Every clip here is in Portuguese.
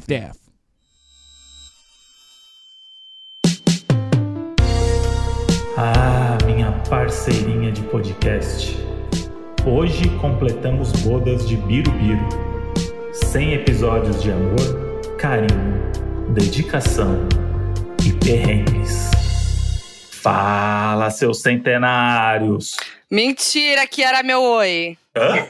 half-daff. Ah, minha parceirinha de podcast. Hoje completamos bodas de Birubiru. 100 episódios de amor, carinho, dedicação e perrengues. Fala, seus centenários! Mentira que era meu oi. Hã?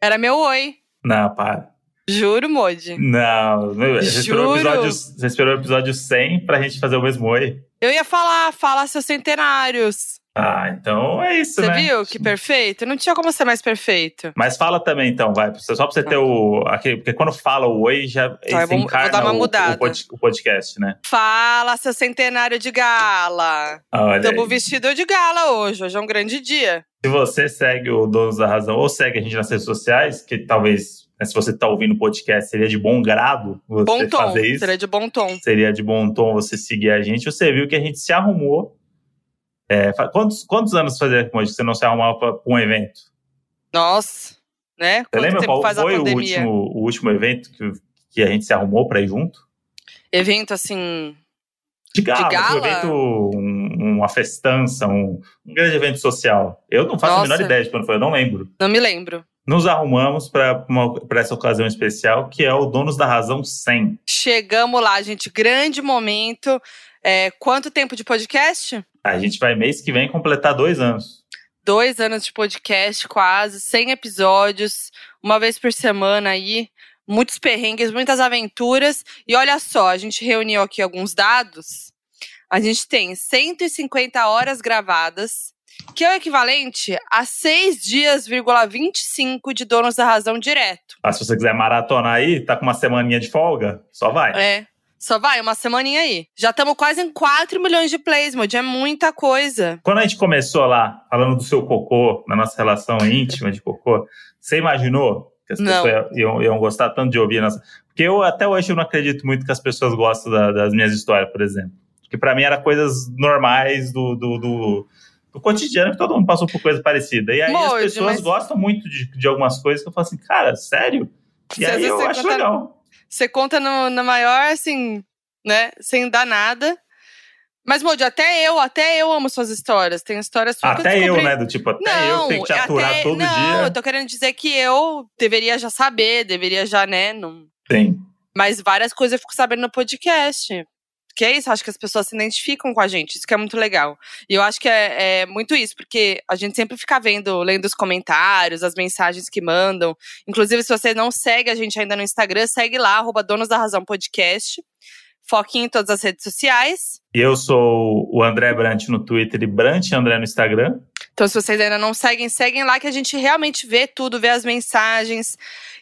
Era meu oi. Não, para. Juro, Modi. Não, você esperou, o episódio, você esperou o episódio 100 pra gente fazer o mesmo oi? Eu ia falar, fala seus centenários. Ah, então é isso, Você né? viu que perfeito? Não tinha como ser mais perfeito. Mas fala também, então, vai. Só pra você ter o. aquele- porque quando fala o oi, já Tá, você vou- encarna vou dar uma o- mudada. O, o podcast, né? Fala seu centenário de gala. Aí. vestido de gala hoje. Hoje é um grande dia. se você segue o Donos da Razão ou segue a gente nas redes sociais, que talvez, né, se você tá ouvindo o podcast, seria de bom grado você Bom tom. fazer isso. Seria de bom tom. Seria de bom tom você seguir a gente. Você viu que a gente se arrumou. É, quantos, quantos anos fazia que você não se arrumava pra um evento? Nossa. Né? Você Quanto lembra qual foi a o último, o último evento que, que a gente se arrumou pra ir junto? Evento assim. De gala, De gala? um evento, um- uma festança, um, um grande evento social. Eu não faço a Nossa. menor ideia de quando foi, eu não lembro. Não me lembro. Nos arrumamos para essa ocasião especial, que é o Donos da Razão 100. Chegamos lá, gente. Grande momento. É, quanto tempo de podcast? A gente vai mês que vem completar dois anos. dois anos de podcast, quase, 100 episódios, uma vez por semana aí, muitos perrengues, muitas aventuras. E olha só, a gente reuniu aqui alguns dados. A gente tem 150 horas gravadas, que é o equivalente a 6 dias,25 de Donos da Razão direto. Ah, se você quiser maratonar aí, tá com uma semaninha de folga, só vai. É. Só vai, uma semaninha aí. Já estamos quase em 4 milhões de plays, Moody. É muita coisa. Quando a gente começou lá, falando do seu cocô, na nossa relação íntima de cocô, você imaginou que as Não. pessoas iam, iam gostar tanto de ouvir nossa... Porque eu, até hoje, eu não acredito muito que as pessoas gostam da- das minhas histórias, por exemplo. Porque pra mim era coisas normais do, do, do, do cotidiano, que todo mundo passou por coisa parecida. E aí as pessoas mas- gostam muito de, de algumas coisas que eu falo assim, cara, sério? E Se às aí eu você acho conta- legal. Você conta no, na maior, assim, né? Sem dar nada. Mas, Moody, até eu, até eu amo suas histórias. Tem histórias suas Até eu, né? Do tipo, até eu Não, tenho que te é aturar até- todo não, dia. eu tô querendo dizer que eu deveria já saber, deveria já, né? Não... Tem. Mas várias coisas eu fico sabendo no podcast. Que é isso, acho que as pessoas se identificam com a gente, isso que é muito legal. E eu acho que é, é muito isso, porque a gente sempre fica vendo, lendo os comentários, as mensagens que mandam. Inclusive, se você não segue a gente ainda no Instagram, segue lá, arroba Donos da Razão Podcast. Foque em todas as redes sociais. E eu sou o André Brant no Twitter e Brant André no Instagram. Então, se vocês ainda não seguem, seguem lá que a gente realmente vê tudo, vê as mensagens.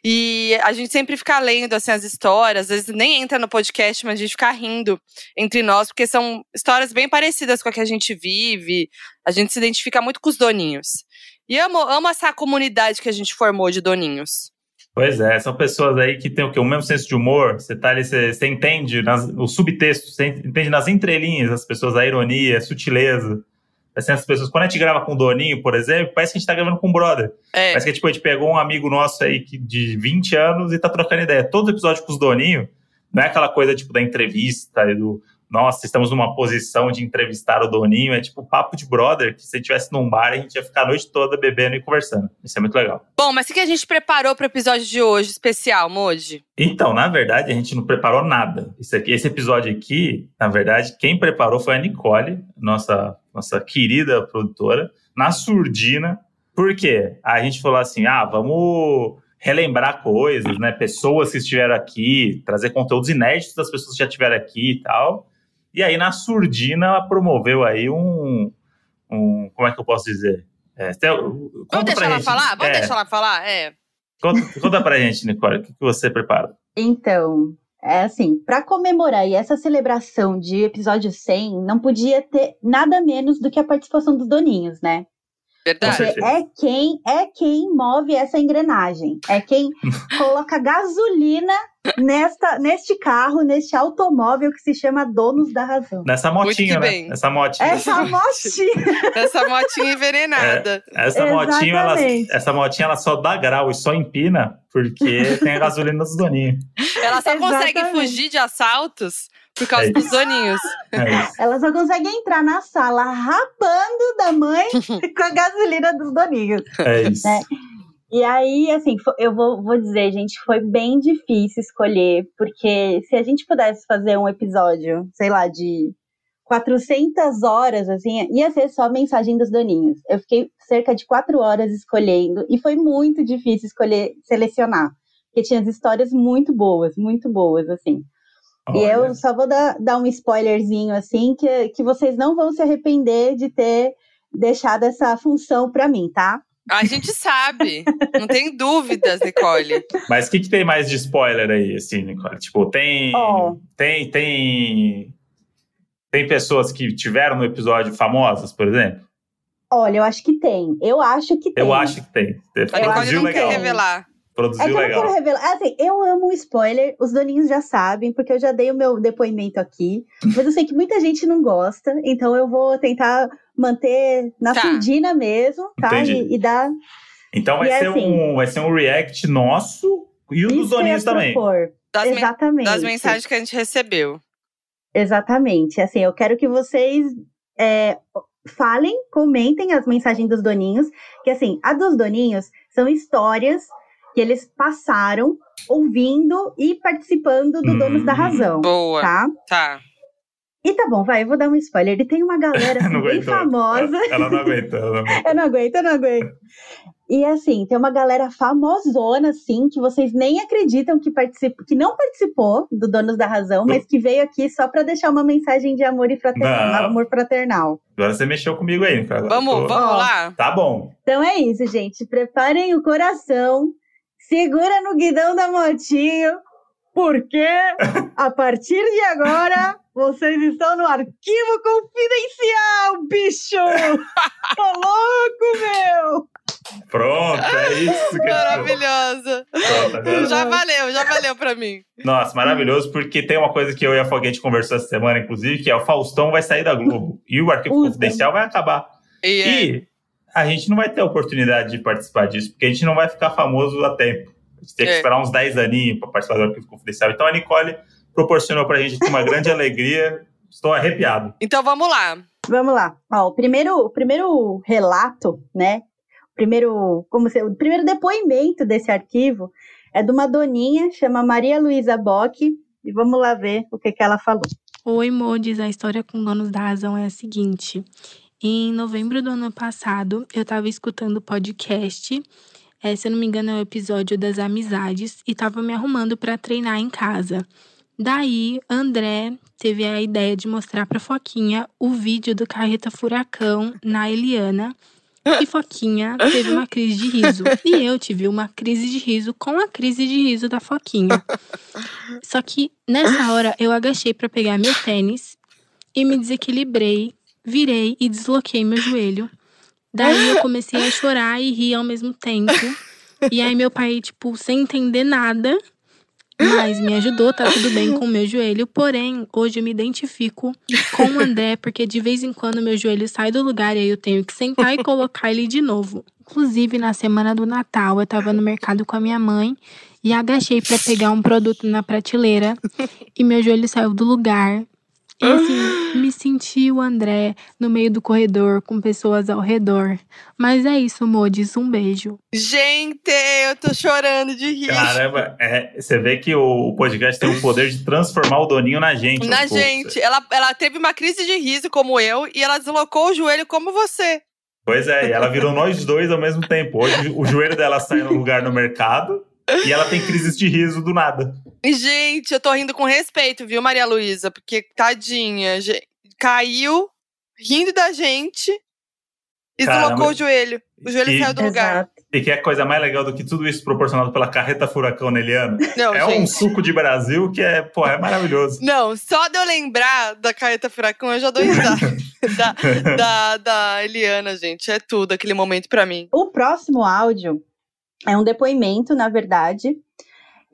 E a gente sempre fica lendo assim, as histórias. Às vezes nem entra no podcast, mas a gente fica rindo entre nós, porque são histórias bem parecidas com a que a gente vive. A gente se identifica muito com os doninhos. E amo, amo essa comunidade que a gente formou de doninhos. Pois é, são pessoas aí que têm o? O mesmo senso de humor. Você tá ali, você, você entende nas, o subtexto, você entende nas entrelinhas as pessoas, a ironia, a sutileza. Assim, as pessoas, quando a gente grava com o Doninho, por exemplo, parece que a gente tá gravando com um brother. É, Parece que tipo, a gente pegou um amigo nosso aí que, de 20 anos e tá trocando ideia. Todo episódio com os Doninho não é aquela coisa tipo da entrevista e do nossa, estamos numa posição de entrevistar o Doninho. É tipo papo de brother, que se a gente estivesse num bar, a gente ia ficar a noite toda bebendo e conversando. Isso é muito legal. Bom, mas o que a gente preparou para o episódio de hoje especial, Moji? Então, na verdade, a gente não preparou nada. Aqui, esse episódio aqui, na verdade, quem preparou foi a Nicole, nossa, nossa querida produtora, na surdina. Por quê? A gente falou assim: ah, vamos relembrar coisas, né? Pessoas que estiveram aqui, trazer conteúdos inéditos das pessoas que já estiveram aqui e tal. E aí, na surdina, ela promoveu aí um. um como é que eu posso dizer? É, tem- Vamos deixar ela gente. falar? Vamos É, deixar ela falar? É. Conta, conta pra gente, Nicole, o que, que você prepara? Então, é assim, para comemorar e essa celebração de episódio 100, não podia ter nada menos do que a participação dos doninhos, né? Verdade. é quem é quem move essa engrenagem, é quem coloca gasolina nesta, neste carro, neste automóvel que se chama Donos da Razão. Nessa motinha, né? Essa motinha. Essa motinha. Essa motinha envenenada. Essa motinha, ela, essa motinha, ela só dá grau e só empina porque tem a gasolina dos doninhos. Ela só consegue Exatamente. fugir de assaltos por causa É dos doninhos. É. Ela só consegue entrar na sala rapando da mãe com a gasolina dos doninhos. É isso. É. E aí, assim, eu vou, vou dizer, gente, foi bem difícil escolher, porque se a gente pudesse fazer um episódio, sei lá, de 400 horas, assim, ia ser só mensagem dos doninhos. Eu fiquei cerca de quatro horas escolhendo, e foi muito difícil escolher, selecionar, porque tinha as histórias muito boas, muito boas, assim. E Olha. eu só vou dar, dar um spoilerzinho, assim, que, que vocês não vão se arrepender de ter deixado essa função pra mim, tá? A gente sabe. Não tem dúvidas, Nicole. Mas o que, que tem mais de spoiler aí, assim, Nicole? Tipo, tem. Ó. Tem. Tem. Tem pessoas que tiveram no episódio famosas, por exemplo? Olha, eu acho que tem. Eu acho que tem. Eu acho que tem. A Nicole Produziu não quer legal. Revelar. É Produziu que eu não legal. quero revelar. Assim, eu amo o spoiler, os doninhos já sabem, porque eu já dei o meu depoimento aqui. Mas eu sei que muita gente não gosta, então eu vou tentar manter na Tá. surdina mesmo, tá? Entendi. E, e dar. Então vai E ser, assim- um, vai ser um react nosso e o dos doninhos também. Das, men- Exatamente. das mensagens que a gente recebeu. Exatamente. Assim, eu quero que vocês é, falem, comentem as mensagens dos doninhos. Que assim, a dos doninhos são histórias que eles passaram ouvindo e participando do Hum. Donos da Razão. Boa. Tá? Tá. E tá bom, vai, eu vou dar um spoiler. Ele tem uma galera assim, Não bem aguentou. famosa. Ela, ela não aguenta. Ela não aguenta. Eu não aguento, eu não aguento. E assim, tem uma galera famosona, assim, que vocês nem acreditam que participou, que não participou do Donos da Razão, mas que veio aqui só pra deixar uma mensagem de amor e fraternal, amor fraternal. Agora você mexeu comigo aí. Agora Vamos, tô- vamos lá? Tá bom. Então é isso, gente. Preparem o coração, segura no guidão da motinho, porque a partir de agora vocês estão no arquivo confidencial, bicho! Tô louco, meu! Pronto, é isso que Maravilhosa. Pronto, agora- Já valeu, já valeu pra mim. Nossa, maravilhoso, porque tem uma coisa que eu e a Foguete conversou essa semana, inclusive, que é o Faustão vai sair da Globo. E o arquivo confidencial vai acabar. E, é, E a gente não vai ter a oportunidade de participar disso, porque a gente não vai ficar famoso a tempo. A gente tem que É. esperar uns 10 aninhos para participar do arquivo confidencial. Então a Nicole proporcionou pra gente aqui uma grande alegria. Estou arrepiado. Então vamos lá. Vamos lá. Ó, o primeiro, o primeiro relato, né? O primeiro, como se, o primeiro depoimento desse arquivo é de uma doninha, chama Maria Luísa Bock, e vamos lá ver o que, que ela falou. Oi, Modes, a história com Donos da Razão é a seguinte. Em novembro do ano passado, eu tava escutando o podcast, eh, se eu não me engano é o episódio das amizades, e tava me arrumando para treinar em casa. Daí, André teve a ideia de mostrar pra Foquinha o vídeo do Carreta Furacão na Eliana. E Foquinha teve uma crise de riso. E eu tive uma crise de riso com a crise de riso da Foquinha. Só que nessa hora eu agachei pra pegar meu tênis e me desequilibrei, virei e desloquei meu joelho. Daí eu comecei a chorar e rir ao mesmo tempo. E aí meu pai, tipo, sem entender nada, mas me ajudou, tá tudo bem com o meu joelho. Porém, hoje eu me identifico com o André, porque de vez em quando meu joelho sai do lugar e aí eu tenho que sentar e colocar ele de novo. Inclusive, na semana do Natal, eu tava no mercado com a minha mãe e agachei pra pegar um produto na prateleira e meu joelho saiu do lugar. E assim, me senti o André no meio do corredor com pessoas ao redor. Mas é isso, Modes, um beijo. Gente, eu tô chorando de rir. Caramba, é, você vê que o podcast tem o poder de transformar o doninho na gente. Na um pouco. gente. Ela, ela teve uma crise de riso como eu e ela deslocou o joelho como você. Pois é, e ela virou nós dois ao mesmo tempo. Hoje o joelho dela sai no lugar no mercado e ela tem crises de riso do nada. E, gente, eu tô rindo com respeito, viu, Maria Luísa? Porque, tadinha, caiu rindo da gente e Caramba. deslocou o joelho. O joelho E- saiu do lugar. Exato. E que é a coisa mais legal do que tudo isso proporcionado pela carreta furacão Neliana. Não, É um gente. suco de Brasil que é, pô, é maravilhoso. Não, só de eu lembrar da Caeta Furacão, eu já dou risada. da, da, da Eliana, gente. É tudo aquele momento pra mim. O próximo áudio é um depoimento, na verdade.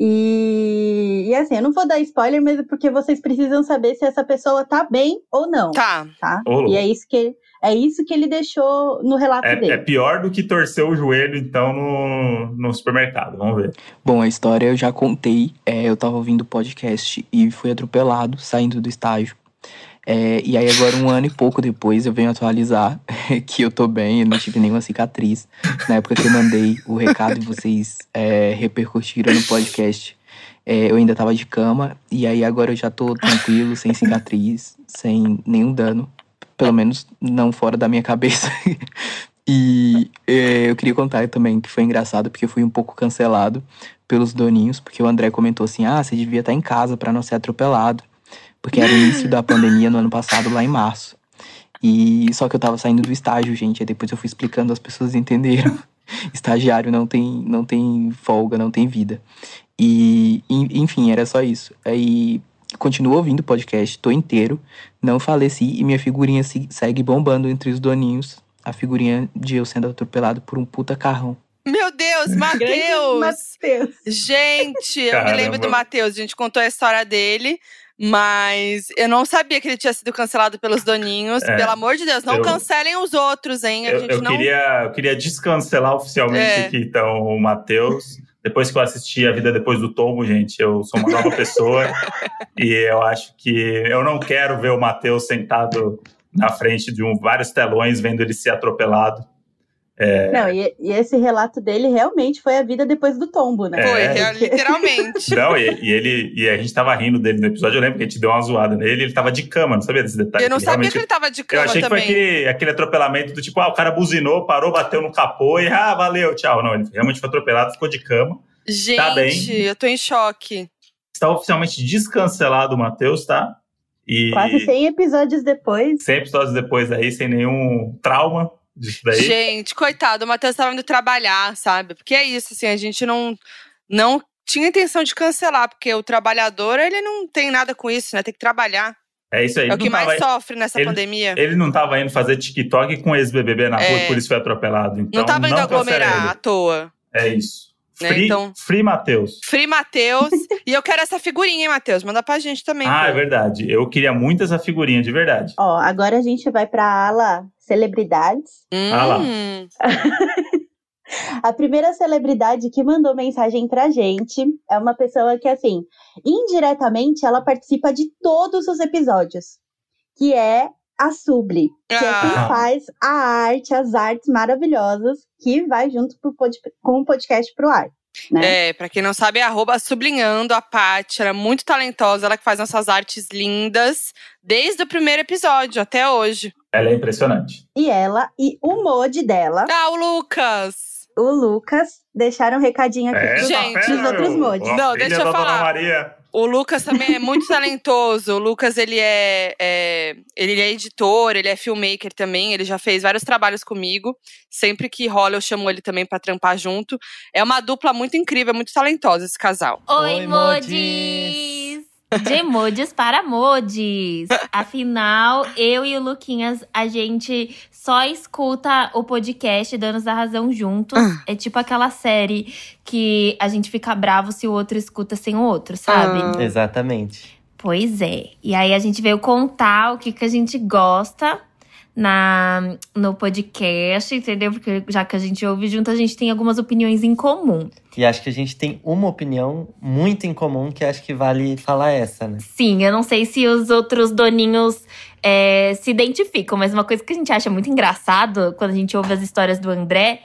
E, e assim, eu não vou dar spoiler, mas é porque vocês precisam saber se essa pessoa tá bem ou não. Tá. Tá? E é isso que é isso que ele deixou no relato É, dele. é pior do que torcer o joelho, então, no, no supermercado. Vamos ver. Bom, a história eu já contei. É, eu tava ouvindo o podcast e fui atropelado saindo do estágio. É, e aí agora, um ano e pouco depois, eu venho atualizar que eu tô bem, eu não tive nenhuma cicatriz. Na época que eu mandei o recado e vocês é, repercutiram no podcast, é, eu ainda tava de cama. E aí agora eu já tô tranquilo, sem cicatriz, sem nenhum dano. Pelo menos não fora da minha cabeça. E é, eu queria contar também que foi engraçado, porque eu fui um pouco cancelado pelos doninhos, porque o André comentou assim: ah, você devia estar em casa para não ser atropelado. Porque era o início da pandemia no ano passado, lá em março. E só que eu tava saindo do estágio, gente. Aí depois eu fui explicando, as pessoas entenderam. Estagiário não tem, não tem folga, não tem vida. E, en- enfim, era só isso. Aí continuo ouvindo o podcast, tô inteiro, não faleci e minha figurinha se- segue bombando entre os doninhos. A figurinha de eu sendo atropelado por um puta carrão. Meu Deus, Matheus! Gente, eu me Caramba. lembro do Matheus. A gente contou a história dele, mas eu não sabia que ele tinha sido cancelado pelos doninhos. É, Pelo amor de Deus, não eu- cancelem os outros, hein? Eu, eu não. queria, eu queria descancelar oficialmente É. aqui, então, o Matheus. Depois que eu assisti A Vida Depois do Tombo, gente, eu sou uma nova pessoa. e eu acho que eu não quero ver o Matheus sentado na frente de um, vários telões, vendo ele ser atropelado. Não, e, e esse relato dele realmente foi a vida depois do tombo, né? Foi, É. literalmente. Não, e, e ele e a gente tava rindo dele no episódio. Eu lembro que a gente deu uma zoada nele. Ele tava de cama, não sabia desse detalhe. Eu não Ele sabia realmente- que ele tava de Eu cama achei que foi também. aquele, aquele atropelamento do tipo, ah, o cara buzinou, parou, bateu no capô e ah, valeu, tchau. Não, ele realmente foi atropelado, ficou de cama. Gente, Tá bem. eu tô em choque. Está oficialmente descancelado o Matheus, tá? E Quase 100 episódios depois. 100 episódios depois aí, sem nenhum trauma disso daí. Gente, coitado, o Matheus tava indo trabalhar, sabe? Porque é isso, assim, a gente não, não tinha intenção de cancelar, porque o trabalhador, ele não tem nada com isso, né? Tem que trabalhar. É isso aí. É o que Não mais sofre nessa ele- pandemia. Ele não tava indo fazer TikTok com ex-BBB na rua, É. por isso foi atropelado. Então, não tava indo cancela aglomerar à toa. É isso. Né, Free, então- free Matheus. Free Matheus. e eu quero essa figurinha, hein, Matheus? Manda pra gente também. Ah, pô. é verdade. Eu queria muito essa figurinha, de verdade. Ó, agora a gente vai pra ala celebridades. Ah lá. Hum, A primeira celebridade que mandou mensagem pra gente é uma pessoa que, assim, indiretamente ela participa de todos os episódios, que é a Subli, que é quem Ah. faz a arte, as artes maravilhosas, que vai junto pro pod- com o podcast pro ar. Né? É, pra quem não sabe, é arroba sublinhando a Paty. Ela é muito talentosa, ela que faz nossas artes lindas desde o primeiro episódio até hoje. Ela é impressionante. E ela e o mod dela, Ah, o Lucas! o Lucas, deixaram um recadinho aqui É, pros, Gente. pros outros mods. Não, deixa eu falar. Maria. O Lucas também é muito talentoso. O Lucas, ele é, é- ele é editor, ele é filmmaker também. Ele já fez vários trabalhos comigo. Sempre que rola, eu chamo ele também pra trampar junto. É uma dupla muito incrível, muito talentosa esse casal. Oi, Oi, modis! De modis para modis. Afinal, eu e o Luquinhas, a gente só escuta o podcast Danos da Razão juntos. É tipo aquela série que a gente fica bravo se o outro escuta sem o outro, sabe? Ah. Exatamente. Pois é. E aí a gente veio contar o que, que a gente gosta na no podcast, entendeu? Porque já que a gente ouve junto, a gente tem algumas opiniões em comum. E acho que a gente tem uma opinião muito em comum que acho que vale falar essa, né? Sim, eu não sei se os outros doninhos é, se identificam, mas uma coisa que a gente acha muito engraçado quando a gente ouve as histórias do André.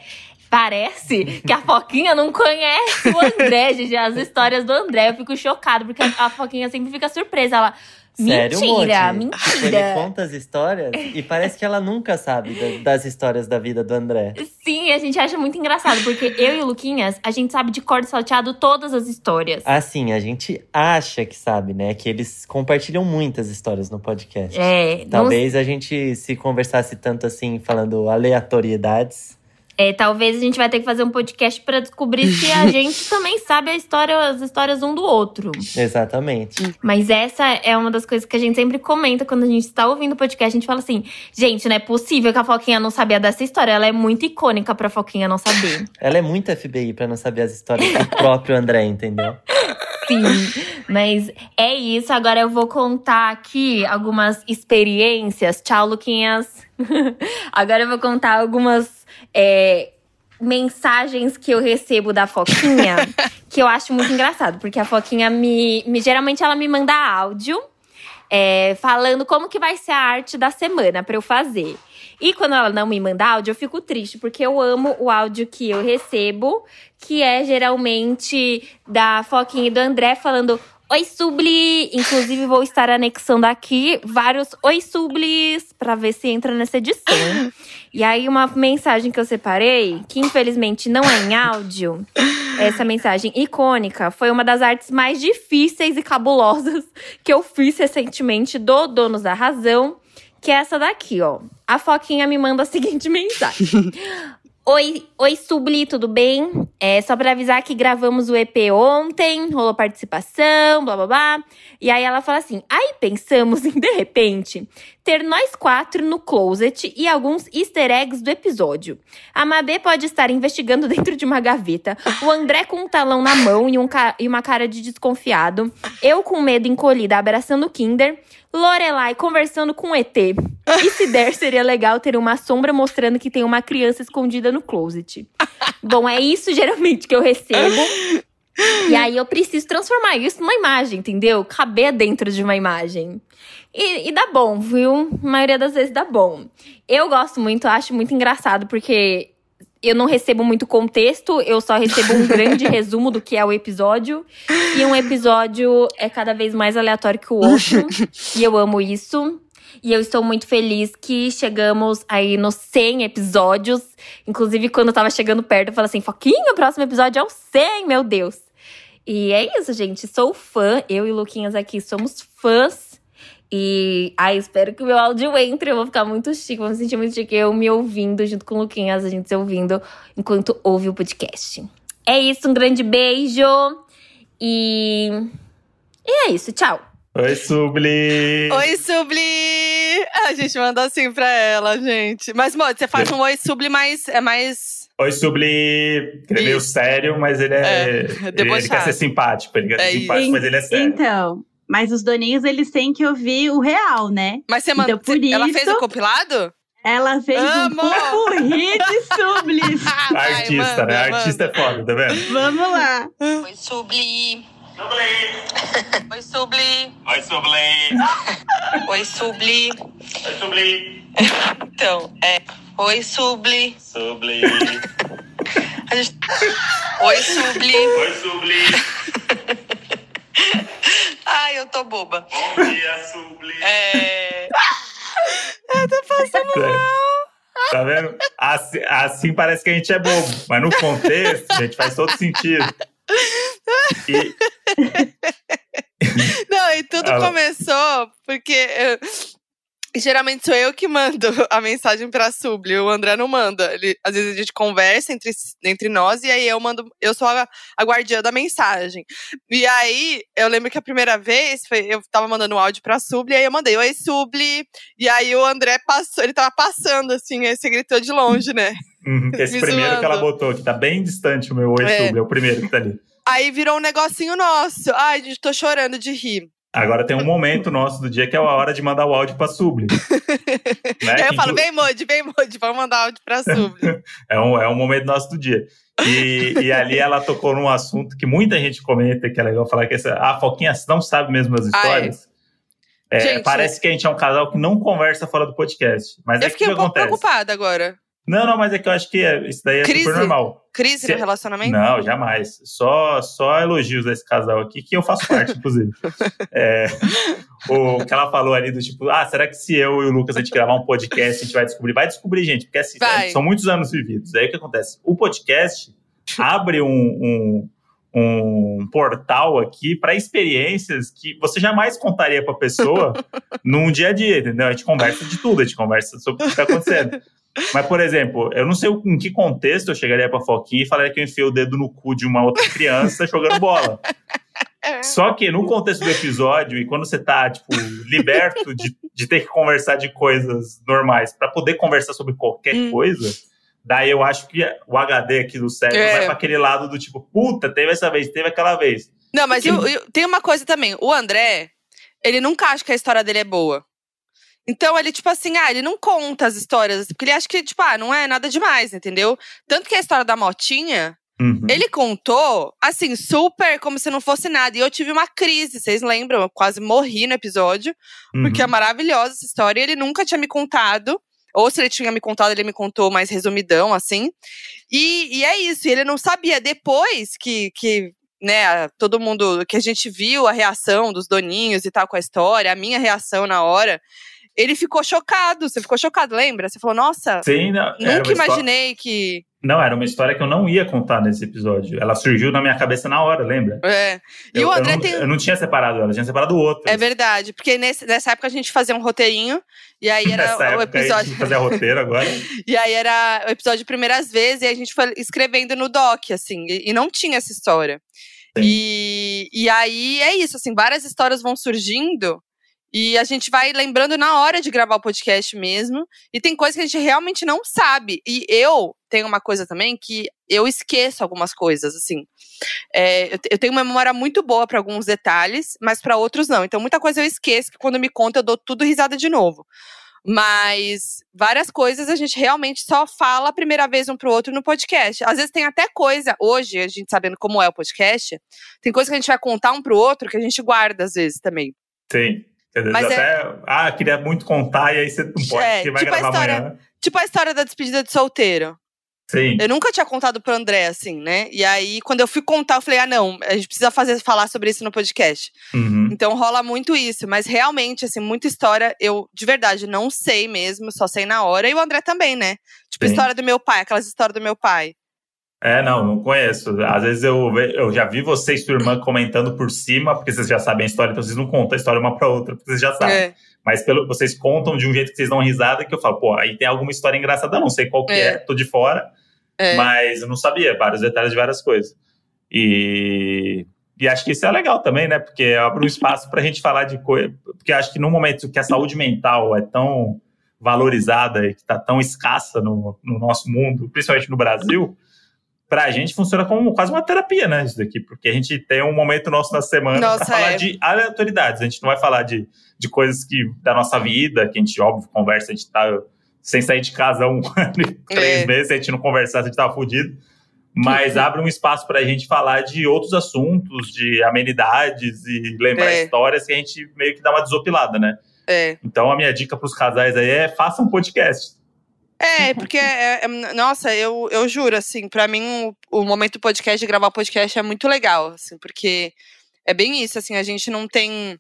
Parece que a Foquinha não conhece o André, gente. As histórias do André. Eu fico chocada, porque a Foquinha sempre fica surpresa. Ela. Sério, mentira? Tipo, ele mentira. conta as histórias e parece que ela nunca sabe da- das histórias da vida do André. Sim, a gente acha muito engraçado, porque eu e o Luquinhas, a gente sabe de cor salteado todas as histórias. Assim, a gente acha que sabe, né? Que eles compartilham muitas histórias no podcast. É, não Talvez a gente se conversasse tanto assim, falando aleatoriedades. É, talvez a gente vai ter que fazer um podcast pra descobrir se a gente também sabe a história, as histórias um do outro. Exatamente. Mas essa é uma das coisas que a gente sempre comenta quando a gente está ouvindo o podcast. A gente fala assim: gente, não é possível que a Foquinha não sabia dessa história. Ela é muito icônica pra Foquinha não saber. Ela é muito FBI pra não saber as histórias do próprio André, entendeu? Sim, mas é isso. Agora eu vou contar aqui algumas experiências. Tchau, Luquinhas. Agora eu vou contar algumas é, mensagens que eu recebo da Foquinha, que eu acho muito engraçado, porque a Foquinha me, me geralmente ela me manda áudio é, falando como que vai ser a arte da semana para eu fazer. E quando ela não me manda áudio, eu fico triste, porque eu amo o áudio que eu recebo, que é geralmente da Foquinha e do André falando. Oi, Subli! Inclusive, vou estar anexando aqui vários Oi, Sublis, pra ver se entra nessa edição. e aí, uma mensagem que eu separei, que infelizmente não é em áudio, essa mensagem icônica, foi uma das artes mais difíceis e cabulosas que eu fiz recentemente do Donos da Razão, que é essa daqui, ó. A Foquinha me manda a seguinte mensagem. Oi, oi Subli, tudo bem? É só para avisar que gravamos o EP ontem, rolou participação, blá blá blá. E aí ela fala assim: aí pensamos em, de repente, ter nós quatro no closet e alguns easter eggs do episódio. A Mabê pode estar investigando dentro de uma gaveta, o André com um talão na mão e, um e uma cara de desconfiado, eu com medo encolhida abraçando o Kinder, Lorelai conversando com o ET. E se der, seria legal ter uma sombra mostrando que tem uma criança escondida no closet. Bom, é isso geralmente que eu recebo. E aí eu preciso transformar isso numa imagem, entendeu? Caber dentro de uma imagem. E, e dá bom, viu? A maioria das vezes dá bom. Eu gosto muito, acho muito engraçado, porque eu não recebo muito contexto, eu só recebo um grande resumo do que é o episódio. E um episódio é cada vez mais aleatório que o outro. e eu amo isso. E eu estou muito feliz que chegamos aí nos 100 episódios. Inclusive, quando eu tava chegando perto, eu falei assim: Foquinho, o próximo episódio é o 100, meu Deus. E é isso, gente. Sou fã. Eu e o Luquinhas aqui somos fãs. E ai, espero que o meu áudio entre. Eu vou ficar muito chique, vou me sentir muito chique. Eu me ouvindo junto com o Luquinhas, a gente se ouvindo enquanto ouve o podcast. É isso, um grande beijo. E. E é isso, tchau. Oi, Subli! Oi, Subli! A gente manda assim pra ela, gente. Mas, Modi, você faz um oi, Subli, mas é mais. Oi, Subli! Ele é meio sério, mas ele é. É, ele, ele quer ser simpático. Ele quer É ser simpático, mas ele é sério. Então, mas os doninhos, eles têm que ouvir o real, né? Mas você manda. Então, por Ela isso- fez o compilado? Ela fez Amo! um popurri de sublis. Artista, manda, né? manda. Artista é foda, tá vendo? Vamos lá. Oi, Subli! Oi, Subli! Oi, Subli! Oi, Subli! Oi, Subli! Então, é. Oi, Subli! Subli! Gente... Oi, Subli! Oi, Subli! Ai, eu tô boba. Bom dia, Subli! É. Tá vendo? Assim, assim parece que a gente é bobo, mas no contexto, a gente faz todo sentido. E, Não, e tudo Ela- começou porque eu- geralmente sou eu que mando a mensagem pra Subli, o André não manda. Ele, às vezes a gente conversa entre, entre nós e aí eu mando, eu sou a, a guardiã da mensagem. E aí, eu lembro que a primeira vez foi, eu tava mandando um áudio pra Subli, aí eu mandei, oi Subli, e aí o André passou, ele tava passando assim, aí você gritou de longe, né? uhum, que esse Me primeiro que ela zoando. botou, que tá bem distante o meu Oi, É. Subli, é o primeiro que tá ali. Aí virou um negocinho nosso. Ai, gente, tô chorando de rir. Agora tem um momento nosso do dia que é a hora de mandar o áudio pra Subli. né? aí eu Que falo, inclu- vem Modi, vem Modi, vamos mandar áudio pra Subli. É um, é um momento nosso do dia. E, e ali ela tocou num assunto que muita gente comenta, que é legal falar que essa, a Foquinha não sabe mesmo as histórias. É, Gente, parece que a gente é um casal que não conversa fora do podcast. Mas é eu que o fiquei que um pouco acontece? preocupada agora. Não, não, mas é que eu acho que é- isso daí é Crise? super normal. Crise Se- no relacionamento? Não, jamais. Só, só elogios a esse casal aqui, que eu faço parte, inclusive. É, o que ela falou ali do tipo, ah, será que se eu e o Lucas a gente gravar um podcast, a gente vai descobrir? Vai descobrir, gente, porque assim, Vai. são muitos anos vividos. Aí o que acontece? O podcast abre um, um, um portal aqui para experiências que você jamais contaria para pessoa num dia a dia, entendeu? A gente conversa de tudo, a gente conversa sobre o que está acontecendo. Mas, por exemplo, eu não sei em que contexto eu chegaria pra Foquinha e falaria que eu enfiei o dedo no cu de uma outra criança jogando bola. Só que no contexto do episódio, e quando você tá, tipo, liberto de, de ter que conversar de coisas normais pra poder conversar sobre qualquer Hum. coisa, daí eu acho que o HD aqui do cérebro É. vai pra aquele lado do tipo, puta, teve essa vez, teve aquela vez. Não, mas eu- eu- tem uma coisa também. O André, ele nunca acha que a história dele é boa. Então, ele, tipo assim, ah, ele não conta as histórias, porque ele acha que, tipo, ah, não é nada demais, entendeu? Tanto que a história da Motinha, Uhum. ele contou, assim, super como se não fosse nada. E eu tive uma crise, vocês lembram? Eu quase morri no episódio, porque é Uhum. maravilhosa essa história. E ele nunca tinha me contado. Ou se ele tinha me contado, ele me contou mais resumidão, assim. E, e é isso, e ele não sabia. Depois que, que né, todo mundo, que a gente viu a reação dos doninhos e tal com a história, a minha reação na hora, ele ficou chocado. Você ficou chocado, lembra? Você falou, nossa, Sim, não, nunca imaginei que. Não, era uma história que eu não ia contar nesse episódio. Ela surgiu na minha cabeça na hora, lembra? É. E eu, o eu André não, tem. eu não tinha separado ela, eu tinha separado o outro. É verdade, porque nesse- nessa época a gente fazia um roteirinho, e aí era Nessa o episódio. a gente fazia roteiro agora. E aí era o episódio de primeiras vezes, e a gente foi escrevendo no doc, assim, e, e não tinha essa história. Sim. E, e aí é isso, assim, várias histórias vão surgindo e a gente vai lembrando na hora de gravar o podcast mesmo. E tem coisa que a gente realmente não sabe. E eu tenho uma coisa também que eu esqueço algumas coisas, assim. É, eu, te- eu tenho uma memória muito boa para alguns detalhes, mas para outros não. Então muita coisa eu esqueço que quando me conta eu dou tudo risada de novo. Mas várias coisas a gente realmente só fala a primeira vez um pro outro no podcast. Às vezes tem até coisa, hoje, a gente sabendo como é o podcast, tem coisa que a gente vai contar um pro outro que a gente guarda às vezes também. Sim. Dizer, Mas é- até, ah, queria muito contar, e aí você não pode, É, vai tipo gravar história- amanhã. Tipo a história da despedida de solteiro. Sim. Eu nunca tinha contado pro André, assim, né? E aí, quando eu fui contar, eu falei, ah, não, a gente precisa fazer, falar sobre isso no podcast. Uhum. Então rola muito isso, mas realmente, assim, muita história, eu de verdade não sei mesmo, só sei na hora. E o André também, né? Tipo, a Sim. história do meu pai, aquelas histórias do meu pai. É, não, não conheço. Às vezes eu, eu já vi você e sua irmã comentando por cima, porque vocês já sabem a história, então vocês não contam a história uma pra outra, porque vocês já sabem. É, Mas pelo, vocês contam de um jeito que vocês dão risada, que eu falo, pô, aí tem alguma história engraçada, não sei qual que é, É. tô de fora, é. mas eu não sabia vários detalhes de várias coisas. E, e acho que isso é legal também, né? Porque abre um espaço pra gente falar de coisa. Porque acho que no momento que a saúde mental é tão valorizada e que tá tão escassa no, no nosso mundo, principalmente no Brasil, pra gente funciona como quase uma terapia, né? Isso daqui, porque a gente tem um momento nosso na semana Nossa, pra falar é. de aleatoriedades. A gente não vai falar de, de coisas que da nossa vida, que a gente, óbvio, conversa, a gente tá sem sair de casa um ano e três É. meses, se a gente não conversasse, a gente tava fudido. Mas abre um espaço pra gente falar de outros assuntos, de amenidades e lembrar É. histórias que a gente meio que dá uma desopilada, né? É. Então a minha dica pros casais aí é faça um podcast. É, porque, é- é- nossa, eu, eu juro, assim, pra mim o, o momento do podcast, de gravar podcast é muito legal, assim, porque é bem isso, assim, a gente não tem.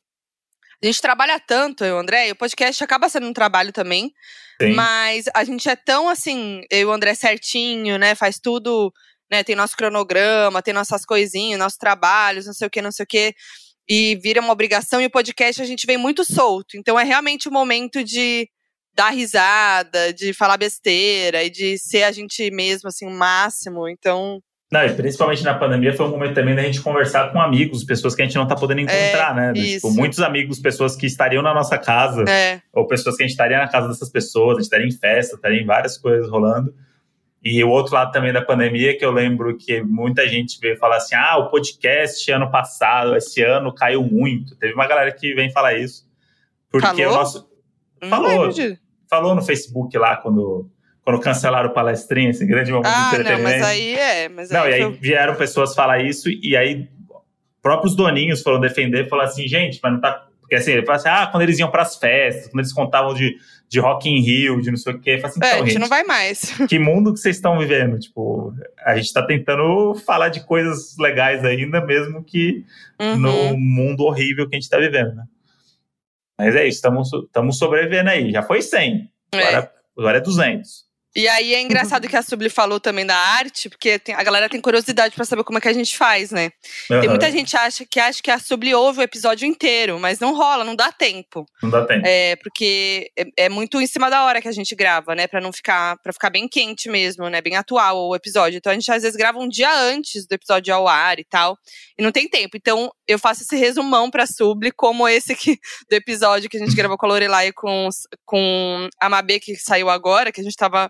A gente trabalha tanto, eu e o André, e o podcast acaba sendo um trabalho também, Sim. mas a gente é tão, assim, eu e o André certinho, né, faz tudo, né, tem nosso cronograma, tem nossas coisinhas, nossos trabalhos, não sei o que, não sei o que, e vira uma obrigação, e o podcast a gente vem muito solto, então é realmente o momento de dar risada, de falar besteira e de ser a gente mesmo, assim, o máximo. Então, Não, e principalmente na pandemia foi um momento também da gente conversar com amigos, pessoas que a gente não tá podendo encontrar, né? isso. Tipo, muitos amigos, pessoas que estariam na nossa casa, é, ou pessoas que a gente estaria na casa dessas pessoas, a gente estaria em festa, estaria em várias coisas rolando. E o outro lado também da pandemia, que eu lembro que muita gente veio falar assim: ah, o podcast ano passado, esse ano caiu muito. Teve uma galera que vem falar isso. Porque Falou? o nosso. não Falou. de- Falou no Facebook lá quando, quando cancelaram o palestrinha, esse grande momento de Ah, não, entretenimento. mas aí é. Mas Não, aí e aí vieram pessoas falar isso, e aí próprios doninhos foram defender, falaram assim, gente, mas não tá. Porque assim, ele fala assim, ah, quando eles iam pras festas, quando eles contavam de, de Rock in Rio, de não sei o quê, eu falo assim, É, então, a gente gente, não vai mais. que mundo que vocês estão vivendo? Tipo, a gente tá tentando falar de coisas legais ainda, mesmo que Uhum. no mundo horrível que a gente tá vivendo, né? Mas é isso, estamos sobrevivendo aí. Já foi 100, É. agora, agora é 200. E aí é engraçado que a Subli falou também da arte, porque tem- a galera tem curiosidade pra saber como é que a gente faz, né? Tem Aham, muita gente acha que acha que a Subli ouve o episódio inteiro, mas não rola, não dá tempo. Não dá tempo. É, porque é, é muito em cima da hora que a gente grava, né? Pra não ficar, para ficar bem quente mesmo, né? Bem atual o episódio. Então a gente às vezes grava um dia antes do episódio ao ar e tal, e não tem tempo. Então eu faço esse resumão pra Subli, como esse que, do episódio que a gente gravou com a Lorelai com, com a Mabê, que saiu agora, que a gente tava.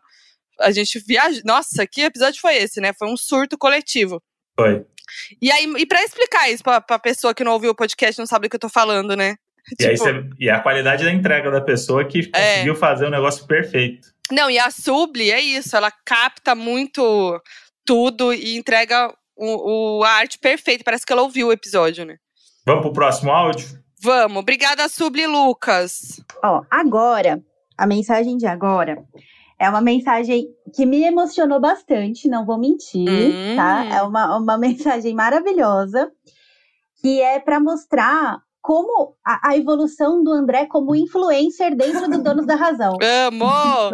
A gente viaja. Nossa, que episódio foi esse, né? Foi um surto coletivo. Foi. E aí, e pra explicar isso pra, pra pessoa que não ouviu o podcast não sabe do que eu tô falando, né? E, aí Tipo, você- e a qualidade da entrega da pessoa que É. conseguiu fazer um negócio perfeito. Não, e a Subli é isso, ela capta muito tudo e entrega o, o- a arte perfeita. Parece que ela ouviu o episódio, né? Vamos pro próximo áudio? Vamos, obrigada, Subli Lucas. Ó, agora, a mensagem de agora é uma mensagem que me emocionou bastante, não vou mentir, Hum. tá? É uma, uma mensagem maravilhosa, que é pra mostrar como a, a evolução do André como influencer dentro do Donos da Razão. Amo!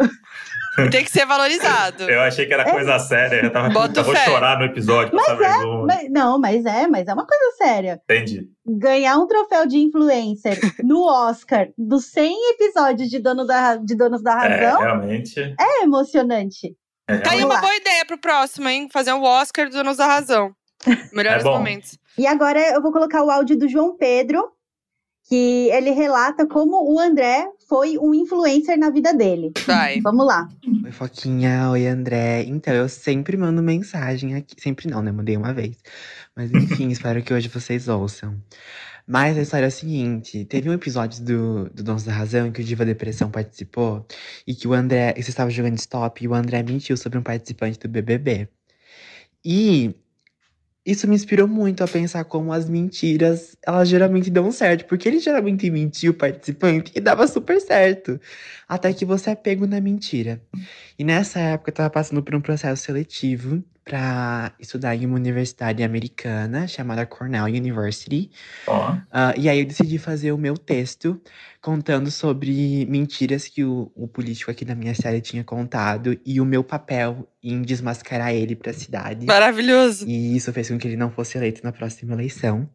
Tem que ser valorizado. Eu achei que era É. coisa séria. Eu tava, Bota puta, vou fé. chorar no episódio essa vergonha. Mas- não, mas é, mas é uma coisa séria. Entendi. Ganhar um troféu de influencer no Oscar dos 100 episódios de, Dono da, de Donos da É, Razão realmente. é emocionante. É, Tá aí uma boa ideia pro próximo, hein? Fazer um Oscar do Donos da Razão. Melhores É momentos. E agora eu vou colocar o áudio do João Pedro, que ele relata como o André foi um influencer na vida dele. Vai. Vamos lá. Oi, Foquinha. Oi, André. Então, eu sempre mando mensagem aqui. Sempre não, né? Mandei uma vez. Mas enfim, espero que hoje vocês ouçam. Mas a história é a seguinte: teve um episódio do, do Dons da Razão em que o Diva Depressão participou e que o André. Você estava jogando stop e o André mentiu sobre um participante do BBB. E isso me inspirou muito a pensar como as mentiras, elas geralmente dão certo. Porque ele geralmente mentiu o participante e dava super certo. Até que você é pego na mentira. E nessa época eu tava passando por um processo seletivo pra estudar em uma universidade americana chamada Cornell University. Ó, Ah, e aí eu decidi fazer o meu texto contando sobre mentiras que o, o político aqui da minha série tinha contado e o meu papel em desmascarar ele pra cidade. Maravilhoso. E isso fez com que ele não fosse eleito na próxima eleição.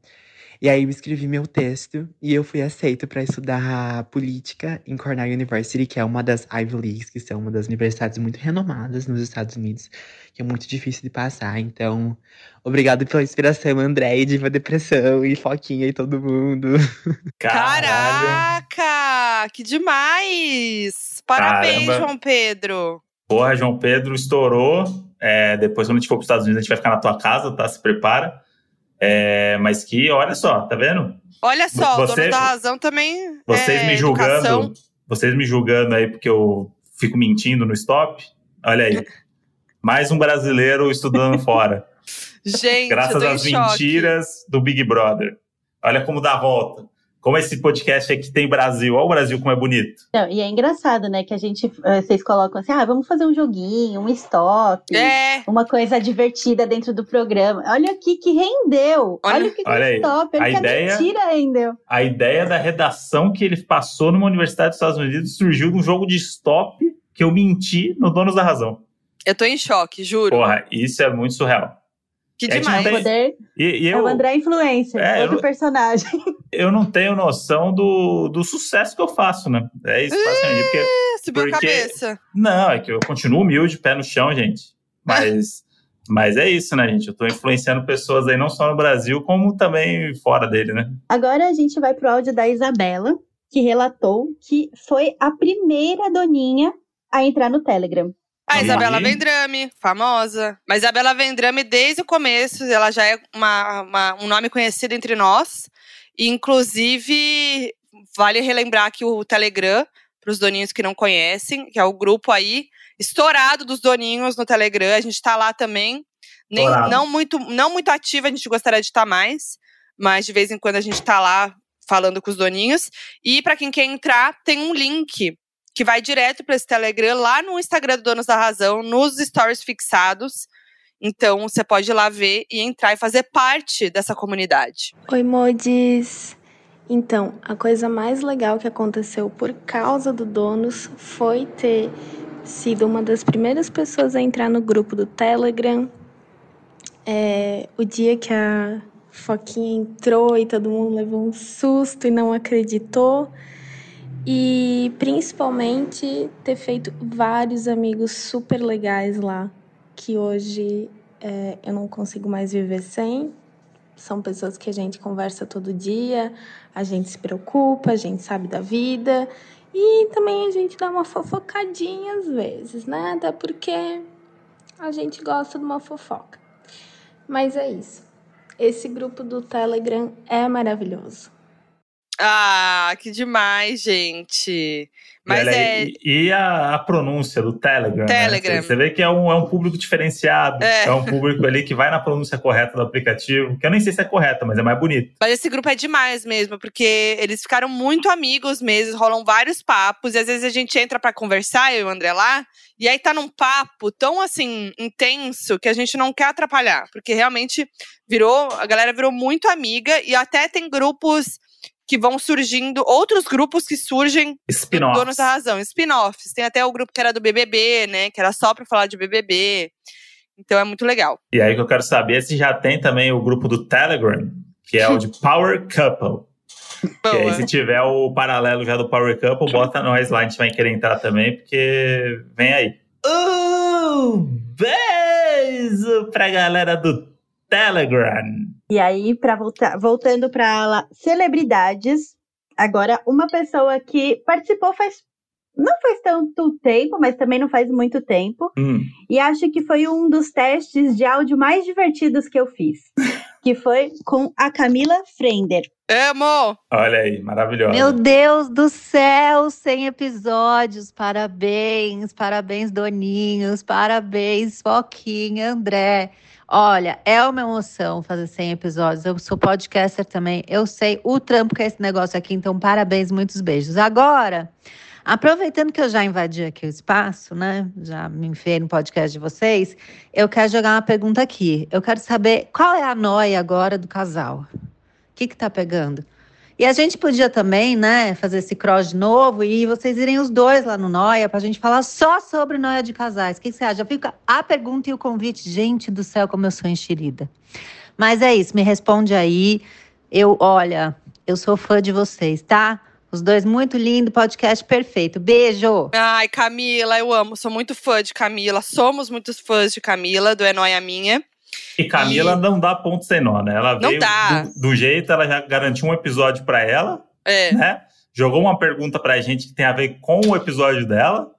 E aí eu escrevi meu texto e eu fui aceito para estudar política em Cornell University, que é uma das Ivy Leagues, que são uma das universidades muito renomadas nos Estados Unidos, que é muito difícil de passar. Então, obrigado pela inspiração, André, e Diva Depressão, e Foquinha e todo mundo. caralho. Caraca! Que demais! Parabéns, Caramba. João Pedro. Porra, João Pedro estourou. É, depois, quando a gente for para os Estados Unidos, a gente vai ficar na tua casa, tá? Se prepara. É, mas que, olha só, tá vendo? Olha só, o Você- dono da razão também. Vocês é me julgando, educação. vocês me julgando aí porque eu fico mentindo no stop. Olha aí. Mais um brasileiro estudando fora. Gente, graças às choque. mentiras do Big Brother. Olha como dá a volta. Como esse podcast aqui tem Brasil. Olha o Brasil como é bonito. Não, e é engraçado, né, que a gente, eh, vocês colocam assim, ah, vamos fazer um joguinho, um stop, É, uma coisa divertida dentro do programa. Olha aqui que rendeu. Olha- Olha o que que Olha é aí, stop, olha a que ideia- a mentira rendeu. A ideia da redação que ele passou numa universidade dos Estados Unidos surgiu de um jogo de stop que eu menti no Donos da Razão. eu tô em choque, juro. Porra, isso é muito surreal. Que é, demais. tem- O poder E, e é eu, o André Influencer, É, eu outro não- personagem. eu não tenho noção do, do sucesso que eu faço, né? É isso, basicamente. Porque, Subiu a porque- cabeça. não, é que eu continuo humilde, pé no chão, gente. Mas, mas é isso, né, gente? Eu tô influenciando pessoas aí não só no Brasil, como também fora dele, né? Agora a gente vai pro áudio da Isabela, que relatou que foi a primeira doninha a entrar no Telegram. A. Isabela Vendrame, famosa. Mas a Isabela Vendrame, desde o começo, ela já é uma- uma- um nome conhecido entre nós. E, inclusive, vale relembrar que o Telegram, para os doninhos que não conhecem, que é o grupo aí estourado dos doninhos no Telegram. A gente tá lá também. Nem, não, muito, não muito ativa, a gente gostaria de estar mais. Mas de vez em quando a gente tá lá falando com os doninhos. E para quem quer entrar, tem um link que vai direto para esse Telegram lá no Instagram do Donos da Razão, nos stories fixados. Então você pode ir lá ver e entrar e fazer parte dessa comunidade. Oi, Modis! Então, a coisa mais legal que aconteceu por causa do Donos foi ter sido uma das primeiras pessoas a entrar no grupo do Telegram. É, o dia que a Foquinha entrou e todo mundo levou um susto e não acreditou. E principalmente ter feito vários amigos super legais lá, que hoje é, eu não consigo mais viver sem. São pessoas que a gente conversa todo dia, a gente se preocupa, a gente sabe da vida e também a gente dá uma fofocadinha às vezes, né? Até porque a gente gosta de uma fofoca. Mas é isso. Esse grupo do Telegram é maravilhoso. Ah, que demais, gente. Mas E olha é. aí, E a, a pronúncia do Telegram. né? Telegram. Você, você vê que é um, é um público diferenciado. É. É. um público ali que vai na pronúncia correta do aplicativo, que eu nem sei se é correta, mas é mais bonito. Mas esse grupo é demais mesmo, porque eles ficaram muito amigos mesmo, rolam vários papos, e às vezes a gente entra pra conversar, eu e o André lá, e aí tá num papo tão assim, intenso, que a gente não quer atrapalhar, porque realmente virou, a galera virou muito amiga, e até tem grupos que vão surgindo, outros grupos que surgem Spin-offs. Donos da Razão, spin-offs. Tem até o grupo que era do BBB, né, que era só pra falar de BBB. Então é muito legal. E aí que eu quero saber se já tem também o grupo do Telegram, que é o de Power Couple. Que aí, Boa. se tiver o paralelo já do Power Couple, bota nós lá, a gente vai querer entrar também, porque vem aí. Um beijo pra galera do Telegram. E aí, para voltar, voltando para celebridades, agora uma pessoa que participou faz não faz tanto tempo, mas também não faz muito tempo, Hum, e acho que foi um dos testes de áudio mais divertidos que eu fiz, que foi com a Camila Frender. Amo! olha aí, maravilhosa. Meu Deus do céu, 100 episódios. Parabéns, parabéns, Doninhos, parabéns, Foquinha, André. Olha, é uma emoção fazer 100 episódios. Eu sou podcaster também. Eu sei o trampo que é esse negócio aqui, então parabéns, muitos beijos. Agora, aproveitando que eu já invadi aqui o espaço, né? Já me enfiei no podcast de vocês, eu quero jogar uma pergunta aqui. Eu quero saber qual é a noia agora do casal. O que que tá pegando? E a gente podia também, né, fazer esse cross de novo e vocês irem os dois lá no Noia pra gente falar só sobre Noia de casais. O que, você acha? Já fica a pergunta e o convite. Gente do céu, como eu sou enxerida. Mas é isso, me responde aí. Eu, olha, eu sou fã de vocês, tá? Os dois muito lindo, podcast perfeito. Beijo! Ai, Camila, eu amo. Sou muito fã de Camila. Somos muitos fãs de Camila, do É Nóia Minha. E Camila não dá ponto sem nó, né? Ela Não veio. Do, do jeito, ela já garantiu um episódio pra ela, É. né? Jogou uma pergunta pra gente que tem a ver com o episódio dela.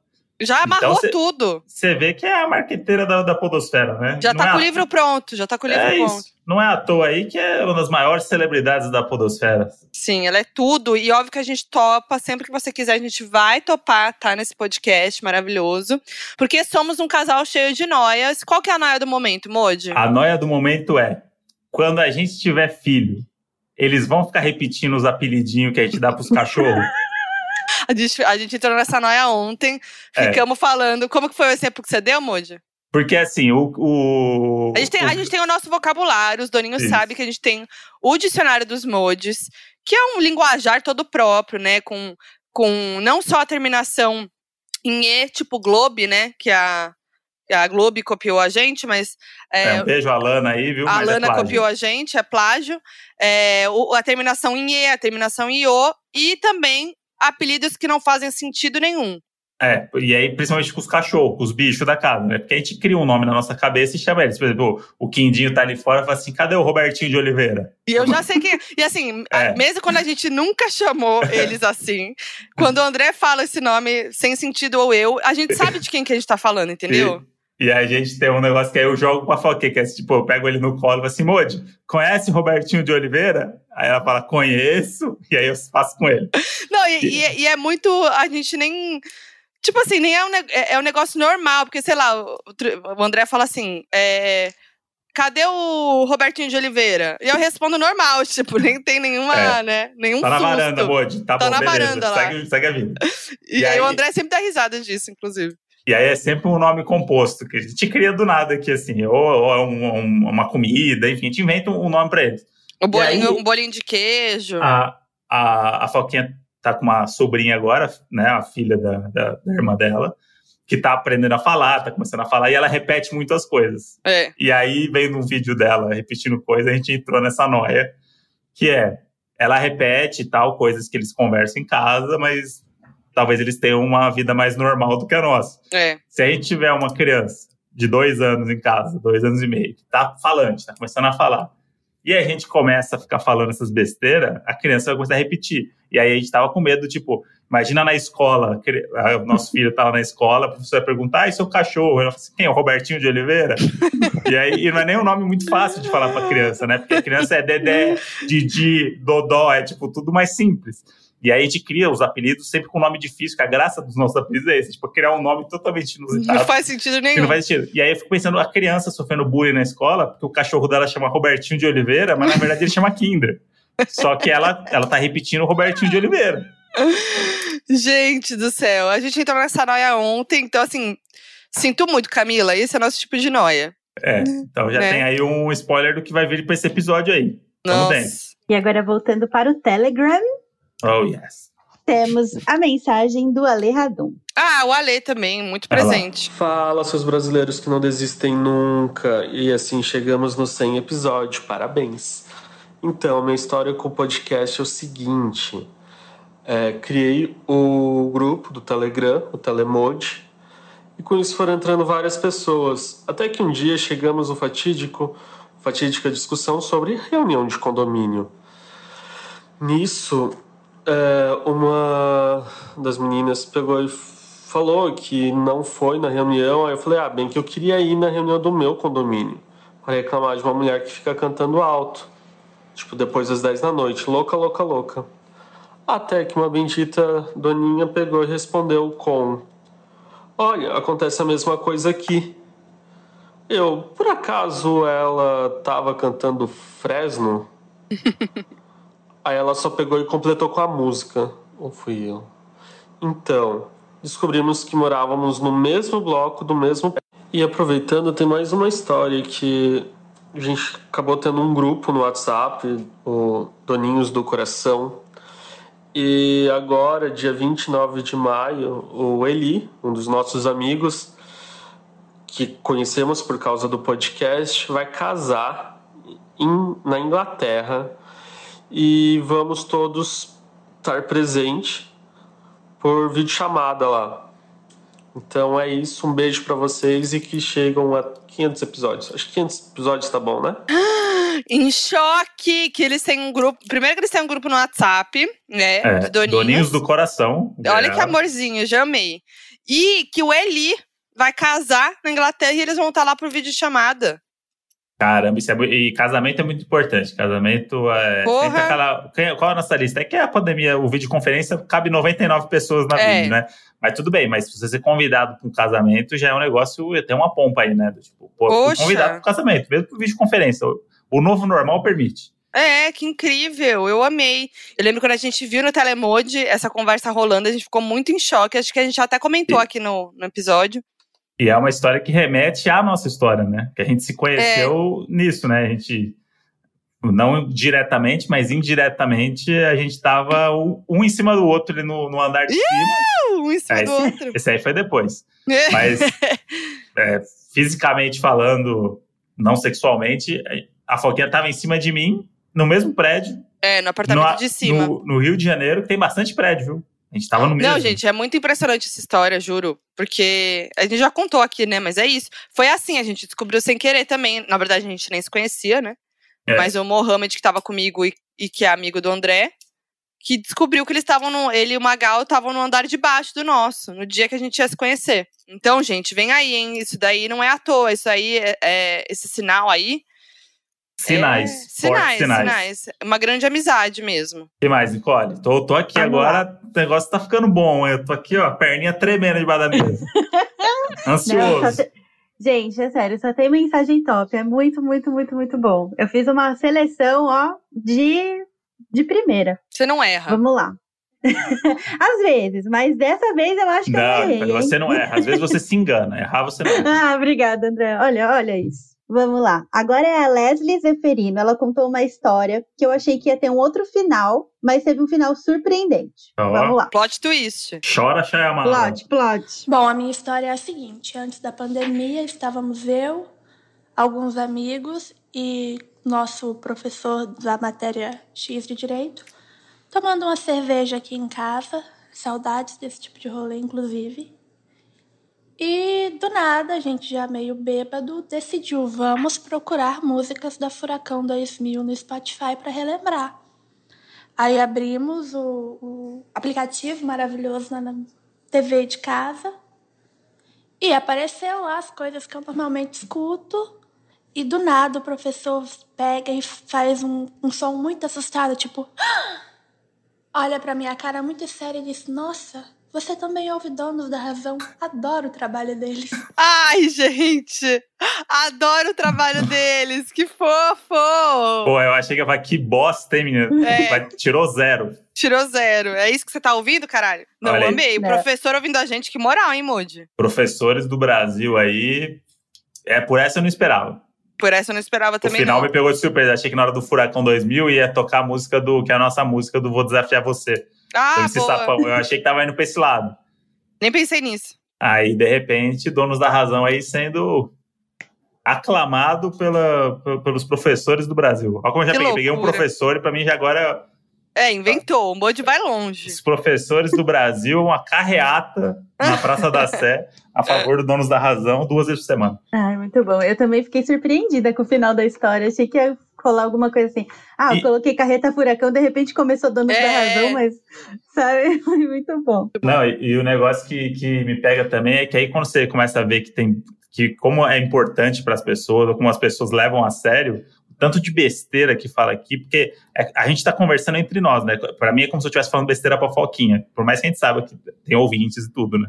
Já Então amarrou cê- tudo. Você vê que é a marqueteira da, da podosfera, né? Já Não tá é com o livro pronto. Já tá com o livro É pronto. isso. Não é à toa aí que é uma das maiores celebridades da podosfera. Sim, ela é tudo. E óbvio que a gente topa. Sempre que você quiser, a gente vai topar, tá? Nesse podcast maravilhoso. Porque somos um casal cheio de noias. Qual que é a noia do momento, Modi? A noia do momento é, quando a gente tiver filho, eles vão ficar repetindo os apelidinhos que a gente dá pros cachorros? A gente, a gente entrou nessa noia ontem. É. Ficamos falando. Como que foi o exemplo que você deu, Modi? Porque assim, o... o A gente, tem, o- a gente tem o nosso vocabulário, os doninhos Isso. sabem que a gente tem o dicionário dos modes, que é um linguajar todo próprio, né? Com, com não só a terminação em E, tipo Globe, né? Que a, a Globe copiou a gente, mas É, é, um beijo a Lana aí, viu? a Mas é Lana plágio. copiou a gente, é plágio. É, o- a terminação em E, a terminação em O, e também apelidos que não fazem sentido nenhum. É, e aí principalmente com os cachorros, com os bichos da casa, né? Porque a gente cria um nome na nossa cabeça e chama eles. Por exemplo, o Quindinho tá ali fora e fala assim, cadê o Robertinho de Oliveira? E eu já sei que. E assim, É. mesmo quando a gente nunca chamou eles assim, quando o André fala esse nome sem sentido ou eu, a gente sabe de quem que a gente tá falando, entendeu? E, e aí a gente tem um negócio que aí eu jogo com a Foquê, que é tipo, eu pego ele no colo e falo assim, Modi, conhece Robertinho de Oliveira? Aí ela fala, conheço, e aí eu faço com ele. Não, e, e- e é muito. A gente nem. Tipo assim, nem é um, é é um negócio normal, porque, sei lá, o, o André fala assim. é, Cadê o Robertinho de Oliveira? E eu respondo normal, tipo, nem tem nenhuma, É. né? Nenhum Tá na susto. varanda, Modi, tá, Tá bom, na beleza, varanda lá. segue, segue a vida. E, E aí, aí- o André sempre dá risada disso, inclusive. E aí é sempre um nome composto, que a gente cria do nada aqui, assim, ou, ou é um- um- uma comida, enfim, a gente inventa um nome pra eles. O bolinho, aí- um bolinho de queijo. A, a, a Foquinha tá com uma sobrinha agora, né, a filha da, da, da irmã dela, que tá aprendendo a falar, tá começando a falar, e ela repete muitas coisas. É. E aí, vendo um vídeo dela repetindo coisas, a gente entrou nessa noia, que é, ela repete e tal, coisas que eles conversam em casa, mas talvez eles tenham uma vida mais normal do que a nossa. É. Se a gente tiver uma criança de dois anos em casa, dois anos e meio, que tá falante, tá começando a falar, e a gente começa a ficar falando essas besteiras, a criança vai começar a repetir. E aí a gente tava com medo, tipo, imagina na escola, o nosso filho tava na escola, a professora vai perguntar, ah, e seu cachorro? Ela fala assim, quem? O Robertinho de Oliveira? e aí e não é nem um nome muito fácil de falar pra criança, né? Porque a criança é Dedé, Didi, Dodó, é tipo tudo mais simples. E aí a gente cria os apelidos sempre com nome difícil, que a graça dos nossos apelidos é esse, tipo, criar um nome totalmente inusitado. Não faz sentido nenhum. Não faz sentido. E aí eu fico pensando, a criança sofrendo bullying na escola, porque o cachorro dela chama Robertinho de Oliveira, mas na verdade ele chama Kinder. Só que ela, ela tá repetindo o Robertinho de Oliveira. Gente do céu, a gente entrou nessa noia ontem, então assim, sinto muito, Camila, esse é nosso tipo de noia. É, então já Né? tem aí um spoiler do que vai vir pra esse episódio aí. Dentro. E agora, voltando para o Telegram, Oh, yes. temos a mensagem do Ale Radum. Ah, o Ale também, muito presente. Fala, seus brasileiros que não desistem nunca. E assim chegamos no 100 episódio. Parabéns. Então, minha história com o podcast é o seguinte: É, criei o grupo do Telegram, o Telemode, e com isso foram entrando várias pessoas. Até que um dia chegamos no fatídico, fatídica discussão sobre reunião de condomínio. Nisso, é, uma das meninas pegou e falou que não foi na reunião. Aí eu falei, ah, bem que eu queria ir na reunião do meu condomínio para reclamar de uma mulher que fica cantando alto, tipo depois das 10 da noite, louca, louca, louca. Até que uma bendita doninha pegou e respondeu com: Olha, acontece a mesma coisa aqui. Eu, por acaso ela tava cantando Fresno? Aí ela só pegou e completou com a música. Ou fui eu? Então, descobrimos que morávamos no mesmo bloco do mesmo pé. E aproveitando, tem mais uma história que a gente acabou tendo um grupo no WhatsApp, o Doninhos do Coração. E agora, dia 29 de maio, o Eli, um dos nossos amigos, que conhecemos por causa do podcast, vai casar em- na Inglaterra e vamos todos estar presentes por videochamada lá. Então é isso, um beijo pra vocês e que chegam a 500 episódios. Acho que 500 episódios tá bom, né? Em choque que eles têm um grupo. Primeiro que eles têm um grupo no WhatsApp, né? É, de doninhos. Doninhos do Coração. Olha É. que amorzinho, já amei. E que o Eli vai casar na Inglaterra e eles vão estar lá por vídeo chamada. Caramba, isso é muito... E casamento é muito importante. Casamento é. Porra. aquela... Qual é a nossa lista? É que a pandemia, o videoconferência, cabe 99 pessoas na É. vídeo, né? Mas tudo bem, mas se você ser convidado para um casamento, já é um negócio, tem uma pompa aí, né? Tipo, pô, convidado para um casamento, mesmo por videoconferência. O, o novo normal permite. É, que incrível, eu amei. Eu lembro quando a gente viu no Telemode essa conversa rolando, a gente ficou muito em choque. Acho que a gente até comentou aqui no, no episódio. E é uma história que remete à nossa história, né? Que a gente se É. conheceu nisso, né? A gente, não diretamente, mas indiretamente, a gente tava um em cima do outro ali no, no andar de cima. Um em cima É, do esse, outro. esse aí foi depois. Mas, é, fisicamente falando, não sexualmente, a Foquinha tava em cima de mim, no mesmo prédio. É, no apartamento no, de cima. No, no Rio de Janeiro, que tem bastante prédio, viu? A gente tava no mesmo. Não, gente, é muito impressionante essa história, juro. Porque a gente já contou aqui, né? Mas é isso. Foi assim, a gente descobriu sem querer também. Na verdade, a gente nem se conhecia, né? É. Mas o Mohamed, que tava comigo e, e que é amigo do André, que descobriu que eles estavam no. Ele e o Magal estavam no andar de baixo do nosso, no dia que a gente ia se conhecer. Então, gente, vem aí, hein? Isso daí não é à toa. Isso aí é. é- esse sinal aí. Sinais. É, fortes sinais, sinais. sinais. Uma grande amizade mesmo. O que mais, Nicole? Tô, tô aqui Vamos agora, o negócio tá ficando bom. Eu tô aqui, ó, perninha tremendo debaixo da mesa. Não, Ansioso. só te- Gente, é sério, só tem mensagem top. É muito, muito, muito, muito bom. Eu fiz uma seleção, ó, de, de primeira. Você não erra. Vamos lá. Às vezes, mas dessa vez eu acho que eu Não, errei. hein? você não erra. Às vezes você se engana. Errar você não erra. Ah, obrigada, André. Olha, olha isso. Vamos lá. Agora é a Leslie Zeferino. Ela contou uma história que eu achei que ia ter um outro final, mas teve um final surpreendente. Vamos lá. Plot twist. Chora, Chayamala. Plot, plot. Bom, a minha história é a seguinte: antes da pandemia, estávamos eu, alguns amigos e nosso professor da matéria X de Direito tomando uma cerveja aqui em casa. Saudades desse tipo de rolê, inclusive. E do nada, a gente já meio bêbado, decidiu, vamos procurar músicas da Furacão 2000 no Spotify para relembrar. Aí abrimos o, o aplicativo maravilhoso na TV de casa e apareceu lá as coisas que eu normalmente escuto. E do nada o professor pega e faz um, um som muito assustado, tipo. Olha pra minha cara muito séria e diz: Nossa, você também ouve Donos da Razão. Adoro o trabalho deles. Ai, gente! Adoro o trabalho deles, que fofo! Pô, eu achei que ia falar que bosta, hein, menina? É. Vai- Tirou zero. Tirou zero. É isso que você tá ouvindo, caralho? Não, Olha amei. O É. professor ouvindo a gente, que moral, hein, Moody? Professores do Brasil aí. É, por essa eu não esperava. Por essa eu não esperava também, final não. me pegou de surpresa. Achei que na hora do Furacão 2000 ia tocar a música do. que é a nossa música do Vou Desafiar Você. Ah, MC boa. Sapão. Eu achei que tava indo pra esse lado. Nem pensei nisso. Aí, de repente, Donos da Razão aí sendo aclamado pela, pe- pelos professores do Brasil. Olha como eu já Que peguei. Peguei um loucura. professor e pra mim já agora É, inventou. O Moody vai longe. os professores do Brasil, uma carreata na Praça da Sé a favor do Donos da Razão duas vezes por semana. Ai, muito bom. Eu também fiquei surpreendida com o final da história. Achei que ia rolar alguma coisa assim. Ah, eu E- coloquei carreta furacão, de repente começou Donos da É. Razão, mas, sabe, foi muito bom. Não, e, e o negócio que, que me pega também é que aí quando você começa a ver que tem que como é importante para as pessoas, ou como as pessoas levam a sério, o tanto de besteira que fala aqui, porque é- a gente está conversando entre nós, né? Para mim é como se eu estivesse falando besteira para Foquinha, por mais que a gente saiba que tem ouvintes e tudo, né?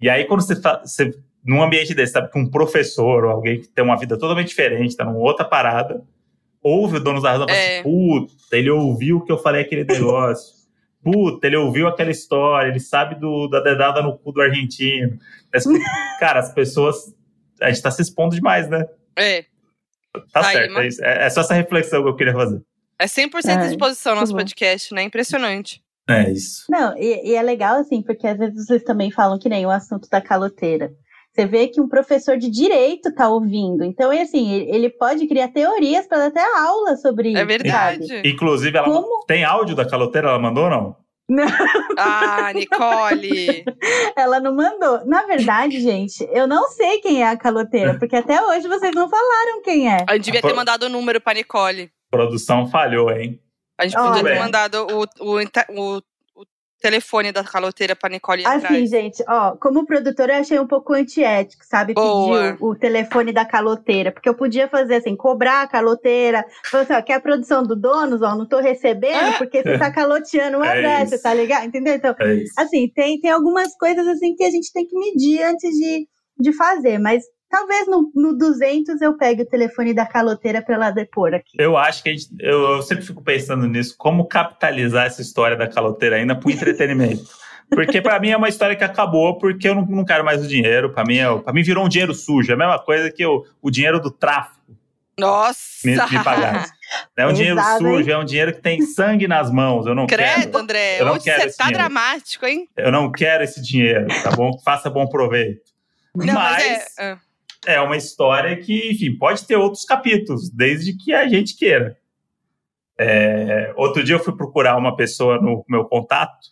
E aí quando você, você num ambiente desse, sabe, com um professor ou alguém que tem uma vida totalmente diferente, tá numa outra parada, ouve o dono da razão e fala É. assim, puta, ele ouviu que eu falei aquele negócio. Puta, ele ouviu aquela história, ele sabe do, da dedada no cu do argentino. Mas, cara, as pessoas. A gente tá se expondo demais, né? É. Tá Aí, certo. mas- É, isso. É- é só essa reflexão que eu queria fazer. É 100% de Ai, disposição nosso bom. podcast, né? Impressionante. É isso. Não, e, e é legal assim, porque às vezes vocês também falam que nem o assunto da caloteira. Você vê que um professor de direito tá ouvindo. Então, é assim, ele, pode criar teorias para dar até aula sobre isso. É sabe? verdade. Inclusive, ela Como? tem áudio da caloteira, ela mandou ou não? Ah, Nicole. Ela não mandou. Na verdade, gente, eu não sei quem é a caloteira, porque até hoje vocês não falaram quem é. A gente devia ter Pro- mandado o número pra Nicole. Produção falhou, hein? A gente podia ter Olha. mandado o, o, o telefone da caloteira pra Nicole ir Assim, atrás. gente, ó, como produtora, eu achei um pouco antiético, sabe? Boa. Pedir o, o telefone da caloteira. Porque eu podia fazer assim, cobrar a caloteira. Falar assim, ó, quer a produção do donos, ó, não tô recebendo porque você tá caloteando uma É tá ligado? Entendeu? Então, É assim, tem, tem algumas coisas assim que a gente tem que medir antes de, de fazer. Mas talvez no, no 200 eu pegue o telefone da caloteira pra ela depor aqui. Eu acho que a gente, eu, eu sempre fico pensando nisso, como capitalizar essa história da caloteira ainda pro entretenimento. Porque pra mim é uma história que acabou, porque eu não, não quero mais o dinheiro. Pra mim, é, pra mim virou um dinheiro sujo. É a mesma coisa que o, o dinheiro do tráfico Nossa! me, me pagasse. É um dinheiro Pesado, sujo, é um dinheiro que tem sangue nas mãos. Eu não Credo, quero. André. Eu não Hoje quero você esse tá dinheiro. dramático, hein? Eu não quero esse dinheiro, tá bom? Faça bom proveito. Não, mas, mas é. É uma história que, enfim, pode ter outros capítulos, desde que a gente queira. É, outro dia eu fui procurar uma pessoa no meu contato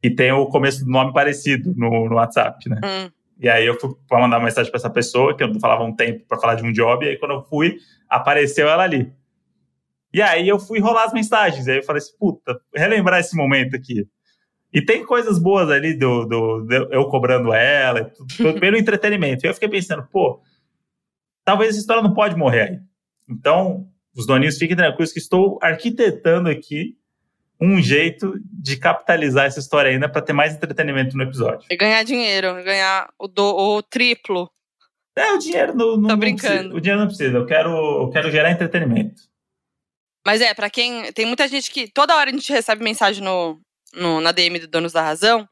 que tem o começo do nome parecido no, no WhatsApp, né? Hum. E aí eu fui para mandar uma mensagem para essa pessoa, que eu não falava um tempo para falar de um job, e aí quando eu fui, apareceu ela ali. E aí eu fui rolar as mensagens, aí eu falei assim, puta, relembrar esse momento aqui. E tem coisas boas ali do, do, do- eu cobrando ela, tudo, pelo entretenimento. E eu fiquei pensando, pô, talvez essa história não pode morrer aí. Então, os doninhos fiquem tranquilos que estou arquitetando aqui um jeito de capitalizar essa história ainda para ter mais entretenimento no episódio. E ganhar dinheiro, ganhar o, do, o triplo. É, o dinheiro não, não, Tô não brincando. precisa. O dinheiro não precisa. Eu quero, eu quero gerar entretenimento. Mas é, pra quem. Tem muita gente que. Toda hora a gente recebe mensagem no, no- na DM do Donos da Razão,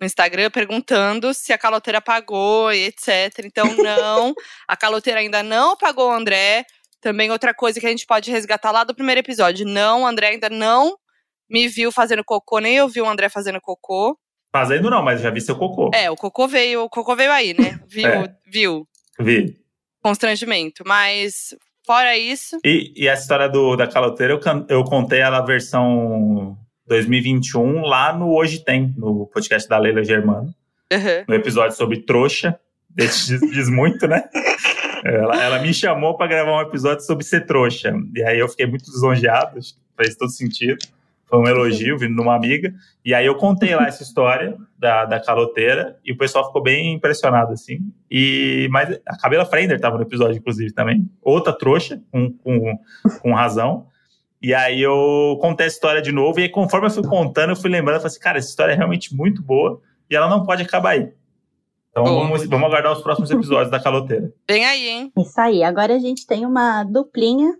no Instagram, perguntando se a caloteira pagou e etc. Então, não. a caloteira ainda não pagou o André. Também outra coisa que a gente pode resgatar lá do primeiro episódio. Não, o André ainda não me viu fazendo cocô, nem eu vi o André fazendo cocô. Fazendo não, mas já vi seu cocô. É, o cocô veio, o cocô veio aí, né? Viu, É. viu. Vi. Constrangimento. Mas, fora isso. E, e essa história do, da caloteira, eu, eu contei ela a versão 2021 lá no Hoje Tem, no podcast da Leila Germano. Uhum. no episódio sobre trouxa. Diz, diz muito, né? Ela, ela me chamou para gravar um episódio sobre ser trouxa. E aí eu fiquei muito lisonjeado, fez todo sentido. Foi um elogio vindo de uma amiga. E aí eu contei lá essa história da, da caloteira e o pessoal ficou bem impressionado, assim. E, mas a Cabela Frender estava no episódio, inclusive, também. Outra trouxa, com, com, com razão. E aí eu contei a história de novo, e aí, conforme eu fui contando, eu fui lembrando, eu falei assim, cara, essa história é realmente muito boa, e ela não pode acabar aí. Então vamos, vamos aguardar os próximos episódios da caloteira. Vem aí, hein? Isso aí. Agora a gente tem uma duplinha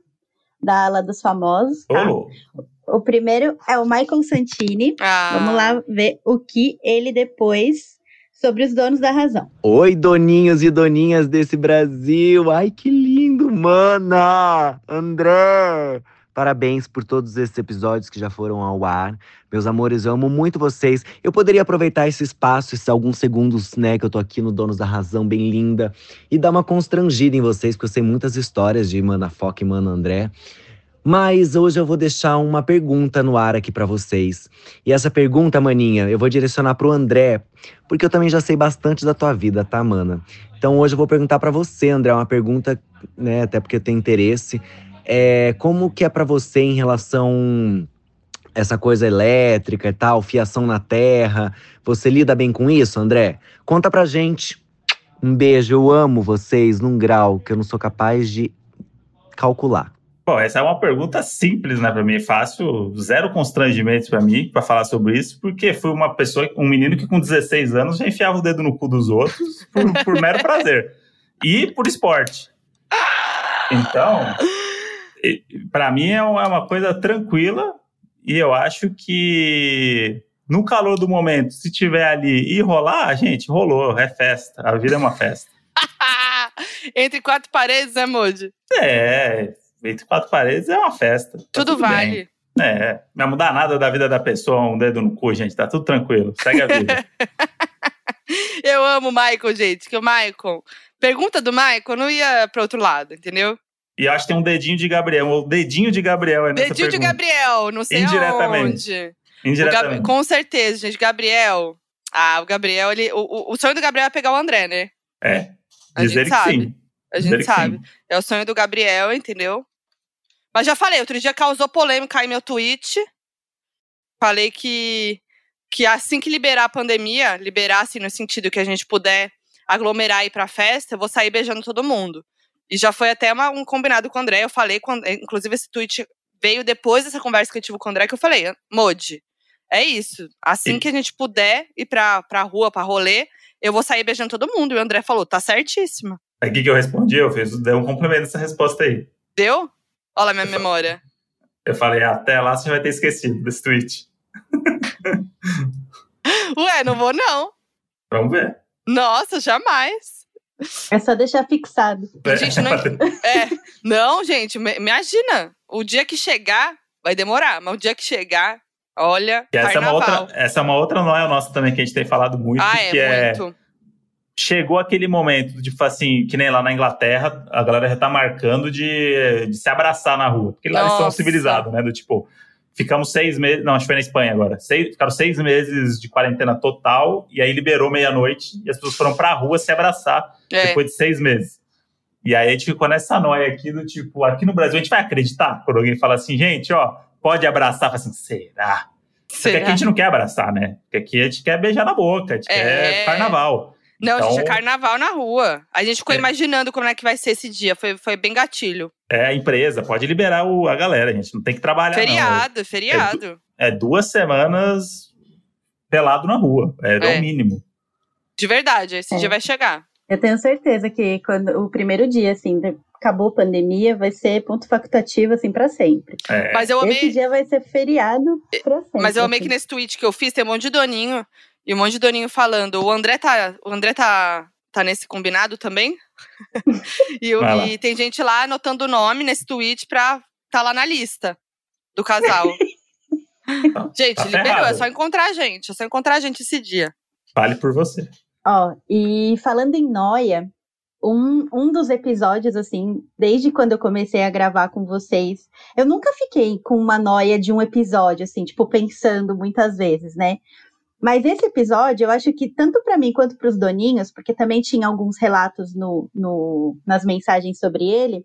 da ala dos famosos. Tá? louco. O primeiro é o Michael Santini. Ah. Vamos lá ver o que ele depois sobre os donos da razão. Oi, doninhos e doninhas desse Brasil. Ai, que lindo, mana! André! Parabéns por todos esses episódios que já foram ao ar. Meus amores, eu amo muito vocês. Eu poderia aproveitar esse espaço, esses alguns segundos, né, que eu tô aqui no Donos da Razão, bem linda, e dar uma constrangida em vocês, porque eu sei muitas histórias de Mana Foca e Mana André. Mas hoje eu vou deixar uma pergunta no ar aqui pra vocês. E essa pergunta, maninha, eu vou direcionar pro André, porque eu também já sei bastante da tua vida, tá, mana? Então hoje eu vou perguntar pra você, André, uma pergunta, né, até porque eu tenho interesse. É, como que é pra você em relação essa coisa elétrica e tal, fiação na terra? Você lida bem com isso, André? Conta pra gente. Um beijo, eu amo vocês num grau que eu não sou capaz de calcular. Bom, essa é uma pergunta simples, né, para mim, fácil, zero constrangimentos para mim para falar sobre isso, porque fui uma pessoa, um menino que com 16 anos já enfiava o dedo no cu dos outros por, por mero prazer e por esporte. Então, para mim é uma é uma coisa tranquila e eu acho que no calor do momento, se tiver ali e rolar, gente, rolou, é festa, a vida é uma festa. Entre quatro paredes, né, Moody? É, entre quatro paredes é uma festa. Tá Tudo bem. vale. É, não vai mudar nada da vida da pessoa, um dedo no cu, gente. Tá tudo tranquilo. Segue a vida. Eu amo o Michael, gente, que o Michael. Pergunta do Michael não ia pro outro lado, entendeu? E acho que tem um dedinho de Gabriel. O dedinho de Gabriel é nessa Dedinho de pergunta. Gabriel, não sei Indiretamente. aonde. Indiretamente. Gab- Com certeza, gente. Gabriel. Ah, o Gabriel, ele. O, o- sonho do Gabriel é pegar o André, né? É. A Dizer gente que sabe. sim. A gente sabe. É o sonho do Gabriel, entendeu? Mas já falei, outro dia causou polêmica aí meu tweet. Falei que, que assim que liberar a pandemia, liberar assim no sentido que a gente puder aglomerar e ir pra festa, eu vou sair beijando todo mundo. E já foi até uma- um combinado com o André. Eu falei, com, inclusive esse tweet veio depois dessa conversa que eu tive com o André, que eu falei, Modi, é isso. Assim que a gente puder ir pra, pra rua, pra rolê, eu vou sair beijando todo mundo. E o André falou, tá certíssima. Aí o que, eu respondi? Eu fiz, dei um complemento nessa resposta aí. Deu? Olha lá minha memória. Eu falei, até lá você vai ter esquecido desse tweet. Ué, não vou não. Vamos ver. Nossa, jamais. É só deixar fixado. Gente, não. É, não, gente, imagina. O dia que chegar, vai demorar, mas o dia que chegar, olha, essa, é uma outra, essa é uma outra noia nossa também que a gente tem falado muito. ah, que é, muito. chegou aquele momento, tipo assim, que nem lá na Inglaterra, a galera já tá marcando de, de se abraçar na rua. Porque lá eles são Nossa. civilizados, né? Do tipo, ficamos seis meses. Não, acho que foi na Espanha agora. Seis, ficaram seis meses de quarentena total, e aí liberou meia-noite, e as pessoas foram pra rua se abraçar É. depois de seis meses. E aí a gente ficou nessa noia aqui do tipo, aqui no Brasil a gente vai acreditar quando alguém fala assim, gente, ó, pode abraçar. Fala assim, será? Porque Será? aqui a gente não quer abraçar, né? Porque aqui a gente quer beijar na boca, a gente É. quer carnaval. Não, Então- gente, é carnaval na rua. A gente ficou É. imaginando como é que vai ser esse dia. Foi, foi bem gatilho. É a empresa, pode liberar o- a galera, a gente não tem que trabalhar. não. feriado, feriado. É duas semanas pelado na rua, é, é É. o mínimo. De verdade, esse É. dia vai chegar. Eu tenho certeza que quando o primeiro dia, assim, acabou a pandemia, vai ser ponto facultativo, assim, pra sempre. É. Mas eu amei. Esse dia vai ser feriado pra sempre. Mas eu amei que assim. nesse tweet que eu fiz tem um monte de doninho. E um monte de doninho falando. O André tá, o André tá, tá nesse combinado também? e, lá. e tem gente lá anotando o nome nesse tweet pra tá lá na lista do casal. gente, tá liberou. ferrado. É só encontrar a gente. É só encontrar a gente esse dia. Fale por você. Ó, e falando em noia, um, um dos episódios, assim, desde quando eu comecei a gravar com vocês, eu nunca fiquei com uma noia de um episódio, assim, tipo, pensando muitas vezes, né? Mas esse episódio, eu acho que tanto para mim quanto para os doninhos, porque também tinha alguns relatos no, no, nas mensagens sobre ele,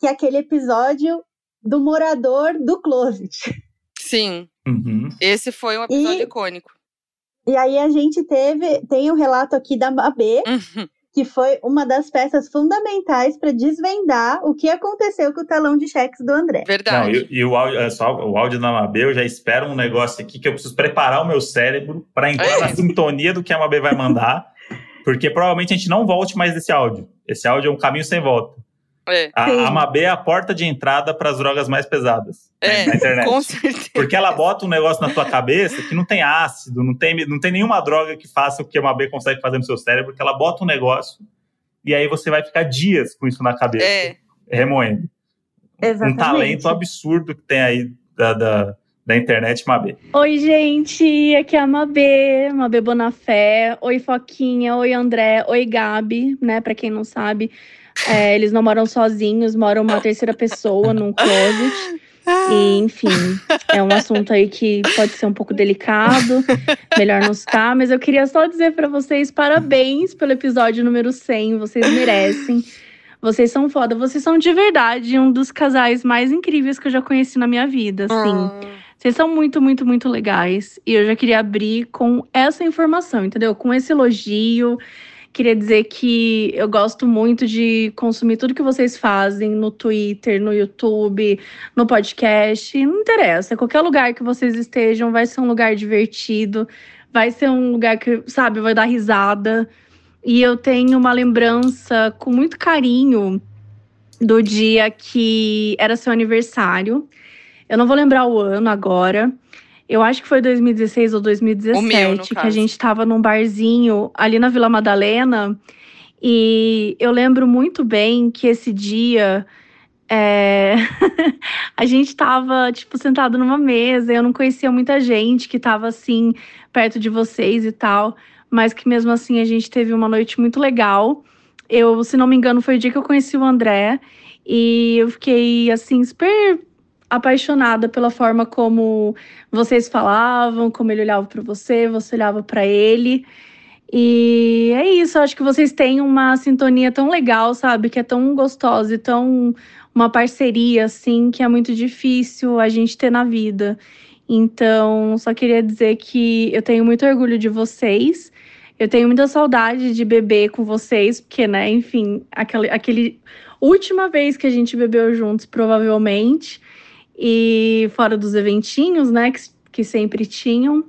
que é aquele episódio do morador do closet. Sim. Uhum. Esse foi um episódio E- icônico. E aí a gente teve, tem um relato aqui da Mabê, que foi uma das peças fundamentais para desvendar o que aconteceu com o talão de cheques do André. Verdade. Não, e, e o, áudio, é só, o áudio da Mabê, eu já espero um negócio aqui que eu preciso preparar o meu cérebro para entrar É. na sintonia do que a Mabê vai mandar, porque provavelmente a gente não volte mais desse áudio. Esse áudio é um caminho sem volta. É. A, a Mabê é a porta de entrada para as drogas mais pesadas É, na internet. com certeza. Porque ela bota um negócio na tua cabeça que não tem ácido, não tem, não tem nenhuma droga que faça o que a Mabê consegue fazer no seu cérebro, que ela bota um negócio e aí você vai ficar dias com isso na cabeça, É. remoendo. Exatamente. Um talento absurdo que tem aí da, da, da internet, Mabê. Oi, gente, aqui é a Mabê, Mabê Bonafé. Oi, Foquinha, oi, André, oi, Gabi, né? Pra quem não sabe, é, eles não moram sozinhos, moram uma terceira pessoa num closet. E, enfim, é um assunto aí que pode ser um pouco delicado, melhor não citar, mas eu queria só dizer pra vocês parabéns pelo episódio número 100, vocês merecem. Vocês são foda, vocês são de verdade um dos casais mais incríveis que eu já conheci na minha vida, assim. Vocês são muito, muito, muito legais. E eu já queria abrir com essa informação, entendeu? Com esse elogio. Queria dizer que eu gosto muito de consumir tudo que vocês fazem no Twitter, no YouTube, no podcast. Não interessa. Qualquer lugar que vocês estejam vai ser um lugar divertido. Vai ser um lugar que, sabe, vai dar risada. E eu tenho uma lembrança com muito carinho do dia que era seu aniversário. Eu não vou lembrar o ano agora. Eu acho que foi 2016 ou 2017 O meu, que a gente tava num barzinho ali na Vila Madalena. E eu lembro muito bem que esse dia é, a gente tava, tipo, sentado numa mesa. Eu não conhecia muita gente que tava assim, perto de vocês e tal. Mas que mesmo assim a gente teve uma noite muito legal. Eu, se não me engano, foi o dia que eu conheci o André. E eu fiquei, assim, super apaixonada pela forma como vocês falavam, como ele olhava para você, você olhava para ele. E é isso, acho que vocês têm uma sintonia tão legal, sabe? Que é tão gostosa e tão uma parceria, assim, que é muito difícil a gente ter na vida. Então, só queria dizer que eu tenho muito orgulho de vocês. Eu tenho muita saudade de beber com vocês, porque, né, enfim, aquele, aquele última vez que a gente bebeu juntos, provavelmente, e fora dos eventinhos, né, que, que sempre tinham.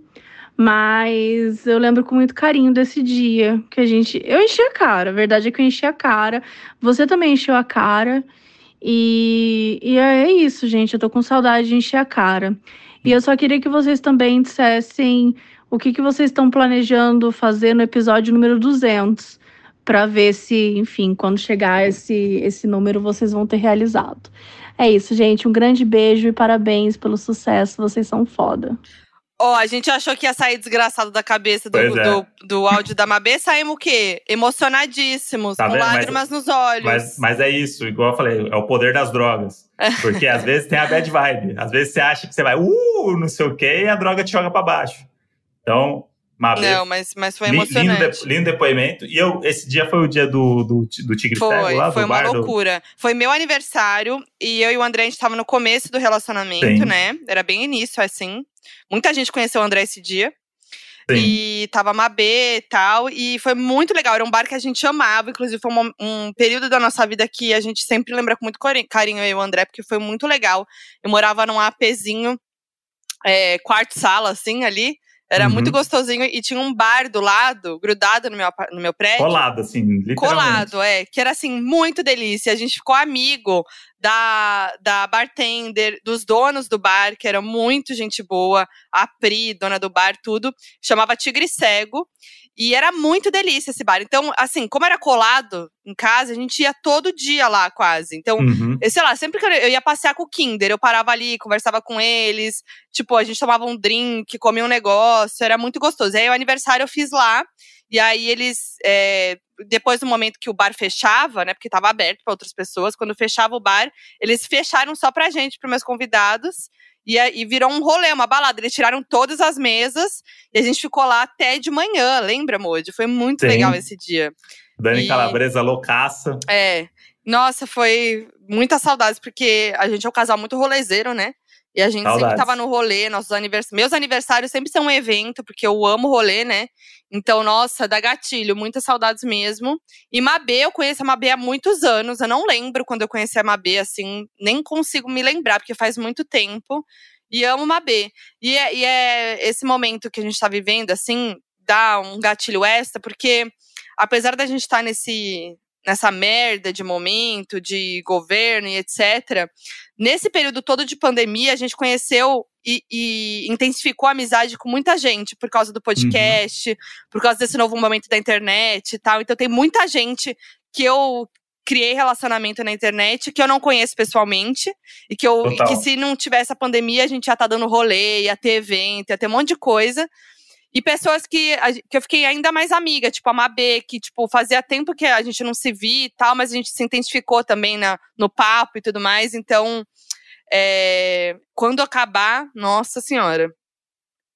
Mas eu lembro com muito carinho desse dia que a gente. Eu enchi a cara, a verdade é que eu enchi a cara. Você também encheu a cara. E, e é isso, gente. Eu tô com saudade de encher a cara. E eu só queria que vocês também dissessem o que, que vocês estão planejando fazer no episódio número 200, para ver se, enfim, quando chegar esse, esse número, vocês vão ter realizado. É isso, gente. Um grande beijo e parabéns pelo sucesso. Vocês são foda. Ó, a gente achou que ia sair desgraçado da cabeça do, é. do, do áudio da Mabê. Saímos o quê? Emocionadíssimos, Tá com vendo? Mas- lágrimas nos olhos. Mas, mas é isso, igual eu falei, é o poder das drogas. Porque às vezes tem a bad vibe. Às vezes você acha que você vai, uh, não sei o quê, e a droga te joga pra baixo. Então, Mabê, Não, mas, mas foi emocionante. lindo, de- lindo depoimento. E eu, esse dia foi o dia do, do, do Tigre Cego Foi, lá, foi do uma bar do- loucura. Foi meu aniversário e eu e o André, a gente tava no começo do relacionamento, Sim. né? Era bem início, assim. Muita gente conheceu o André esse dia. Sim. E tava Mabê e tal. E foi muito legal. Era um bar que a gente amava. Inclusive, foi um, um período da nossa vida que a gente sempre lembra com muito carinho, eu e o André, porque foi muito legal. Eu morava num APzinho, é, quarto-sala, assim, ali. Era Uhum. muito gostosinho. E tinha um bar do lado, grudado no meu, no meu prédio. Colado, assim, literalmente. Colado, é. Que era assim, muito delícia. A gente ficou amigo da, da bartender, dos donos do bar, que era muito gente boa. A Pri, dona do bar, tudo. Chamava Tigre Cego. E era muito delícia esse bar. Então, assim, como era colado em casa, a gente ia todo dia lá, quase. Então, Uhum. eu, sei lá, sempre que eu ia passear com o Kinder, eu parava ali, conversava com eles. Tipo, a gente tomava um drink, comia um negócio, era muito gostoso. E aí, o aniversário eu fiz lá. E aí, eles. é, depois do momento que o bar fechava, né? Porque tava aberto para outras pessoas, quando fechava o bar, eles fecharam só pra gente, pros meus convidados. E, e virou um rolê, uma balada. Eles tiraram todas as mesas e a gente ficou lá até de manhã, lembra, Moody? Foi muito Sim. legal esse dia. Dani E- Calabresa loucaça. É. Nossa, foi muitas saudades, porque a gente é um casal muito rolezeiro, né? E a gente sempre Saudades. tava no rolê, nossos aniversários. Meus aniversários sempre são um evento, porque eu amo rolê, né? Então, nossa, dá gatilho, muitas saudades mesmo. E Mabê, eu conheço a Mabê há muitos anos. Eu não lembro quando eu conheci a Mabê, assim, nem consigo me lembrar, porque faz muito tempo. E amo Mabê. E é, e é esse momento que a gente tá vivendo, assim, dá um gatilho extra, porque apesar da gente estar nesse nessa merda de momento, de governo e etc. Nesse período todo de pandemia, a gente conheceu e, e intensificou a amizade com muita gente por causa do podcast, por causa desse novo momento da internet e tal. Então tem muita gente que eu criei relacionamento na internet que eu não conheço pessoalmente e que eu Total. que se não tivesse a pandemia a gente ia estar dando rolê, ia ter evento, ia ter um monte de coisa. E pessoas que, que eu fiquei ainda mais amiga, tipo a Mabê, que tipo, fazia tempo que a gente não se via e tal, mas a gente se identificou também na, no papo e tudo mais. Então, é, quando acabar, nossa senhora.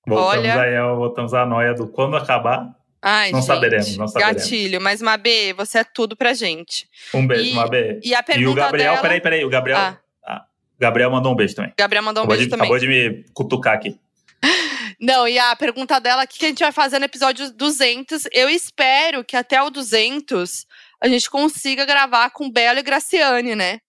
Voltamos Olha- aí, voltamos à noia do quando acabar. Ai, Não gente, saberemos, não saberemos. Gatilho, mas Mabê, você é tudo pra gente. Um beijo, E- Mabê. e a o pergunta Gabriel, dela- peraí, peraí, o Gabriel. Ah. Ah, o Gabriel mandou um beijo também. Gabriel mandou um acabou beijo de, também. Acabou de me cutucar aqui. Não, e a pergunta dela, o que a gente vai fazer no episódio 200? Eu espero que até o 200 a gente consiga gravar com Bela e Graciane, né?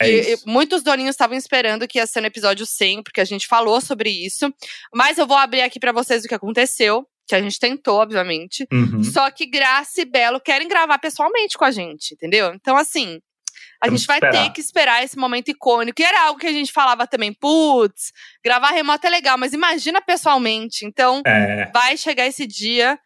É E- muitos doninhos estavam esperando que ia ser no episódio 100, porque a gente falou sobre isso. Mas eu vou abrir aqui pra vocês o que aconteceu, que a gente tentou, obviamente. Uhum. Só que Graça e Belo querem gravar pessoalmente com a gente, entendeu? Então, assim, a Temos gente vai que esperar. ter que esperar esse momento icônico. E era algo que a gente falava também, putz, gravar remoto é legal, mas imagina pessoalmente. Então, É. vai chegar esse dia.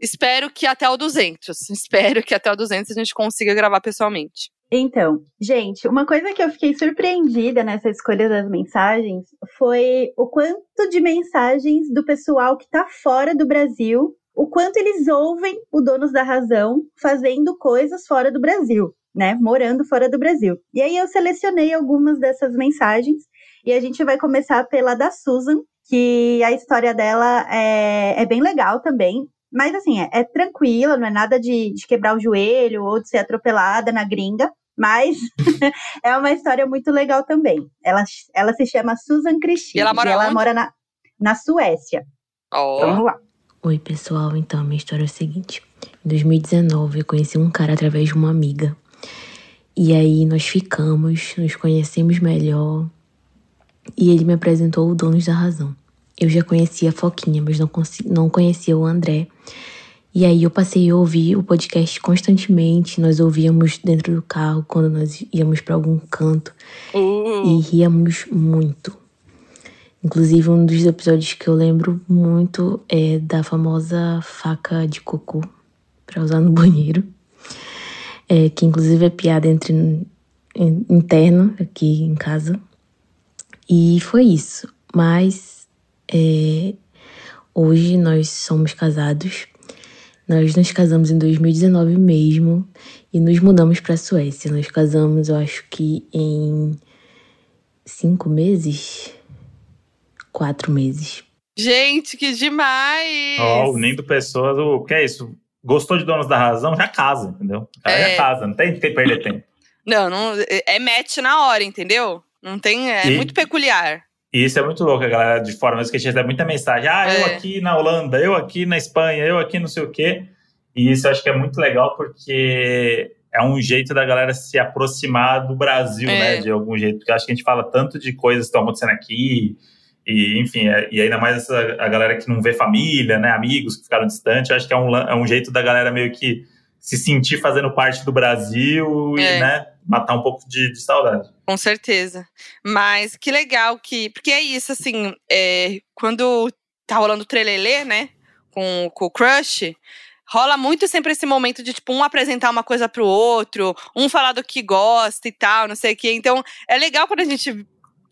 Espero que até o 200. Espero que até o 200 a gente consiga gravar pessoalmente. Então, gente, uma coisa que eu fiquei surpreendida nessa escolha das mensagens foi o quanto de mensagens do pessoal que tá fora do Brasil, o quanto eles ouvem o Donos da Razão fazendo coisas fora do Brasil, né? Morando fora do Brasil. E aí eu selecionei algumas dessas mensagens e a gente vai começar pela da Susan, que a história dela é, é bem legal também. Mas assim, é, é tranquila, não é nada de, de quebrar o joelho ou de ser atropelada na gringa. Mas é uma história muito legal também. Ela, ela se chama Susan Christine. E ela mora onde? mora na, na Suécia. Ó. Vamos lá. Oi, pessoal. Então, minha história é o seguinte. Em 2019, eu conheci um cara através de uma amiga. E aí, nós ficamos, nos conhecemos melhor. E ele me apresentou o Donos da Razão. Eu já conhecia a Foquinha, mas não, não conhecia o André. E aí, eu passei a ouvir o podcast constantemente. Nós ouvíamos dentro do carro, quando nós íamos para algum canto. E ríamos muito. Inclusive, um dos episódios que eu lembro muito é da famosa faca de cocô pra usar no banheiro. É, que inclusive é piada entre in- interna aqui em casa. E foi isso. Mas é, hoje nós somos casados. Nós nos casamos em 2019 mesmo e nos mudamos pra Suécia. Nós casamos, eu acho que em cinco meses, quatro meses. Gente, que demais! Ó, unindo pessoas, o que é isso? Gostou de Donos da Razão? Já casa, entendeu? É. já casa, não tem que perder tempo. Não, não, é match na hora, entendeu? Não tem, é E- muito peculiar. E isso é muito louco, a galera de fora, mas que a gente recebe muita mensagem. Ah, eu É. aqui na Holanda, eu aqui na Espanha, eu aqui não sei o quê. E isso eu acho que é muito legal porque é um jeito da galera se aproximar do Brasil, É. né? De algum jeito. Porque eu acho que a gente fala tanto de coisas que estão acontecendo aqui. E, enfim, é- e ainda mais essa, a galera que não vê família, né? Amigos que ficaram distantes. Acho que é um, é um jeito da galera meio que se sentir fazendo parte do Brasil É. e, né? Matar um pouco de, de saudade. Com certeza. Mas que legal que. Porque é isso, assim, é, quando tá rolando o trelelê, né? Com, com o crush. Rola muito sempre esse momento de, tipo, um apresentar uma coisa pro outro, um falar do que gosta e tal, não sei o quê. Então, é legal quando a gente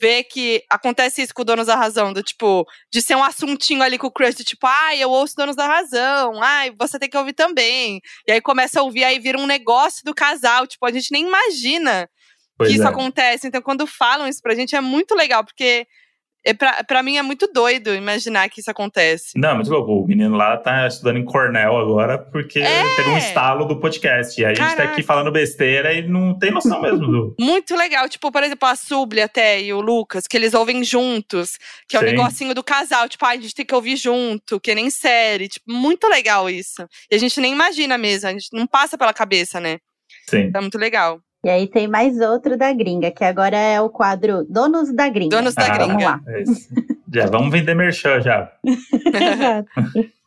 vê que acontece isso com o Donos da Razão, do tipo, de ser um assuntinho ali com o crush, do tipo, ai, eu ouço Donos da Razão, ai, você tem que ouvir também. E aí começa a ouvir, aí vira um negócio do casal, tipo, a gente nem imagina Pois que isso é. acontece. Então, quando falam isso pra gente, é muito legal, porque É pra, pra mim é muito doido imaginar que isso acontece. Não, muito louco. O menino lá tá estudando em Cornell agora porque É. teve um estalo do podcast. E a gente tá Caraca. aqui falando besteira e não tem noção mesmo do. Muito legal. Tipo, por exemplo, a Subli até e o Lucas, que eles ouvem juntos. Que é o Sim. negocinho do casal. Tipo, ai, a gente tem que ouvir junto, que nem série. Tipo, muito legal isso. E a gente nem imagina mesmo, a gente não passa pela cabeça, né? Sim. É muito legal. E aí tem mais outro da gringa, que agora é o quadro Donos da Gringa. Donos da Vamos Gringa. lá. É. Já, vamos vender merchan já.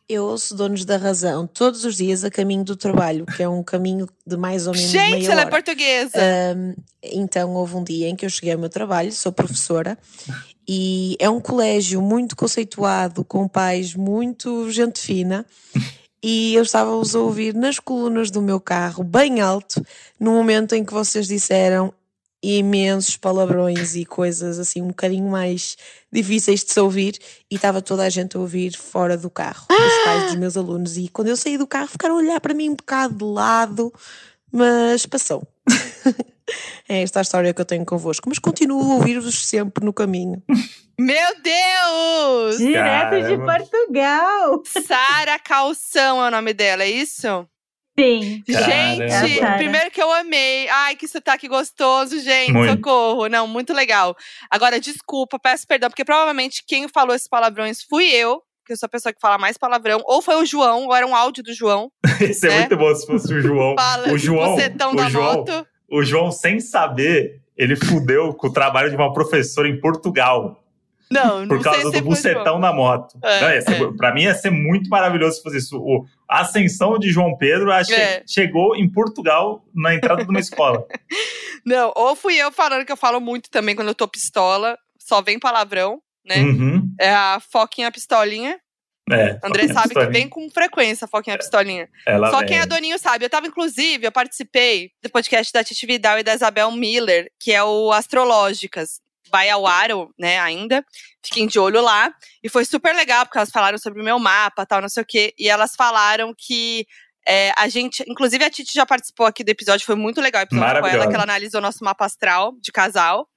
Eu ouço Donos da Razão todos os dias a caminho do trabalho, que é um caminho de mais ou menos Gente, meia ela é hora. portuguesa. Ahm, então houve um dia em que eu cheguei ao meu trabalho, sou professora, e é um colégio muito conceituado, com pais muito gente fina, e eu estava-os a ouvir nas colunas do meu carro, bem alto, no momento em que vocês disseram imensos palavrões e coisas assim um bocadinho mais difíceis de se ouvir e estava toda a gente a ouvir fora do carro, os pais dos meus alunos. E quando eu saí do carro ficaram a olhar para mim um bocado de lado mas passou é esta a história que eu tenho convosco mas continuo a ouvir-vos sempre no caminho Meu Deus! Direto de Caramba. Portugal. Sara Calção é o nome dela, é isso? Sim. Gente, Caramba. primeiro que eu amei. Ai, que sotaque gostoso, gente. Muito. Socorro. Não, muito legal. Agora, desculpa, peço perdão, porque provavelmente quem falou esses palavrões fui eu, que eu sou a pessoa que fala mais palavrão, ou foi o João, ou era um áudio do João. Isso é, É. muito bom se fosse o João. Fala, o João, bucetão o da João, moto. o João, sem saber, ele fudeu com o trabalho de uma professora em Portugal. Não, não Por causa do o bucetão na moto. É, Não, ser- é. Pra mim ia ser muito maravilhoso se fosse isso. O- a ascensão de João Pedro acho É. chegou em Portugal na entrada de uma escola. Não, ou fui eu falando que eu falo muito também quando eu tô pistola, só vem palavrão, né? Uhum. É a Foquinha Pistolinha. É, André sabe que vem com frequência a Foquinha Pistolinha. Ela Só vem. quem é doninho sabe. Eu tava, inclusive, eu participei do podcast da Titi Vidal e da Isabel Miller, que é o Astrológicas. Vai ao ar, né, ainda. Fiquem de olho lá. E foi super legal, porque elas falaram sobre o meu mapa, tal, não sei o quê. E elas falaram que é, a gente. Inclusive, a Titi já participou aqui do episódio, foi muito legal o episódio com ela, que ela analisou nosso mapa astral de casal.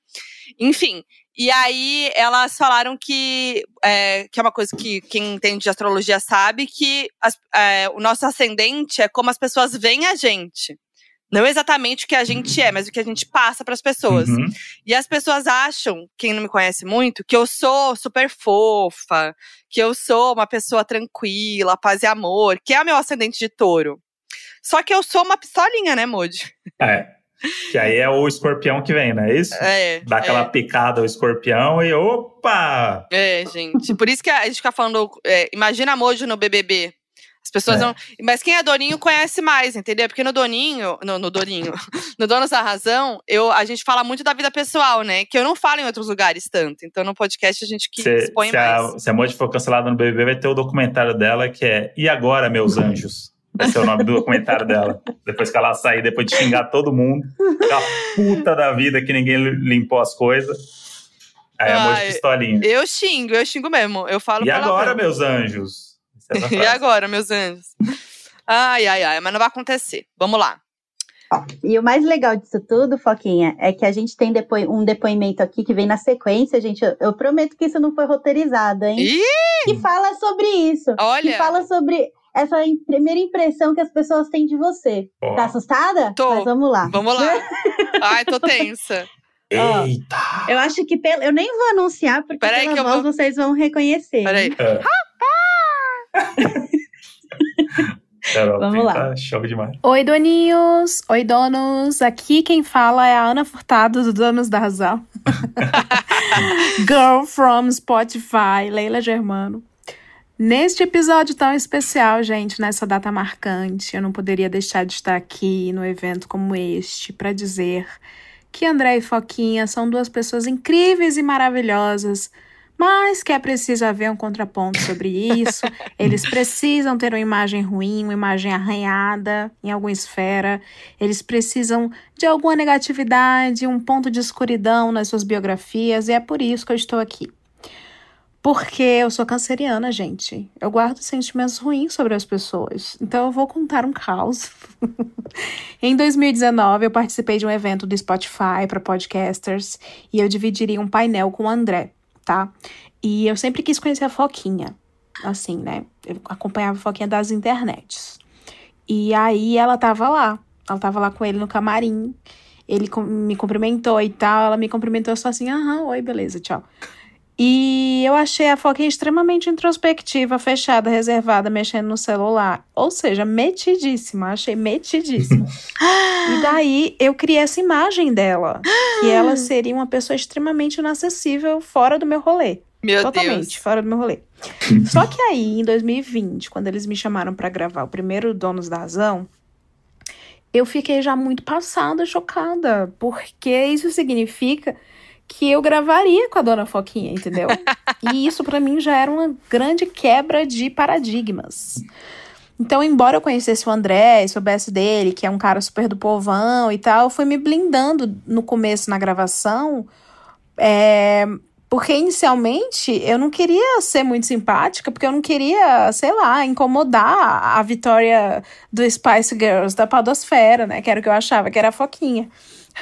Enfim. E aí, elas falaram que, é, que é uma coisa que quem entende de astrologia sabe, que as- é, o nosso ascendente é como as pessoas veem a gente. Não exatamente o que a gente é, mas o que a gente passa para as pessoas. Uhum. E as pessoas acham, quem não me conhece muito, que eu sou super fofa, que eu sou uma pessoa tranquila, paz e amor, que é o meu ascendente de touro. Só que eu sou uma pistolinha, né, Moody? É. Que aí é o escorpião que vem, não é isso? É. Dá aquela é. picada ao escorpião e opa! É, gente. Por isso que a gente fica falando. é, imagina Mojo no BBB. As pessoas É. não. Mas quem é Doninho conhece mais, entendeu? Porque no Doninho. No, no Doninho. No Donos da Razão, eu, a gente fala muito da vida pessoal, né? Que eu não falo em outros lugares tanto. Então no podcast a gente que Se, expõe se, mais. a, se a Moji for cancelada no BBB, vai ter o documentário dela que é E agora, meus anjos? Vai ser o nome do documentário dela. Depois que ela sair, depois de xingar todo mundo, aquela puta da vida que ninguém limpou as coisas. Aí a Moji Ai, pistolinha. Eu xingo, eu xingo mesmo. Eu falo E agora, meus anjos? É E agora, meus anjos? Ai, ai, ai, mas não vai acontecer. Vamos lá. E o mais legal disso tudo, Foquinha, é que a gente tem depois um depoimento aqui que vem na sequência, gente. Eu, eu prometo que isso não foi roteirizado, hein? Ih! Que fala sobre isso. Olha. Que fala sobre essa im- primeira impressão que as pessoas têm de você. Ó. Tá assustada? Tô. Mas vamos lá. Vamos lá. Ai, tô tensa. Eita! eu acho que pelo, eu nem vou anunciar, porque Peraí pela voz vou- vocês vão reconhecer. Peraí. É. Carol, Vamos lá. tá show demais. Oi, doninhos! Oi, donos! Aqui quem fala é a Ana Furtado, do Donos da Razão. Girl from Spotify, Leila Germano. Neste episódio tão especial, gente, nessa data marcante, eu não poderia deixar de estar aqui no evento como este para dizer que André e Foquinha são duas pessoas incríveis e maravilhosas, mas que é preciso haver um contraponto sobre isso. Eles precisam ter uma imagem ruim, uma imagem arranhada em alguma esfera. Eles precisam de alguma negatividade, um ponto de escuridão nas suas biografias, e é por isso que eu estou aqui. Porque eu sou canceriana, gente. Eu guardo sentimentos ruins sobre as pessoas. Então eu vou contar um caos. em 2019, eu participei de um evento do Spotify para podcasters e eu dividiria um painel com o André, tá? E eu sempre quis conhecer a Foquinha. Assim, né? Eu acompanhava a Foquinha das internets. E aí ela tava lá. Ela tava lá com ele no camarim. Ele me cumprimentou e tal. Ela me cumprimentou só assim, aham, oi, beleza, tchau. E eu achei a Foquinha extremamente introspectiva, fechada, reservada, mexendo no celular. Ou seja, metidíssima. Achei metidíssima. e daí eu criei essa imagem dela. Que ela seria uma pessoa extremamente inacessível fora do meu rolê. Meu Totalmente, Deus. fora do meu rolê. Só que aí, em 2020, quando eles me chamaram pra gravar o primeiro Donos da Razão, eu fiquei já muito passada, chocada, porque isso significa que eu gravaria com a dona Foquinha, entendeu? e isso pra mim já era uma grande quebra de paradigmas. Então, embora eu conhecesse o André e soubesse dele, que é um cara super do povão e tal, eu fui me blindando no começo na gravação, é, porque inicialmente eu não queria ser muito simpática, porque eu não queria, sei lá, incomodar a Vitória do Spice Girls da Podosfera, né? Que era o que eu achava, que era a Foquinha.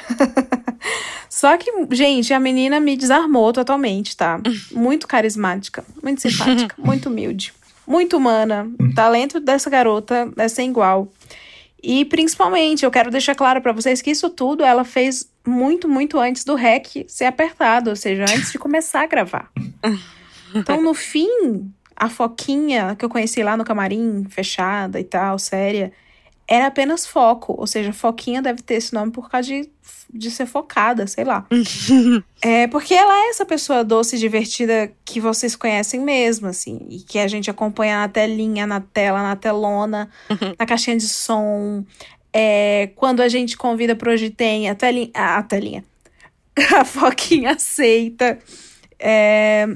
Só que, gente, a menina me desarmou totalmente, tá? Muito carismática, muito simpática, muito humilde, muito humana. O talento dessa garota é sem igual. E principalmente, eu quero deixar claro pra vocês que isso tudo ela fez muito, muito antes do REC ser apertado, ou seja, antes de começar a gravar. Então, no fim, a Foquinha que eu conheci lá no camarim, fechada e tal, séria, era apenas foco. Ou seja, Foquinha deve ter esse nome por causa de, de ser focada, sei lá. é porque ela é essa pessoa doce e divertida que vocês conhecem mesmo, assim. E que a gente acompanha na telinha, na tela, na telona, na caixinha de som. É, quando a gente convida pro Hoje Tem, a telinha. A telinha. A Foquinha aceita. É,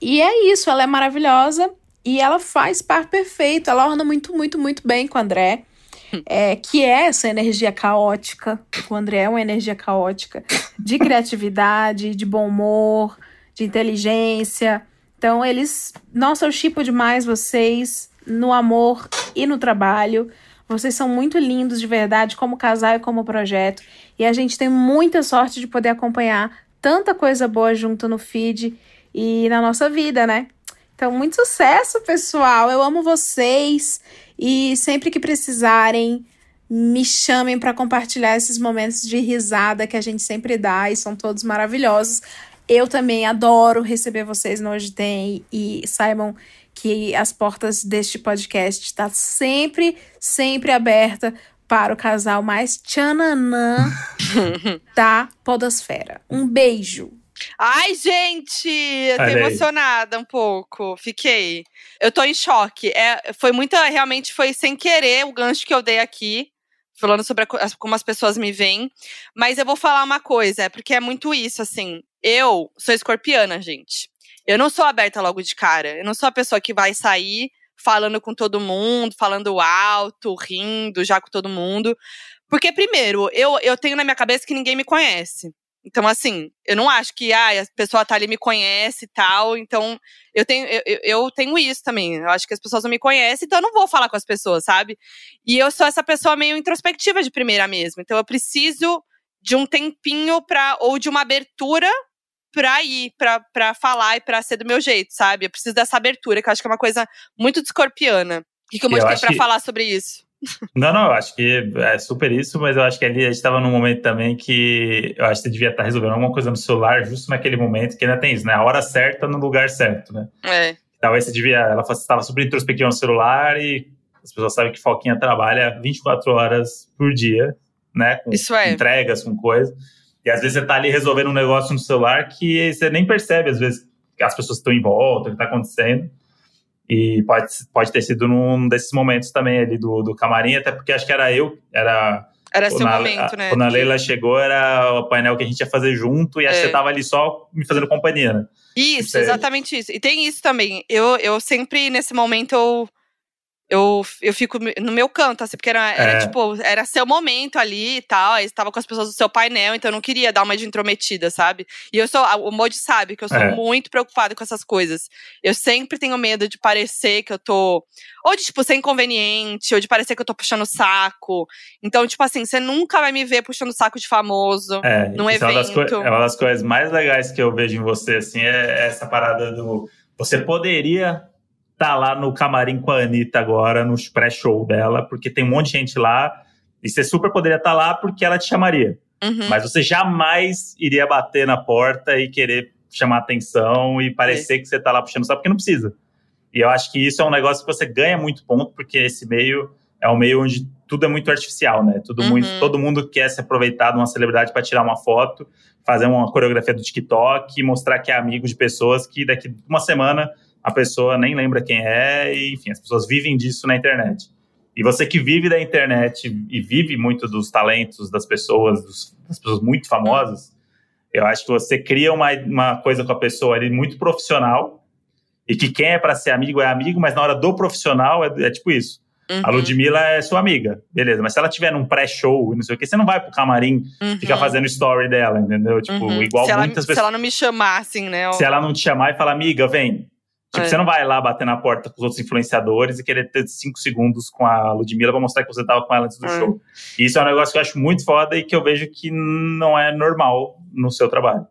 e é isso, ela é maravilhosa e ela faz par perfeito. Ela orna muito, muito, muito bem com o André. É, que é essa energia caótica. O André é uma energia caótica de criatividade, de bom humor, de inteligência. Então, eles. Nossa, eu chipo demais vocês no amor e no trabalho. Vocês são muito lindos de verdade, como casal e como projeto. E a gente tem muita sorte de poder acompanhar tanta coisa boa junto no feed e na nossa vida, né? Então, muito sucesso, pessoal. Eu amo vocês. E sempre que precisarem, me chamem para compartilhar esses momentos de risada que a gente sempre dá e são todos maravilhosos. Eu também adoro receber vocês no Hoje Tem e saibam que as portas deste podcast estão sempre, sempre aberta para o casal mais tchananã da podosfera. Um beijo! Ai, gente, eu tô Olha aí. emocionada um pouco. Fiquei. Eu tô em choque. É, foi muita, realmente foi sem querer o gancho que eu dei aqui, falando sobre a como as pessoas me veem. Mas eu vou falar uma coisa, é porque é muito isso, assim. Eu sou escorpiana, gente. Eu não sou aberta logo de cara. Eu não sou a pessoa que vai sair falando com todo mundo, falando alto, rindo já com todo mundo. Porque, primeiro, eu, eu tenho na minha cabeça que ninguém me conhece. Então, assim, eu não acho que ah, a pessoa tá ali me conhece e tal. Então, eu tenho, eu, eu- tenho isso também. Eu acho que as pessoas não me conhecem, então eu não vou falar com as pessoas, sabe? E eu sou essa pessoa meio introspectiva de primeira mesmo. Então, eu preciso de um tempinho pra, ou de uma abertura pra ir, pra, pra falar e pra ser do meu jeito, sabe? Eu preciso dessa abertura, que eu acho que é uma coisa muito de escorpiana. O que, que Eu acho pra que- falar sobre isso? Não, não, eu acho que é super isso, mas eu acho que ali a gente tava num momento também que eu acho que você devia estar resolvendo alguma coisa no celular justo naquele momento, que ainda tem isso, né? A hora certa no lugar certo, né? É. Talvez você devia. Ela estava super introspectiva no celular e as pessoas sabem que Foquinha trabalha 24 horas por dia, né? Com Isso é. entregas, com coisa. E às vezes você tá ali resolvendo um negócio no celular que você nem percebe, às vezes, que as pessoas estão em volta, o que tá acontecendo. E pode, pode ter sido num desses momentos também ali do, do camarim, até porque acho que era eu, era. Era seu a- momento, né? Quando a Leila chegou, era o painel que a gente ia fazer junto, e acho que É. você tava ali só me fazendo companhia, né? Isso, exatamente isso. E tem isso também. Eu, eu sempre, nesse momento, eu, eu, eu fico no meu canto, assim, porque era, era É. tipo, era seu momento ali e tal. Aí você tava com as pessoas do seu painel, então eu não queria dar uma de intrometida, sabe? E eu sou, o Modi sabe que eu sou É. muito preocupada com essas coisas. Eu sempre tenho medo de parecer que eu tô. Ou de, tipo, ser inconveniente, ou de parecer que eu tô puxando o saco. Então, tipo assim, você nunca vai me ver puxando o saco de famoso É, num isso é uma, das evento. é uma das coisas mais legais que eu vejo em você, assim, é essa parada do. Você poderia estar lá no camarim com a Anitta agora, no pré-show dela, porque tem um monte de gente lá, e você super poderia estar lá porque ela te chamaria. Uhum. Mas você jamais iria bater na porta e querer chamar atenção e parecer que você tá lá puxando só porque não precisa. E eu acho que isso é um negócio que você ganha muito ponto, porque esse meio é um meio onde tudo é muito artificial, né? Tudo Uhum. muito, todo mundo quer se aproveitar de uma celebridade para tirar uma foto, fazer uma coreografia do TikTok e mostrar que é amigo de pessoas que daqui uma semana a pessoa nem lembra quem é, e enfim, as pessoas vivem disso na internet. E você que vive da internet e vive muito dos talentos das pessoas, dos- das pessoas muito famosas, eu acho que você cria uma, uma coisa com a pessoa ali muito profissional e que quem é para ser amigo é amigo, mas na hora do profissional é, é tipo isso. Uhum. A Ludmilla é sua amiga, beleza, mas se ela tiver num pré-show e não sei o que, você não vai pro camarim ficar fazendo story dela, entendeu? Tipo, Uhum. igual se, ela, muitas se pessoas. ela não me chamar, assim, né? Se ela não te chamar e falar, amiga, vem. Tipo, É. você não vai lá bater na porta com os outros influenciadores e querer ter cinco segundos com a Ludmilla pra mostrar que você tava com ela antes do É. show. E isso é um negócio que eu acho muito foda e que eu vejo que não é normal no seu trabalho.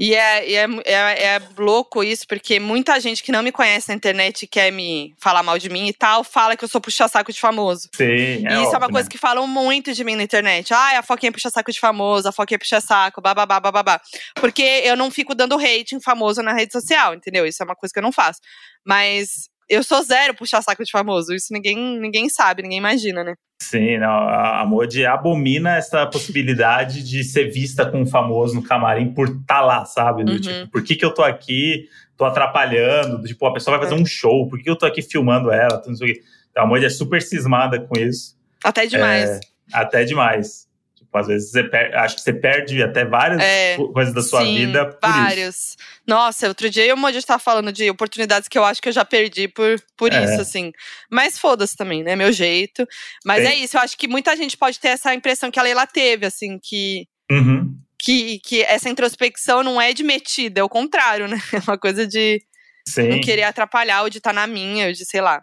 E é, é, é, é louco isso, porque muita gente que não me conhece na internet e quer me falar mal de mim e tal, fala que eu sou puxa-saco de famoso. Sim, é e isso é uma óbvio, coisa né? que falam muito de mim na internet. Ah, a Foquinha puxa saco de famoso, a Foquinha puxa saco, bababá, bababá. Porque eu não fico dando hate em famoso na rede social, entendeu? Isso é uma coisa que eu não faço. Mas eu sou zero puxar saco de famoso. Isso ninguém, ninguém sabe, ninguém imagina, né? Sim, não, a Modi abomina essa possibilidade de ser vista com um famoso no camarim por estar lá, sabe? Do Uhum. Tipo, por que, que eu tô aqui, tô atrapalhando? Do Tipo, a pessoa vai fazer um show, por que que eu tô aqui filmando ela? Não sei o quê. Então, a Modi é super cismada com isso. Até demais. É, até demais. Tipo, às vezes você per- acho que você perde até várias É, co- coisas da sua Sim, vida por isso. vários. Nossa, outro dia eu Moji estava falando de oportunidades que eu acho que eu já perdi por, por É. isso, assim. Mas foda-se também, né? Meu jeito. Mas Tem- é isso, eu acho que muita gente pode ter essa impressão que a Leila teve, assim, que. Uhum. Que, que essa introspecção não é de metida, é o contrário, né? É uma coisa de Sim. não querer atrapalhar, ou de estar na minha, ou de sei lá.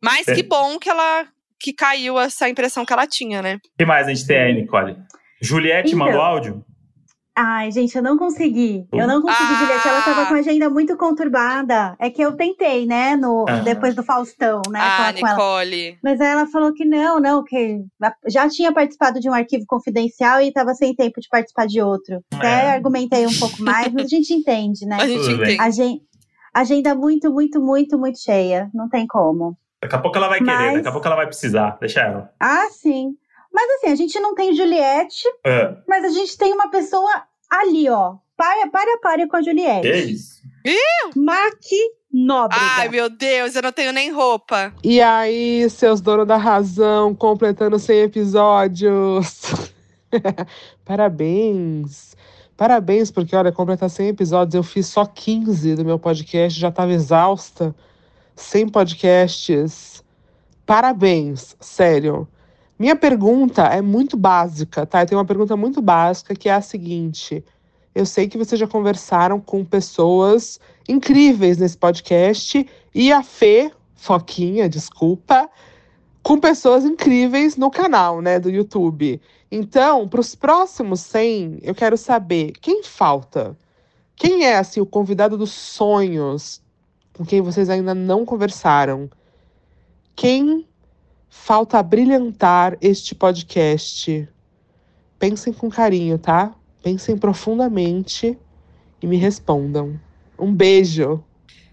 Mas É. que bom que ela que caiu essa impressão que ela tinha, né? O que mais a gente tem aí, Nicole? Juliette Então. mandou áudio? Ai, gente, eu não consegui. Eu não consegui, Ah! Juliette. Ela tava com a agenda muito conturbada. É que eu tentei, né? No, Ah. Depois do Faustão, né? ah, falar com ela. Nicole. Mas aí ela falou que não, não, que já tinha participado de um arquivo confidencial e estava sem tempo de participar de outro. Até É. argumentei um pouco mais, mas a gente entende, né? A gente entende. Agen- Agenda muito, muito, muito, muito cheia. Não tem como. Daqui a pouco ela vai querer, Mas- daqui a pouco ela vai precisar. Deixa ela. Ah, sim. Mas assim, a gente não tem Juliette, É. mas a gente tem uma pessoa ali, ó. Para, para, para com a Juliette. Que isso? Mac Nóbrega. Ai, meu Deus, eu não tenho nem roupa. E aí, seus donos da razão, completando 100 episódios. Parabéns. Parabéns, porque olha, completar 100 episódios, eu fiz só 15 do meu podcast, já tava exausta. 100 podcasts. Parabéns, sério. Minha pergunta é muito básica, tá? Eu tenho uma pergunta muito básica que é a seguinte: eu sei que vocês já conversaram com pessoas incríveis nesse podcast e a Fê, Foquinha, desculpa, com pessoas incríveis no canal, né, do YouTube. Então, para os próximos 100, eu quero saber quem falta. Quem é assim o convidado dos sonhos com quem vocês ainda não conversaram? Quem falta brilhantar este podcast? Pensem com carinho, tá? Pensem profundamente e me respondam. Um beijo.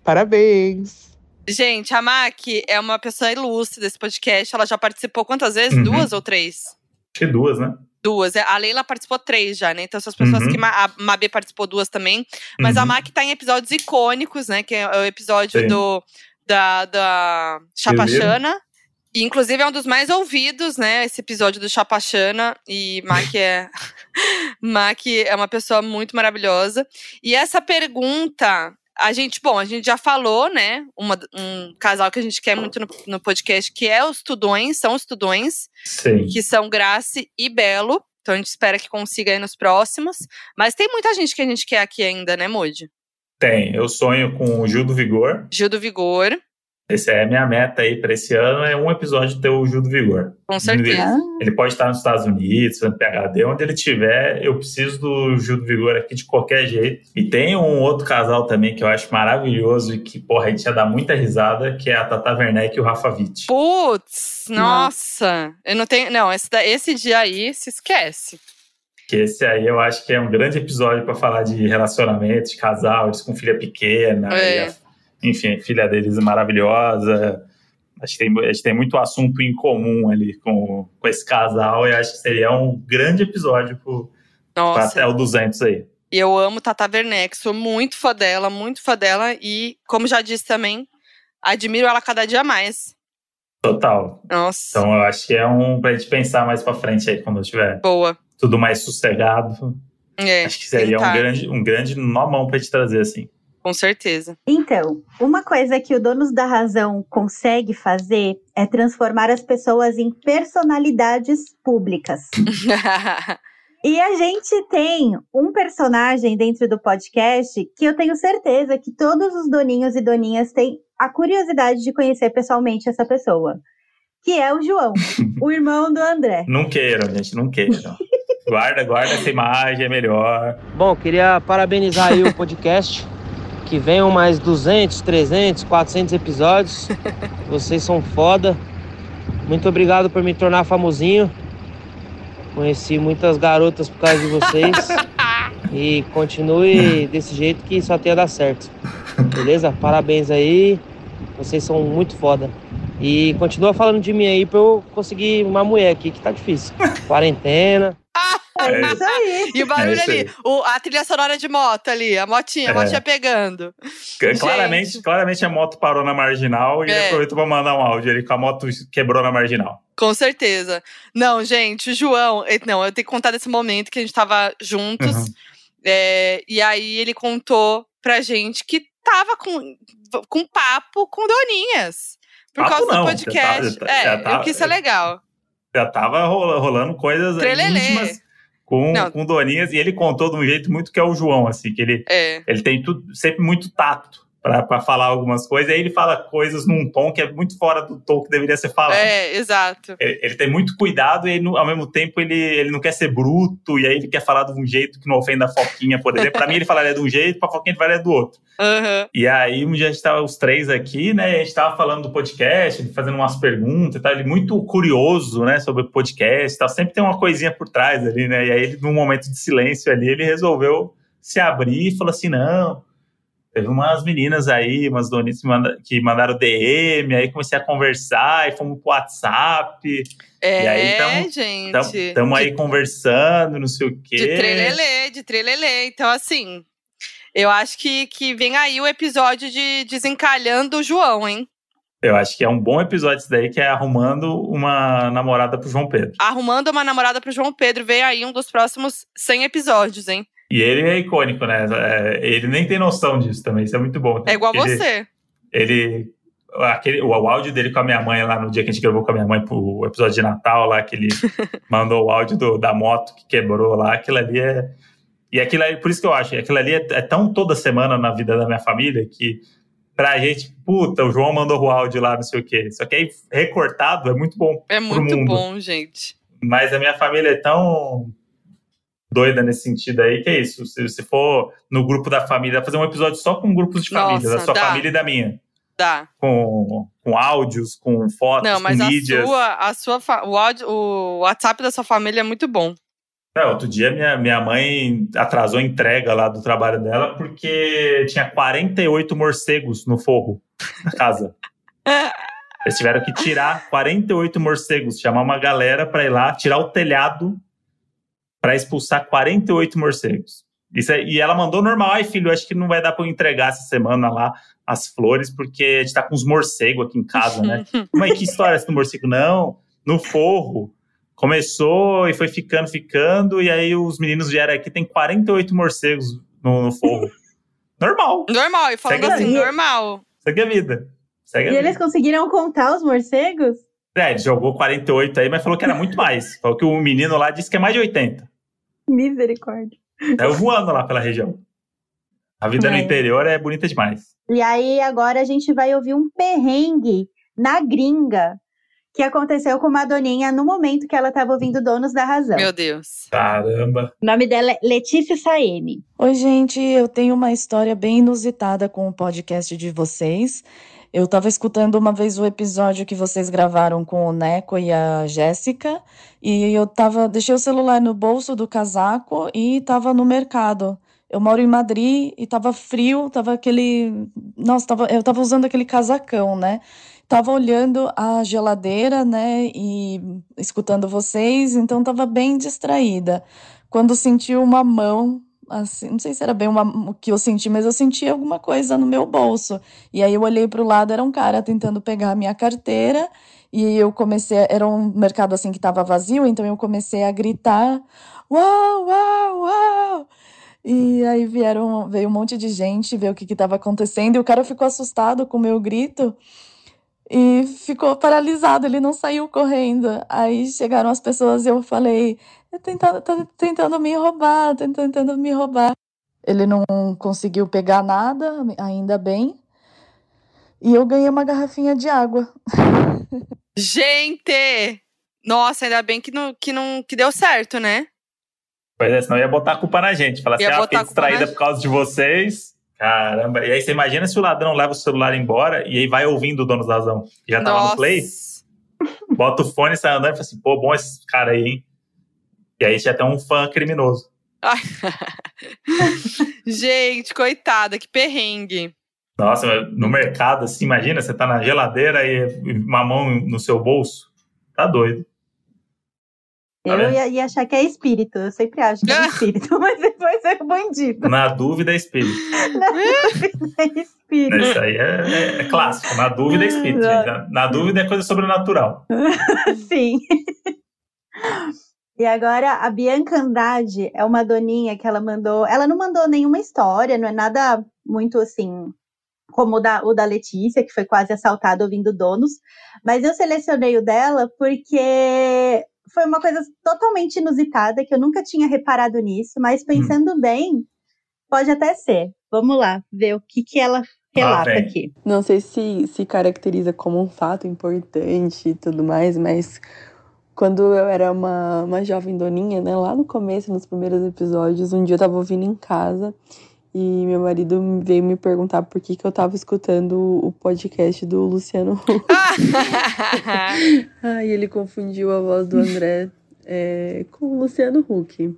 Parabéns. Gente, a Mac é uma pessoa ilustre desse podcast. Ela já participou quantas vezes? Uhum. Duas ou três? Acho que duas, né? Duas. A Leila participou três já, né? Então, essas pessoas Uhum. que. A Mabê participou duas também. Mas a Uhum. Mac tá em episódios icônicos, né? Que é o episódio Sim. do, da, da. Chapachana. E, inclusive, é um dos mais ouvidos, né? Esse episódio do Chapachana. E Mac é. Mac é uma pessoa muito maravilhosa. E essa pergunta A gente, bom, a gente já falou, né? Uma, um casal que a gente quer muito no, no podcast, que é os Tudões, são os Tudões, Sim. que são Grace e Belo. Então a gente espera que consiga aí nos próximos. Mas tem muita gente que a gente quer aqui ainda, né, Moody? Tem. Eu sonho com o Gil do Vigor. Gil do Vigor. Essa é a minha meta aí pra esse ano, é um episódio ter o Gil do Vigor. Com certeza. Ele, pode estar nos Estados Unidos, no PHD, onde ele estiver, eu preciso do Gil do Vigor aqui de qualquer jeito. E tem um outro casal também que eu acho maravilhoso e que, porra, a gente ia dar muita risada, que é a Tata Werneck e o Rafa Witt. Putz, nossa. Eu não tenho. Não, esse, esse dia aí se esquece. Que esse aí eu acho que é um grande episódio pra falar de relacionamento, de casal, eles com filha pequena. É. e a- enfim, filha deles é maravilhosa. Acho que tem, a gente tem muito assunto em comum ali com, com esse casal e acho que seria um grande episódio pro, Nossa. até o 200 aí. Eu amo Tata Werneck, sou muito fã dela, muito fã dela. E, como já disse também, admiro ela cada dia mais. Total. Nossa. Então eu acho que é um pra gente pensar mais pra frente aí, quando tiver Boa. tudo mais sossegado. É, Acho que seria um tentar. grande, um grande nomão pra gente trazer, assim. Com certeza. Então, uma coisa que o Donos da Razão consegue fazer é transformar as pessoas em personalidades públicas. E a gente tem um personagem dentro do podcast que eu tenho certeza que todos os doninhos e doninhas têm a curiosidade de conhecer pessoalmente essa pessoa, que é o João, o irmão do André. Não queiram, gente, não queiram. guarda, guarda essa imagem, é melhor. Bom, queria parabenizar aí o podcast. Que venham mais 200, 300, 400 episódios. Vocês são foda. Muito obrigado por me tornar famosinho. Conheci muitas garotas por causa de vocês. E continue desse jeito que só tem a dar certo. Beleza? Parabéns aí. Vocês são muito foda. E continua falando de mim aí pra eu conseguir uma mulher aqui, que tá difícil. Quarentena. É isso aí. E o barulho É isso ali, o- a trilha sonora de moto ali, a motinha, a É. motinha pegando. Claramente, claramente a moto parou na marginal e ele É. aproveitou pra mandar um áudio ali, que a moto quebrou na marginal. Com certeza. Não, gente, o João. eh, Não, eu tenho que contar desse momento que a gente tava juntos. Uhum. é, e aí ele contou pra gente que tava com, com papo com Doninhas. Por Papo causa não, do já podcast. tá- já é, tá- eu quis ser legal. Já tava rola- rolando coisas Trelelê. íntimas com, Não. com Doninhas e ele contou de um jeito muito que é o João, assim, que ele, É. ele tem tudo, sempre muito tato pra, pra falar algumas coisas, e aí ele fala coisas num tom que é muito fora do tom que deveria ser falado. É, exato. Ele, ele tem muito cuidado e ele, ao mesmo tempo ele, ele não quer ser bruto, e aí ele quer falar de um jeito que não ofenda a Foquinha, por exemplo. pra mim ele falaria de um jeito, pra Foquinha ele falaria do outro. Aham. E aí, um dia a gente os três aqui, né? E a gente tava falando do podcast, fazendo umas perguntas e tal. Ele muito curioso, né? Sobre o podcast e tal. Sempre tem uma coisinha por trás ali, né? E aí, ele, num momento de silêncio ali, ele resolveu se abrir e falou assim: não. Teve umas meninas aí, umas doninhas que, manda- que mandaram DM, aí comecei a conversar, e fomos pro WhatsApp. É, e aí tamo, gente. Estamos aí conversando, não sei o quê. De trelelê, de trelelê. Então, assim, eu acho que, que vem aí o episódio de Desencalhando o João, hein? Eu acho que é um bom episódio isso daí, que é arrumando uma namorada pro João Pedro. Arrumando uma namorada pro João Pedro. Vem aí um dos próximos 100 episódios, hein? E ele é icônico, né? É, ele nem tem noção disso também, isso é muito bom. É igual Ele- você. Ele. Aquele, o, o áudio dele com a minha mãe lá no dia que a gente gravou com a minha mãe pro episódio de Natal lá, que ele mandou o áudio do- da moto que quebrou lá, aquilo ali é. E aquilo ali, por isso que eu acho, aquilo ali é, é tão toda semana na vida da minha família que pra gente, puta, o João mandou o áudio lá, não sei o quê. Só que aí recortado é muito bom. É muito mundo. bom, gente. Mas a minha família é tão doida nesse sentido aí que é isso. Se você for no grupo da família, fazer um episódio só com grupos de família, Nossa, da sua dá. família e da minha. Dá. Com, com áudios, com fotos, Não, mas com a mídias. sua, a sua o, áudio, o WhatsApp da sua família é muito bom. Não, outro dia minha, minha mãe atrasou a entrega lá do trabalho dela porque tinha 48 morcegos no forro da casa. Eles tiveram que tirar 48 morcegos, chamar uma galera pra ir lá, tirar o telhado pra expulsar 48 morcegos. Isso é- e ela mandou normal, ai filho, acho que não vai dar pra eu entregar essa semana lá as flores, porque a gente tá com os morcegos aqui em casa, né? Mãe, que história é essa do morcego? Não, no forro. Começou e foi ficando, ficando, e aí os meninos vieram aqui, tem 48 morcegos no, no forro. Normal. Normal, e falando Segue assim, normal. Segue a vida. Segue a E vida. eles conseguiram contar os morcegos? É, ele jogou 48 aí, mas falou que era muito mais. Falou que o menino lá disse que é mais de 80. Misericórdia. Saiu voando lá pela região. A vida no É. interior é bonita demais. E aí, agora a gente vai ouvir um perrengue na gringa que aconteceu com uma doninha no momento que ela estava ouvindo Donos da Razão. Meu Deus. Caramba. O nome dela é Letícia Saemi. Oi, gente, eu tenho uma história bem inusitada com o podcast de vocês. Eu estava escutando uma vez o episódio que vocês gravaram com o Neco e a Jéssica, e eu tava, deixei o celular no bolso do casaco e estava no mercado. Eu moro em Madrid e tava frio, tava aquele, nossa, tava, eu tava usando aquele casacão, né? Tava olhando a geladeira, né, e escutando vocês, então tava bem distraída. Quando senti uma mão assim, não sei se era bem uma, o que eu senti, mas eu senti alguma coisa no meu bolso. E aí eu olhei para o lado, era um cara tentando pegar a minha carteira, e eu comecei, era um mercado assim que estava vazio, então eu comecei a gritar: "Uau, uau, uau!" E aí vieram, veio um monte de gente ver o que estava acontecendo, e o cara ficou assustado com o meu grito e ficou paralisado, ele não saiu correndo. Aí chegaram as pessoas e eu falei: "É tentando, tá tentando me roubar, tá tentando me roubar". Ele não conseguiu pegar nada, ainda bem. E eu ganhei uma garrafinha de água. Gente! Nossa, ainda bem que não, que não que deu certo, né? Pois é, senão ia botar a culpa na gente. Falar assim, ah, fiquei distraída por causa de vocês. Caramba. E aí você imagina se o ladrão leva o celular embora e aí vai ouvindo o dono da razão. Já tava Nossa. no play? Bota o fone, sai andando e fala assim, pô, bom esse cara aí, hein? E aí já tem um fã criminoso. Gente, coitada, que perrengue. Nossa, mas no mercado, assim, imagina, você tá na geladeira e uma mão no seu bolso. Tá doido. Tá Eu ia, ia achar que é espírito, eu sempre acho que é espírito, mas depois é bandido. Na dúvida, é espírito. Na dúvida é espírito. Isso aí é, é- é clássico. Na dúvida, é espírito. gente. Na, na dúvida, é coisa sobrenatural. Sim. E agora a Bianca Andrade é uma doninha que ela mandou. Ela não mandou nenhuma história, não é nada muito assim como o da, o da Letícia, que foi quase assaltada ouvindo donos. Mas eu selecionei o dela porque foi uma coisa totalmente inusitada, que eu nunca tinha reparado nisso, mas pensando bem, pode até ser. Vamos lá, ver o que, que ela relata vem. aqui. Não sei se se caracteriza como um fato importante e tudo mais, mas quando eu era uma, uma jovem doninha, né, lá no começo, nos primeiros episódios, um dia eu tava ouvindo em casa e meu marido veio me perguntar por que, que eu tava escutando o podcast do Luciano Huck. Ai, ele confundiu a voz do André é, com o Luciano Huck.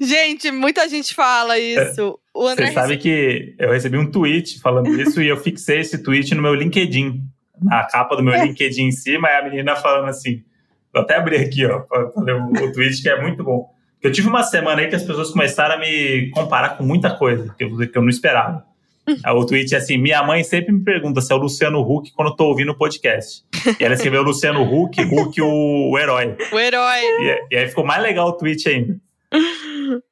Gente, muita gente fala isso. O André Você sabe que eu recebi um tweet falando isso e eu fixei esse tweet no meu LinkedIn. Na capa do meu LinkedIn em cima, é a menina falando assim. Vou até abrir aqui, ó, o, o tweet, que é muito bom. Eu tive uma semana aí que as pessoas começaram a me comparar com muita coisa que eu, que eu não esperava. O tweet é assim: minha mãe sempre me pergunta se é o Luciano Huck quando eu tô ouvindo o podcast. E ela escreveu Luciano Huck, Huck o, o herói. O herói. E, e aí ficou mais legal o tweet ainda.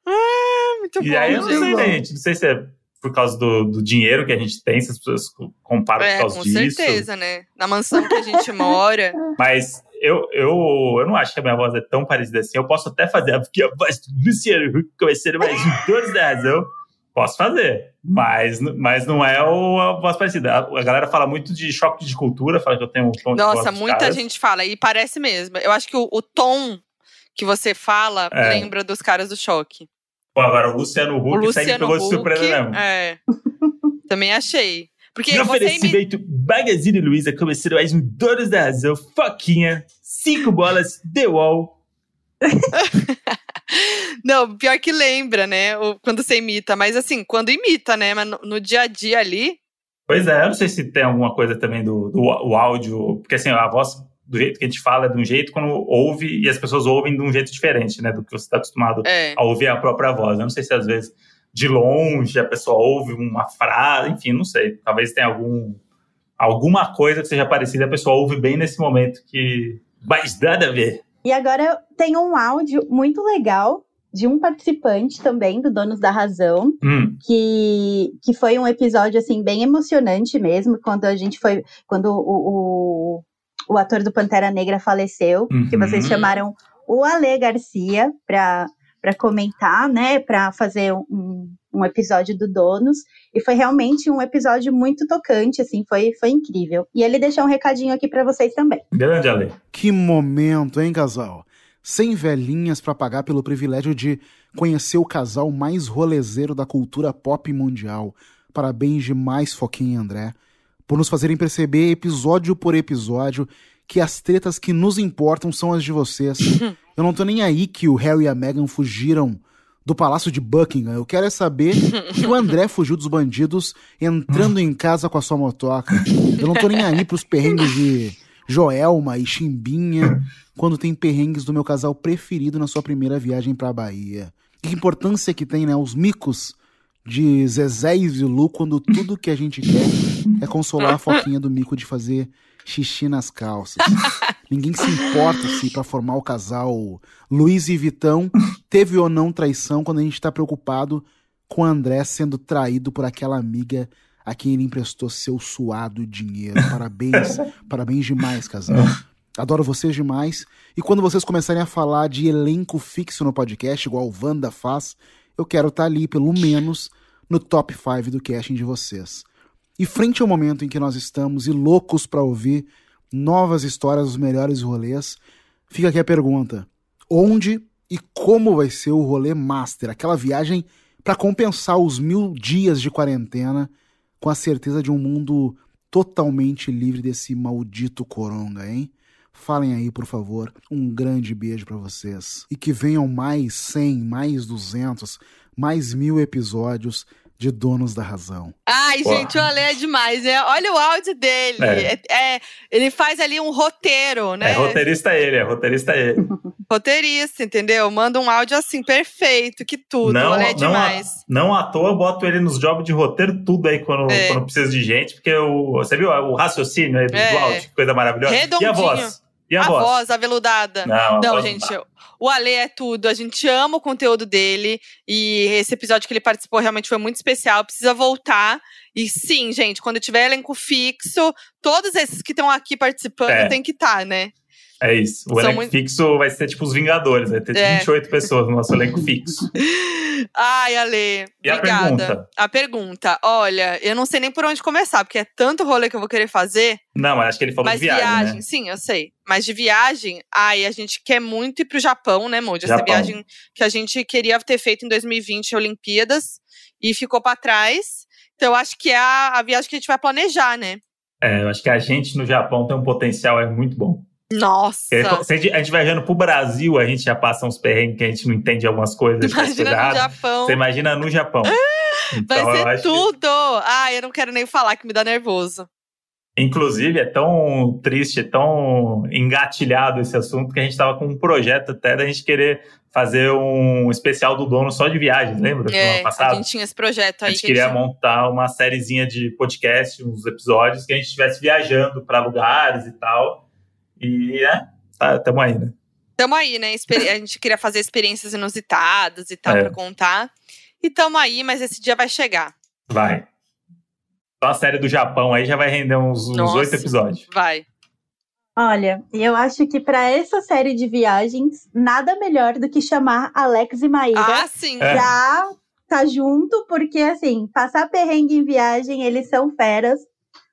Ah, muito E bom, aí eu não sei, né, gente? Não sei se é por causa do, do dinheiro que a gente tem, se as pessoas comparam por É, causa com disso. certeza, né? Na mansão que a gente mora. Mas eu, eu, eu não acho que a minha voz é tão parecida assim. Eu posso até fazer, porque a voz do Luciano Huck vai ser mais um todos da razão. Posso fazer, mas, mas não é o, a voz parecida. A, a galera fala muito de choque de cultura, fala que eu tenho um tom de voz Nossa, muita caras. gente fala, e parece mesmo. Eu acho que o, o tom que você fala É. lembra dos caras do choque. Pô, agora o Luciano Huck o segue Luciano pegou de Huck, surpresa mesmo. É. Também achei. Porque No oferecimento Magazine Luiza, começando mais um Donos da Razão, Foquinha, cinco bolas, The Wall. Não, pior que lembra, né? Quando você imita. Mas assim, quando imita, né? Mas no, no dia a dia ali. Pois é, eu não sei se tem alguma coisa também do, do o áudio, porque assim, a voz do jeito que a gente fala é de um jeito quando ouve e as pessoas ouvem de um jeito diferente, né, do que você está acostumado É. a ouvir a própria voz. Eu não sei se às vezes de longe a pessoa ouve uma frase, enfim, não sei. Talvez tenha algum alguma coisa que seja parecida, a pessoa ouve bem nesse momento que mas nada a ver. E agora tem um áudio muito legal de um participante também do Donos da Razão, Hum. que, que foi um episódio assim bem emocionante mesmo, quando a gente foi, quando o, o, o ator do Pantera Negra faleceu, que Uhum. vocês chamaram o Ale Garcia para para comentar, né, para fazer um, um episódio do Donos, e foi realmente um episódio muito tocante, assim, foi, foi incrível. E ele deixou um recadinho aqui para vocês também. Grande Ale. Que momento, hein, casal? Sem velhinhas pra pagar pelo privilégio de conhecer o casal mais rolezeiro da cultura pop mundial. Parabéns demais, Foquinha e André, por nos fazerem perceber episódio por episódio que as tretas que nos importam são as de vocês. Eu não tô nem aí que o Harry e a Meghan fugiram do Palácio de Buckingham. Eu quero é saber que o André fugiu dos bandidos entrando em casa com a sua motoca. Eu não tô nem aí pros perrengues de Joelma e Chimbinha quando tem perrengues do meu casal preferido na sua primeira viagem pra Bahia. Que importância que tem, né? Os micos de Zezé e Zilu quando tudo que a gente quer é consolar a foquinha do mico de fazer xixi nas calças. Ninguém se importa se pra formar o casal Luiz e Vitão teve ou não traição quando a gente tá preocupado com o André sendo traído por aquela amiga a quem ele emprestou seu suado dinheiro. Parabéns, parabéns demais, casal. Adoro vocês demais. E quando vocês começarem a falar de elenco fixo no podcast, igual o Wanda faz, eu quero estar ali, pelo menos, no top 5 do casting de vocês. E frente ao momento em que nós estamos e loucos pra ouvir novas histórias dos melhores rolês, fica aqui a pergunta: onde e como vai ser o rolê master? Aquela viagem pra compensar os mil dias de quarentena com a certeza de um mundo totalmente livre desse maldito coronga, hein? Falem aí, por favor. Um grande beijo pra vocês. E que venham mais 100, mais 200, mais mil episódios de Donos da Razão. Ai, Porra. gente, o Ale é demais, né? Olha o áudio dele. É. É- é- ele faz ali um roteiro, né? É roteirista ele, é roteirista ele. Roteirista, entendeu? Manda um áudio assim, perfeito, que tudo. Não, o Ale é não, demais. à- não à toa eu boto ele nos jobs de roteiro, tudo aí quando, É. quando precisa de gente, porque o, você viu o raciocínio aí do, É. do áudio, que coisa maravilhosa. Redondinho. E a voz? E a, voz? aveludada. Não, a Não, voz gente, não. O Ale é tudo. A gente ama o conteúdo dele. E esse episódio que ele participou realmente foi muito especial. Precisa voltar. E sim, gente, quando tiver elenco fixo, todos esses que estão aqui participando É. tem que estar, né? É isso. O São elenco muito- fixo vai ser tipo os Vingadores, vai ter É. 28 pessoas no nosso elenco fixo. Ai, Ale, E a obrigada. pergunta? A pergunta, olha, eu não sei nem por onde começar, porque é tanto rolê que eu vou querer fazer. Não, mas acho que ele falou Mas de viagem, né? sim, eu sei. Mas de viagem, ai, a gente quer muito ir pro Japão, né, Moody? Essa Japão. viagem que a gente queria ter feito em 2020, Olimpíadas, e ficou pra trás. Então, eu acho que é a, a viagem que a gente vai planejar, né? É, eu acho que a gente no Japão tem um potencial é muito bom. Nossa! Se a gente, a gente viajando pro Brasil, a gente já passa uns perrengues que a gente não entende algumas coisas. Imagina no. Japão. Você imagina no Japão. Então, Vai ser acho que- tudo! Ai, eu não quero nem falar que me dá nervoso. Inclusive, é tão triste, é tão engatilhado esse assunto que a gente estava com um projeto até da gente querer fazer um especial do dono só de viagens, lembra? É, ano a passado. gente tinha esse projeto A aí. gente que queria gente- montar uma sériezinha de podcast, uns episódios que a gente estivesse viajando para lugares e tal. E é, tá, tamo aí, né? Tamo aí, né? Experi- A gente queria fazer experiências inusitadas e tal É. pra contar. E tamo aí, mas esse dia vai chegar. Vai. Só a série do Japão aí já vai render uns oito episódios. Vai. Olha, eu acho que para essa série de viagens, nada melhor do que chamar Alex e Maíra Ah, sim. É. pra tá junto, porque assim, passar perrengue em viagem, eles são feras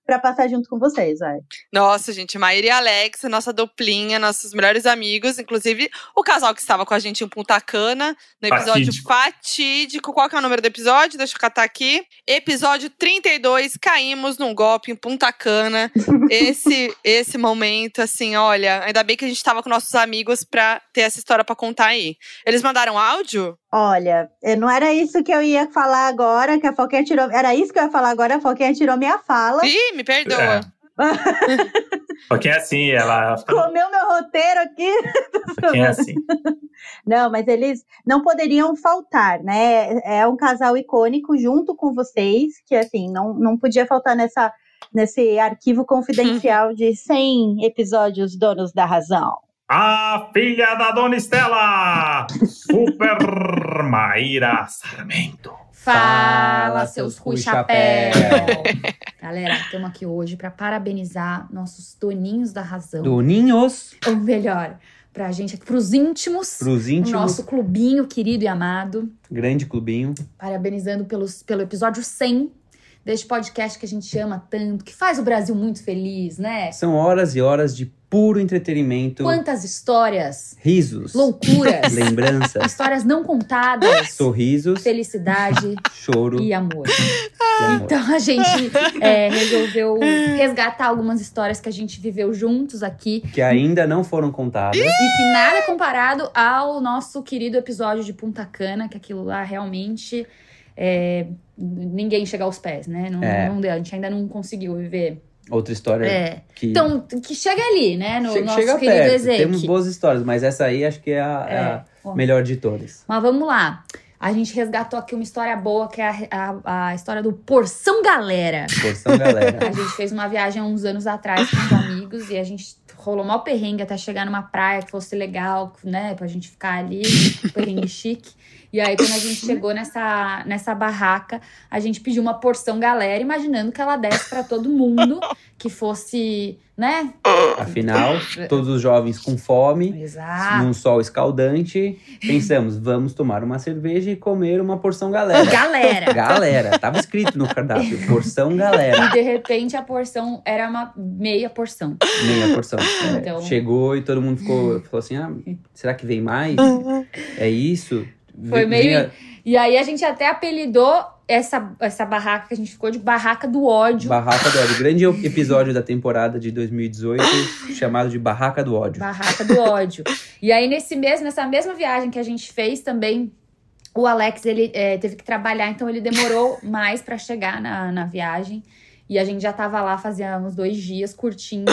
pra passar junto com vocês, vai. Nossa, gente, Maíra e Alex, nossa duplinha, nossos melhores amigos. Inclusive, o casal que estava com a gente em Punta Cana, no episódio Fatídico. fatídico. Qual que é o número do episódio? Deixa eu catar aqui. Episódio 32, caímos num golpe em Punta Cana. esse, esse momento, assim, olha, ainda bem que a gente tava com nossos amigos pra ter essa história pra contar aí. Eles mandaram áudio? Olha, eu- não era isso que eu ia falar agora, que a Foquinha tirou. Era isso que eu ia falar agora, a Foquinha tirou minha fala. Ih, me perdoa. Porque é assim, ela Comeu meu roteiro aqui. quem é assim. Não, mas eles não poderiam faltar, né? É um casal icônico junto com vocês, que assim, não, não podia faltar nessa, nesse arquivo confidencial de 100 episódios Donos da Razão. A filha da Dona Estela, Super Maíra Sarmento. Fala, seus Rui Chapéu! Galera, estamos aqui hoje para parabenizar nossos doninhos da razão. Doninhos. Ou melhor, pra gente, pros íntimos. Pros íntimos. O nosso clubinho querido e amado. Grande clubinho. Parabenizando pelos, pelo episódio 100 deste podcast que a gente ama tanto, que faz o Brasil muito feliz, né? São horas e horas de puro entretenimento. Quantas histórias, Risos. loucuras, Lembranças. histórias não contadas, Sorrisos. felicidade Choro. e amor. e amor. Então a gente é, resolveu resgatar algumas histórias que a gente viveu juntos aqui. Que ainda não foram contadas. E que nada é comparado ao nosso querido episódio de Punta Cana, que aquilo lá realmente é, ninguém chega aos pés, né? Não, É. não deu, a gente ainda não conseguiu viver. Outra história É. que Então, que chega ali, né? No che- nosso chega querido perto. Ezequiel. Temos boas histórias, mas essa aí acho que é a, é a melhor de todas. Mas vamos lá. A gente resgatou aqui uma história boa, que é a, a, a história do Porção Galera. Porção galera. A gente fez uma viagem há uns anos atrás com os amigos e a gente rolou mal perrengue até chegar numa praia que fosse legal, né? Pra gente ficar ali, perrengue chique. E aí, quando a gente chegou nessa, nessa barraca, a gente pediu uma porção galera, imaginando que ela desse pra todo mundo, que fosse, né? Afinal, todos os jovens com fome, Exato. num sol escaldante, pensamos, vamos tomar uma cerveja e comer uma porção galera. Galera. Galera. Tava escrito no cardápio, porção galera. E de repente a porção era uma meia porção. Meia porção. É, Então- Chegou e todo mundo ficou, falou assim: ah, será que vem mais? É isso? Foi meio. E aí a gente até apelidou essa, essa barraca que a gente ficou de barraca do ódio. Barraca do Ódio. Grande episódio da temporada de 2018, chamado de Barraca do Ódio. Barraca do ódio. E aí, nesse mesmo, nessa mesma viagem que a gente fez também, o Alex ele é, teve que trabalhar, então ele demorou mais pra chegar na, na viagem. E a gente já tava lá fazia uns dois dias curtindo.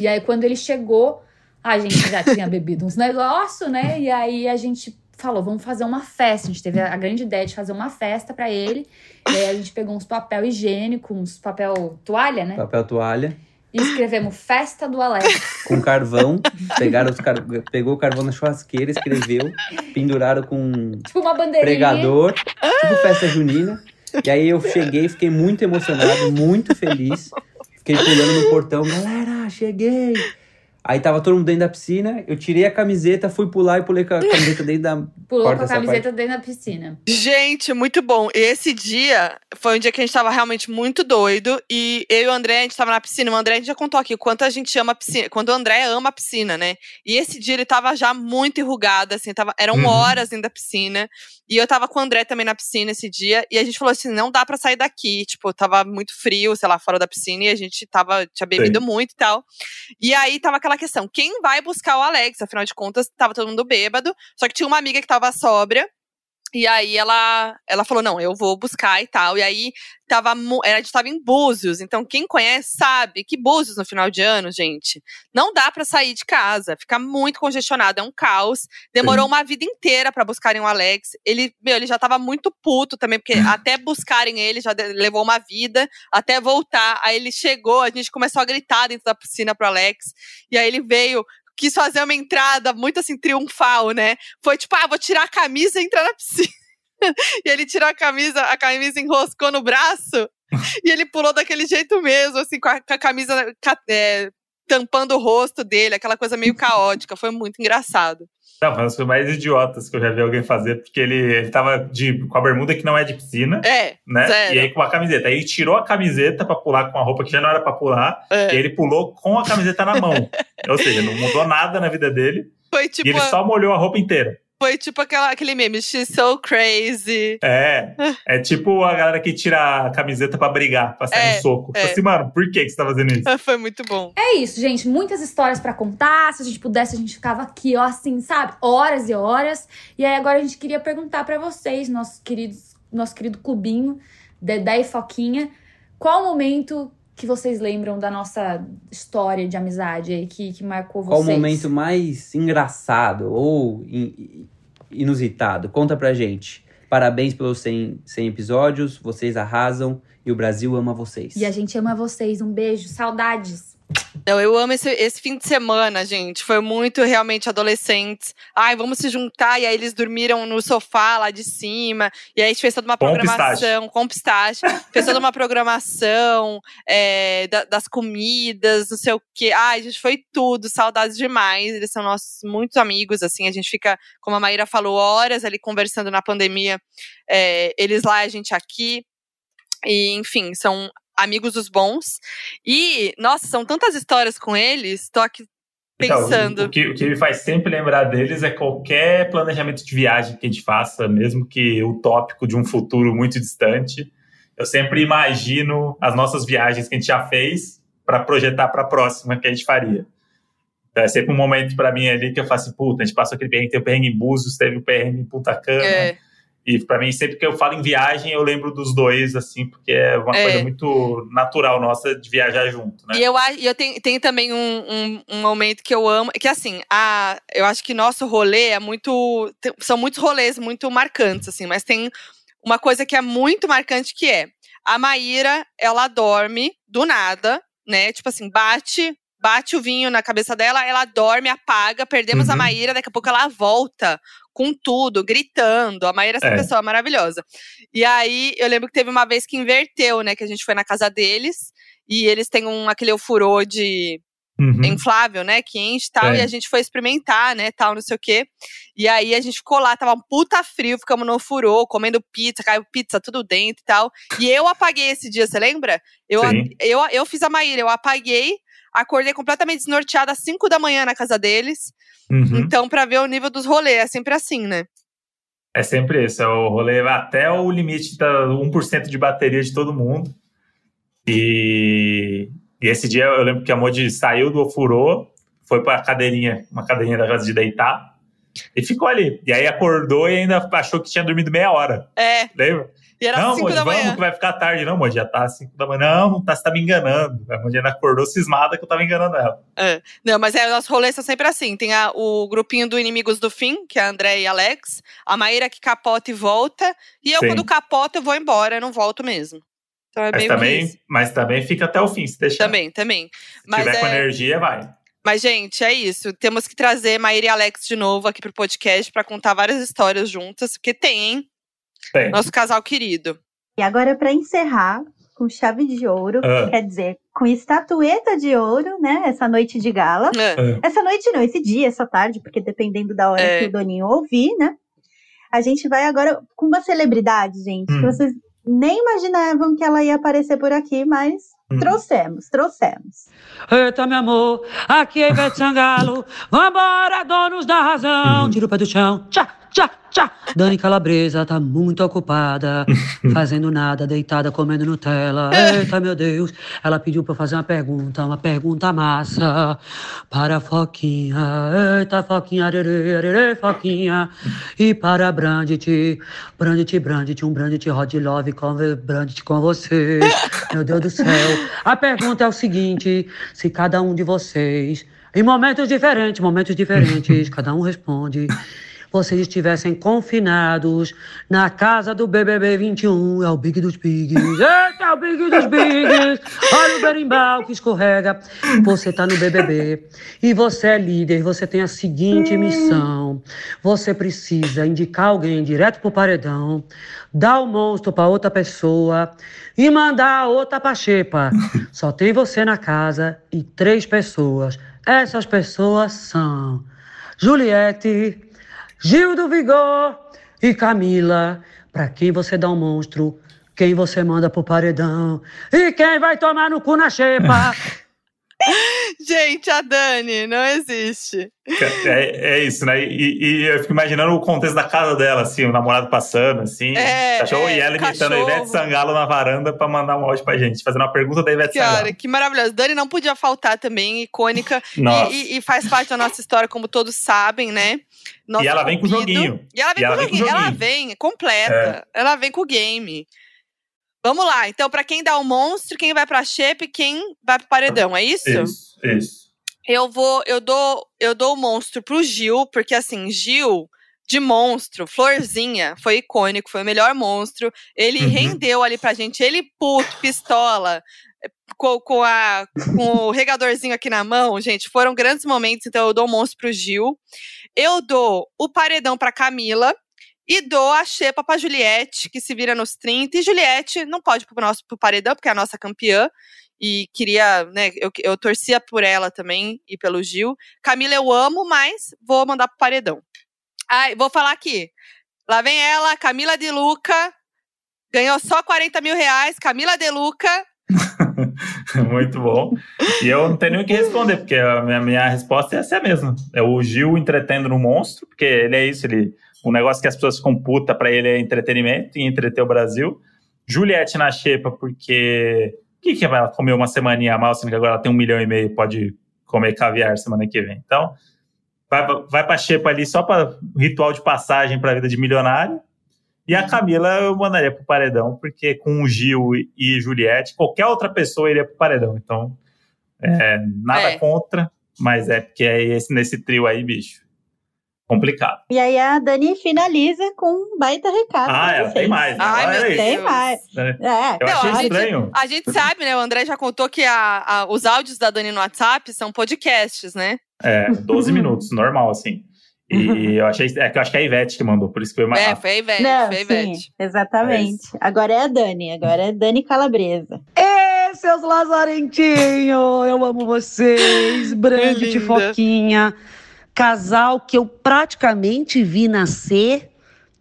E aí, quando ele chegou, a gente já tinha bebido uns negócios, né? E aí a gente falou, vamos fazer uma festa. A gente teve a grande ideia de fazer uma festa pra ele. E aí a gente pegou uns papel higiênico, uns papel toalha, né? Papel toalha, E escrevemos Festa do Alex. com carvão. Pegaram os car... Pegou o carvão na churrasqueira, escreveu, penduraram com Tipo uma bandeirinha. pregador, tipo festa junina. E aí eu cheguei, fiquei muito emocionado, muito feliz. Fiquei pulando no portão, galera, cheguei! Aí tava todo mundo dentro da piscina, eu tirei a camiseta, fui pular e pulei com a camiseta dentro da Pulou porta com a camiseta dentro da piscina. Gente, muito bom. E esse dia foi um dia que a gente tava realmente muito doido. E eu e o André, a gente tava na piscina. O André, a gente já contou aqui o quanto a gente ama a piscina. Quando o André ama a piscina, né? E esse dia ele tava já muito enrugado, assim. Tava, eram Uhum. horas dentro da piscina. E eu tava com o André também na piscina esse dia. E a gente falou assim: não dá pra sair daqui. Tipo, tava muito frio, sei lá, fora da piscina. E a gente tava, tinha bebido Sim. muito e tal. E aí tava aquela questão: quem vai buscar o Alex? Afinal de contas, tava todo mundo bêbado. Só que tinha uma amiga que tava sóbria. E aí ela, ela falou: não, eu vou buscar e tal. E aí tava, mu- a gente tava em Búzios. Então, quem conhece sabe que Búzios no final de ano, gente, não dá pra sair de casa. Fica muito congestionado, é um caos. Demorou uma vida inteira pra buscarem o Alex. Ele, meu, ele já tava muito puto também, porque até buscarem ele já levou uma vida, até voltar. Aí ele chegou, a gente começou a gritar dentro da piscina pro Alex. E aí ele veio quis fazer uma entrada muito assim, triunfal, né? Foi tipo, ah, vou tirar a camisa e entrar na piscina. e ele tirou a camisa, a camisa enroscou no braço e ele pulou daquele jeito mesmo, assim, com a, com a camisa ca- é, tampando o rosto dele, aquela coisa meio caótica. Foi muito engraçado. Não, foi mais idiotas que eu já vi alguém fazer, porque ele, ele tava de, com a bermuda que não é de piscina. É, Né? zero. E aí com a camiseta. Aí ele tirou a camiseta pra pular com a roupa que já não era pra pular. É. E ele pulou com a camiseta na mão. Ou seja, não mudou nada na vida dele. Foi tipo. E ele só molhou a roupa inteira. Foi tipo aquela, aquele meme, she's so crazy. É. É tipo a galera que tira a camiseta pra brigar, pra sair É, no soco. é. Fala Assim, mano, por que, que você tá fazendo isso? Foi muito bom. É isso, gente. Muitas histórias pra contar. Se a gente pudesse, a gente ficava aqui, ó, assim, sabe? Horas e horas. E aí agora a gente queria perguntar pra vocês, nossos queridos, nosso querido clubinho, Dedé e Foquinha, qual o momento que vocês lembram da nossa história de amizade aí que, que marcou Qual o vocês? momento mais engraçado ou in- inusitado? Conta pra gente. Parabéns pelos 100, 100 episódios, vocês arrasam e o Brasil ama vocês. E a gente ama vocês. Um beijo, saudades. Não, eu amo esse, esse fim de semana, gente. Foi muito realmente adolescentes. Ai, vamos se juntar. E aí eles dormiram no sofá lá de cima. E aí a gente fez toda uma Com programação com pistache. fez toda uma programação é, da- das comidas, não sei o quê. Ai, gente, foi tudo. Saudades demais. Eles são nossos muitos amigos, assim. A gente fica, como a Maíra falou, horas ali conversando na pandemia. É, eles lá, a gente aqui. E, enfim, são amigos dos bons. E, nossa, são tantas histórias com eles. Tô aqui Então, pensando. o, que, o que me faz sempre lembrar deles é qualquer planejamento de viagem que a gente faça, mesmo que utópico de um futuro muito distante. Eu sempre imagino as nossas viagens que a gente já fez para projetar para a próxima que a gente faria. Então, é sempre um momento para mim ali que eu faço assim, puta, a gente passou aquele perrengue, teve o perrengue em Búzios, teve o perrengue em Punta Cana. É. E para mim, sempre que eu falo em viagem, eu lembro dos dois, assim, porque é uma É. coisa muito natural nossa de viajar junto, né? E eu, eu tenho, tenho também um, um, um momento que eu amo, que assim, a, eu acho que nosso rolê é muito. São muitos rolês muito marcantes, assim, mas tem uma coisa que é muito marcante que é a Maíra, ela dorme do nada, né? Tipo assim, bate, bate o vinho na cabeça dela, ela dorme, apaga, perdemos a Uhum. Maíra, daqui a pouco ela volta com tudo, gritando. A Maíra é essa É. pessoa maravilhosa. E aí, eu lembro que teve uma vez que inverteu, né? Que a gente foi na casa deles e eles têm um aquele ofurô de Uhum. inflável, né? Que enche e tal. Tem. E a gente foi experimentar, né? Tal, não sei o quê. E aí a gente ficou lá, tava um puta frio, ficamos no ofurô, comendo pizza, caiu pizza tudo dentro e tal. E eu apaguei esse dia, você lembra? Eu, Sim. eu, eu fiz a Maíra, eu apaguei, acordei completamente desnorteada às 5 da manhã na casa deles. Uhum. Então, pra ver o nível dos rolês, é sempre assim, né? É sempre isso, é o rolê até o limite da 1% de bateria de todo mundo. E, e esse dia eu lembro que a Modi saiu do ofurô, foi pra cadeirinha, uma cadeirinha da casa de deitar, e ficou ali. E aí acordou e ainda achou que tinha dormido meia hora. É. Lembra? E era não, 5 Modi, da vamos manhã. que vai ficar tarde. Não, Modi, já tá às 5 da manhã. Não, não tá, você tá me enganando. A Modi ainda acordou cismada que eu tava enganando ela. É. Não, mas é, nossos rolês são sempre assim. Tem a- o grupinho do Inimigos do Fim, que é a André e Alex. A Maíra que capota e volta. E eu, Sim. quando capota, eu vou embora, eu não volto mesmo. Então é Mas também, mas também fica até o fim, se deixar. Também, também. Se Mas, tiver com é- energia, vai. mas, gente, é isso. Temos que trazer Maíra e Alex de novo aqui pro podcast pra contar várias histórias juntas, porque tem, hein? Tem. Nosso casal querido. E agora, para encerrar, com chave de ouro, Ah. quer dizer, com estatueta de ouro, né? Essa noite de gala. Ah. Essa noite não, esse dia, essa tarde, porque dependendo da hora É. que o Doninho ouvir, né? A gente vai agora com uma celebridade, gente, que Hum. vocês nem imaginavam que ela ia aparecer por aqui, mas trouxemos, trouxemos. Eita, meu amor, aqui é Ivete Sangalo. Vambora, donos da razão. Tira o pé do chão. Tchá, tchá, tchá. Dani Calabresa tá muito ocupada, fazendo nada, deitada, comendo Nutella. Eita, meu Deus. Ela pediu pra eu fazer uma pergunta, uma pergunta massa para a Foquinha. Eita, Foquinha, arerê, arerê, Foquinha. E para Brandt, Brandt, Brandt, um Brandt Hot Love com Brandt com você. Meu Deus do céu. A pergunta é o seguinte: se cada um de vocês, em momentos diferentes, momentos diferentes, cada um responde. Vocês estivessem confinados na casa do BBB 21, é o Big dos Bigs. Eita, é o Big dos Bigs! Olha o berimbau que escorrega. Você tá no BBB e você é líder, você tem a seguinte missão. Você precisa indicar alguém direto pro paredão, dar o monstro pra outra pessoa e mandar a outra pra xepa. Só tem você na casa e três pessoas. Essas pessoas são Juliette, Gil do Vigor e Camila. Pra quem você dá um monstro, quem você manda pro paredão e quem vai tomar no cu na xepa. Gente, a Dani não existe. É, é isso, né? E, e eu fico imaginando o contexto da casa dela, assim, o namorado passando, assim. É, cachorro, é, e ela imitando a. Ivete Sangalo na varanda pra mandar um áudio pra gente, fazendo uma pergunta da Ivete Cara, Sangalo. que maravilhoso. Dani não podia faltar também, icônica. Nossa. E, e- e faz parte da nossa história, como todos sabem, né? Nosso E ela vem com o joguinho. E ela vem, E com, ela o vem com joguinho. Ela joguinho. vem completa. Ela vem com o game. Vamos lá. Então, pra quem dá o monstro, quem vai pra shape, quem vai pro paredão, é isso? Isso, isso. Eu vou, eu dou, eu dou o monstro pro Gil, porque assim, Gil de monstro, Florzinha, foi icônico, foi o melhor monstro. Ele Uhum. rendeu ali pra gente, ele puto, pistola, com, com, a, com o regadorzinho aqui na mão, gente, foram grandes momentos, então eu dou o monstro pro Gil. Eu dou o paredão pra Camila. E dou a xepa pra Juliette, que se vira nos 30. E Juliette não pode pro nosso pro paredão, porque é a nossa campeã. E queria, né, eu, eu torcia por ela também e pelo Gil. Camila eu amo, mas vou mandar pro paredão. Ai, vou falar aqui. Lá vem ela, Camila de Luca. Ganhou só 40 mil reais. Camila de Luca. Muito bom. E eu não tenho nem o que responder, porque a minha, minha resposta é essa mesma. É o Gil entretendo no monstro, porque ele é isso, ele. O negócio que as pessoas ficam puta pra ele é entretenimento e entreter o Brasil. Juliette na xepa, porque. O que, que ela comeu uma semaninha a mal, sendo que agora ela tem um milhão e meio pode comer caviar semana que vem. Então, vai, vai pra xepa ali só para ritual de passagem pra vida de milionário. E a Camila eu mandaria pro paredão, porque com o Gil e Juliette, qualquer outra pessoa iria pro paredão. Então, é, nada É. contra, mas é porque é esse, nesse trio aí, bicho. Complicado. E aí a Dani finaliza com um baita recado. Ah, ela vocês. tem mais, né? Ai, meu isso. Tem Deus. mais. né? É. Eu Não, achei a gente- estranho. A gente sabe, né? O André já contou que a- a- os áudios da Dani no WhatsApp são podcasts, né? É, 12 minutos, normal, assim. E eu achei. É que eu acho que é a Ivete que mandou, por isso que foi mais. É, foi a Ivete, Não, foi a sim, Ivete. exatamente. Agora é a Dani, agora é Dani Calabresa. Ê, seus lazarentinhos, eu amo vocês. Brande linda. Foquinha. Casal que eu praticamente vi nascer,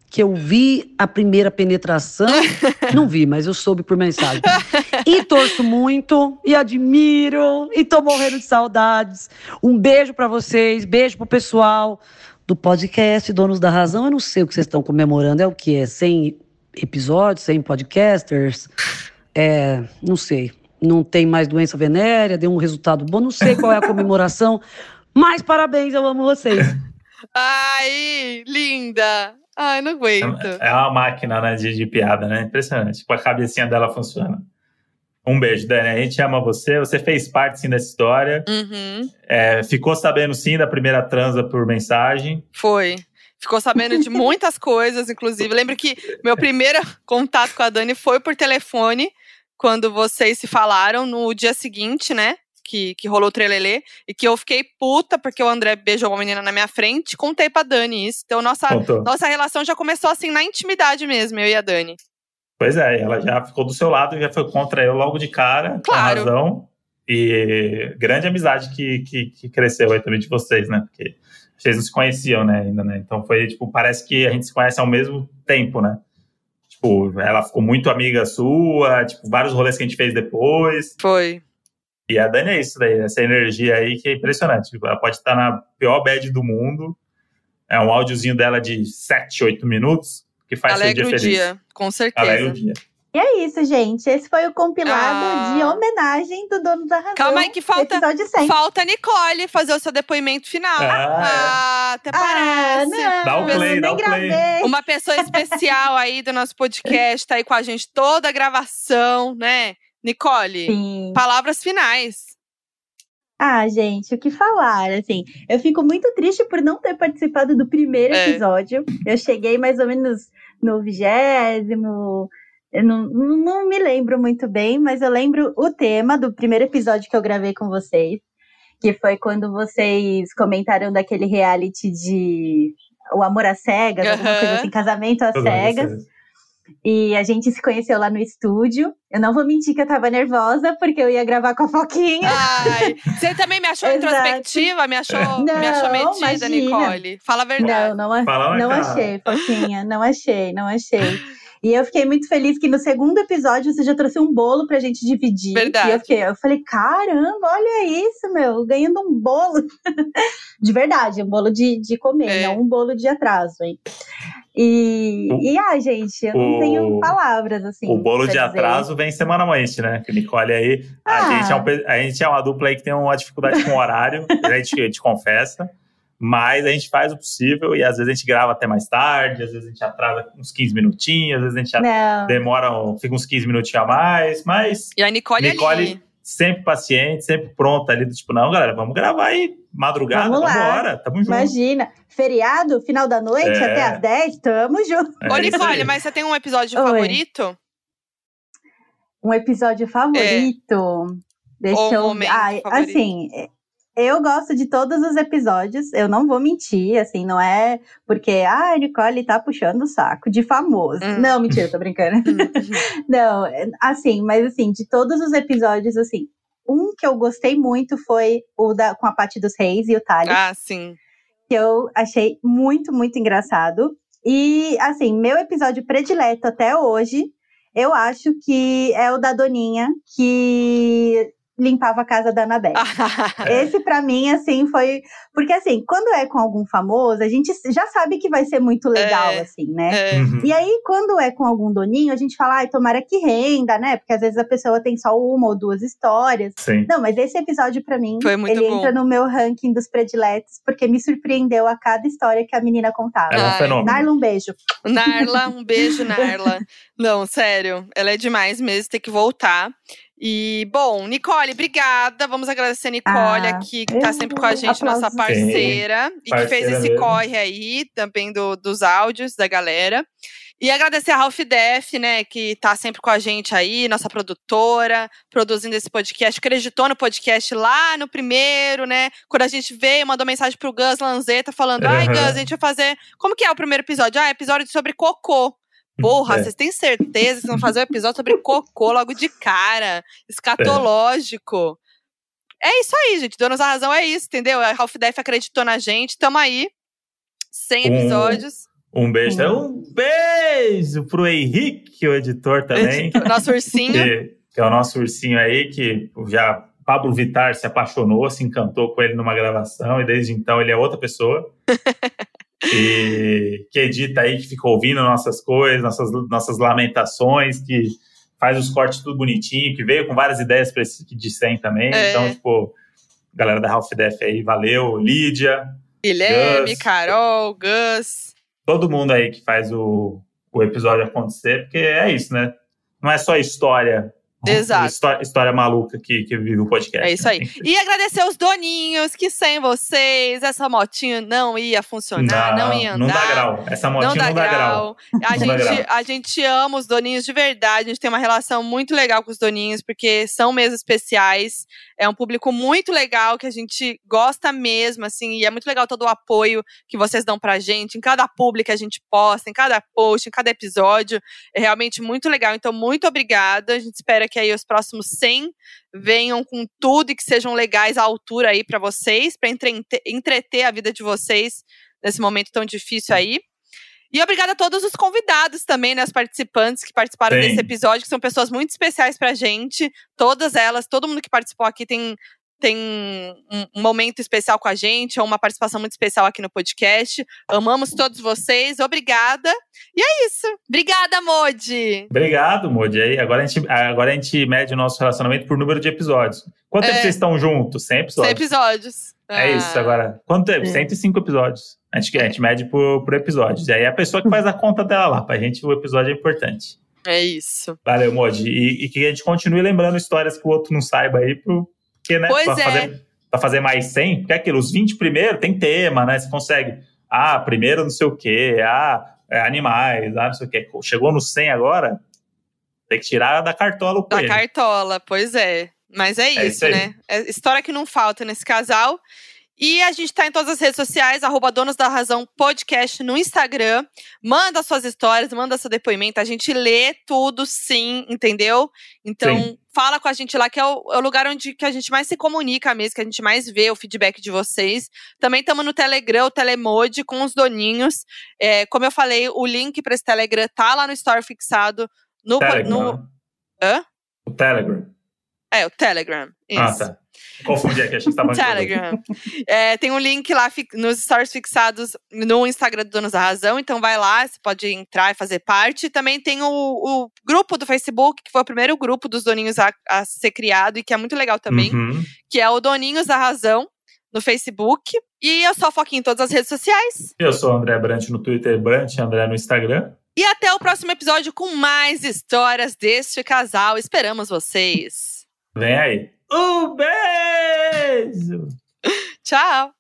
que eu vi a primeira penetração. Não vi, mas eu soube por mensagem. E torço muito, e admiro, e tô morrendo de saudades. Um beijo pra vocês, beijo pro pessoal do podcast Donos da Razão. Eu não sei o que vocês estão comemorando, é o que? É 100 episódios, 100 podcasters? É, não sei. Não tem mais doença venérea, deu um resultado bom, não sei qual é a comemoração, mas parabéns, eu amo vocês. Ai, linda! Ai, não aguento. É uma máquina né, de, de piada, né? Impressionante. Tipo, a cabecinha dela funciona. Um beijo, Dani. A gente ama você. Você fez parte, sim, dessa história. Uhum, É, ficou sabendo, sim, da primeira transa por mensagem. foi. Ficou sabendo de muitas coisas, inclusive. Lembro que meu primeiro contato com a Dani foi por telefone, quando vocês se falaram no dia seguinte, né? Que, que rolou o trelelê. E que eu fiquei puta porque o André beijou uma menina na minha frente. Contei pra Dani isso. Então, nossa, Contou. nossa relação já começou assim na intimidade mesmo, eu e a Dani. Pois é, ela já ficou do seu lado, já foi contra eu logo de cara, Claro. com razão. E grande amizade que, que, que cresceu aí também de vocês, né? Porque vocês não se conheciam, né, ainda, né? Então foi, tipo, parece que a gente se conhece ao mesmo tempo, né? Tipo, ela ficou muito amiga sua, tipo, vários rolês que a gente fez depois. Foi. E a Dani é isso daí, essa energia aí que é impressionante. Tipo, ela pode estar na pior bad do mundo. É um áudiozinho dela de 7, 8 minutos que faz Alegra seu o dia feliz. dia, com certeza. Alegra o dia. E é isso, gente. Esse foi o compilado Ah. de homenagem do Dono da Razão. Calma aí que falta, Episódio 100. falta a Nicole fazer o seu depoimento final. Ah, até parece. não, Dá o play, dá o play. gravei. Uma pessoa especial aí do nosso podcast, tá aí com a gente toda a gravação, né? Nicole, Sim. palavras finais. Ah, gente, o que falar? Assim, eu fico muito triste por não ter participado do primeiro É. episódio. Eu cheguei mais ou menos no vigésimo. Eu não, não, não me lembro muito bem, mas eu lembro o tema do primeiro episódio que eu gravei com vocês, que foi quando vocês comentaram daquele reality de O Amor às Cegas, alguma Aham. coisa assim, casamento às Tudo cegas. E a gente se conheceu lá no estúdio. Eu não vou mentir que eu tava nervosa, porque eu ia gravar com a Foquinha. Ai, você também me achou introspectiva? Me achou, me Não, achou metida, imagina. Nicole? Fala a verdade. Não, não, Fala não cara. achei, Foquinha. Não achei, não achei. E eu fiquei muito feliz que no segundo episódio você já trouxe um bolo pra gente dividir. Verdade. E eu, fiquei, eu falei, caramba, olha isso, meu, ganhando um bolo. de verdade, um bolo de, de comer, É. não um bolo de atraso, hein? E, O- e ah, gente, eu não o- tenho palavras assim. o bolo de dizer. atraso vem semanalmente, né? Nicole aí. A, Ah. gente é um a gente é uma dupla aí que tem uma dificuldade com o horário, a gente, a gente confessa. Mas a gente faz o possível e às vezes a gente grava até mais tarde, às vezes a gente atrasa uns 15 minutinhos, às vezes a gente Não. demora, fica uns 15 minutinhos a mais, mas E a Nicole, Nicole ali. Sempre paciente, sempre pronta ali, do tipo, não, galera, vamos gravar aí, madrugada, Vamos lá. vambora, tamo junto. Imagina, feriado, final da noite, É. até às 10, tamo junto. É Ô, Nicole, mas você tem um episódio Oi. favorito? Um episódio favorito. Deixa Ou eu. momento Ai, favorito. assim, eu gosto de todos os episódios, eu não vou mentir, assim, não é porque, ah, a Nicole tá puxando o saco de famoso. Hum. Não, mentira, tô brincando. não, assim, mas assim, de todos os episódios, assim, um que eu gostei muito foi o da, com a Paty dos Reis e o Thales Ah, sim. que eu achei muito, muito engraçado. E, assim, meu episódio predileto até hoje, eu acho que é o da Doninha, que limpava a casa da Anabelle. Esse, pra mim, assim, foi. Porque, assim, quando é com algum famoso, a gente já sabe que vai ser muito legal, É, assim, né? é. Uhum. E aí, quando é com algum doninho, a gente fala, ai, tomara que renda, né? Porque às vezes a pessoa tem só uma ou duas histórias. Sim. Não, mas esse episódio, pra mim, Foi muito ele bom. entra no meu ranking dos prediletos, porque me surpreendeu a cada história que a menina contava. Ela é um fenômeno. Narla, um beijo. Narla, um beijo, Narla. Não, sério, ela é demais mesmo, tem que voltar. E, bom, Nicole, obrigada. Vamos agradecer a Nicole Ah, aqui, que tá sempre com a gente, aplausos. nossa parceira, e que fez parceira esse mesmo. corre aí também do, dos áudios da galera. E agradecer a Ralph Def, né, que tá sempre com a gente aí, nossa produtora, produzindo esse podcast, acreditou no podcast lá no primeiro, né? Quando a gente veio, mandou mensagem pro Gus Lanzetta falando: ai, Aham. Gus, a gente vai fazer. Como que é o primeiro episódio? Ah, episódio sobre cocô. Porra, É. vocês têm certeza que vão fazer um episódio sobre cocô logo de cara? Escatológico. É isso aí, gente. Donos da razão é isso, entendeu? A Ralph Def acreditou na gente. Tamo aí. 100 Um- episódios. Um beijo. Um beijo pro Henrique, o editor também. Nosso ursinho. que, que é o nosso ursinho aí, que já Pablo Vittar se apaixonou, se encantou com ele numa gravação, e desde então ele é outra pessoa. e que edita aí, que fica ouvindo nossas coisas, nossas, nossas lamentações, que faz os cortes tudo bonitinho, que veio com várias ideias para esse de 100 também. É. Então, tipo, galera da Ralph Def aí, valeu. Lídia, Guilherme, Gus. Carol, Gus. todo mundo aí que faz o, o episódio acontecer, porque é isso, né? Não é só história. Exato. História, história maluca que, que vive o podcast. É isso aí. E agradecer os doninhos, que sem vocês essa motinha não ia funcionar, não, ia andar. Não dá grau. Essa motinha não dá, grau. A Não dá gente, grau. a gente ama os doninhos de verdade, a gente tem uma relação muito legal com os doninhos, porque são mesas especiais, é um público muito legal, que a gente gosta mesmo, assim, e é muito legal todo o apoio que vocês dão pra gente, em cada publi que a gente posta, em cada post, em cada episódio, é realmente muito legal, então muito obrigada, a gente espera que aí os próximos 100 venham com tudo e que sejam legais à altura aí pra vocês, pra entreter, entreter a vida de vocês nesse momento tão difícil aí. E obrigada a todos os convidados também, né? Os participantes que participaram Sim. desse episódio, que são pessoas muito especiais pra gente. Todas elas, todo mundo que participou aqui tem, tem um, momento especial com a gente, ou uma participação muito especial aqui no podcast. Amamos todos vocês, obrigada. E é isso. Obrigada, Modi! Obrigado, Modi. Aí, agora, a gente, agora a gente mede o nosso relacionamento por número de episódios. Quanto É. tempo vocês estão juntos? 100 episódios. 100 episódios. É Ah, isso, agora. Quanto tempo? 105 episódios. A gente, a gente mede por, por episódios. E aí a pessoa que faz a conta dela lá. Pra gente, o episódio é importante. É isso. Valeu, Modi. E, e que a gente continue lembrando histórias que o outro não saiba aí, pro, porque, né? Pois pra, é. fazer, pra fazer mais 100, porque é aquilo, os 20 primeiro tem tema, né? Você consegue. Ah, primeiro não sei o quê. Ah, é animais. Ah, não sei o quê. Chegou no 100 agora, tem que tirar da cartola o Da cartola, pois é. Mas é É isso, isso né? É história que não falta nesse casal. E a gente tá em todas as redes sociais, arroba Donos da Razão Podcast no Instagram. Manda suas histórias, manda seu depoimento. A gente lê tudo, sim, entendeu? Então, Sim. fala com a gente lá, que é o, é o lugar onde que a gente mais se comunica mesmo, que a gente mais vê o feedback de vocês. Também estamos no Telegram, o Telemode, com os doninhos. É, como eu falei, o link para esse Telegram tá lá no Store fixado. No, Telegram. no, Hã? O Telegram. É, o Telegram. Isso. Ah, tá. Confundi aqui, achei que você tava falando de produto. Telegram. É, tem um link lá nos stories fixados no Instagram do Donos da Razão, então vai lá, você pode entrar e fazer parte. Também tem o, o grupo do Facebook, que foi o primeiro grupo dos doninhos a, a ser criado e que é muito legal também, Uhum. que é o Doninhos da Razão no Facebook. E eu sou a Foquinha em todas as redes sociais. Eu sou o André Brant no Twitter, Brant André no Instagram. E até o próximo episódio com mais histórias deste casal. Esperamos vocês. Vem aí. Um beijo! Tchau!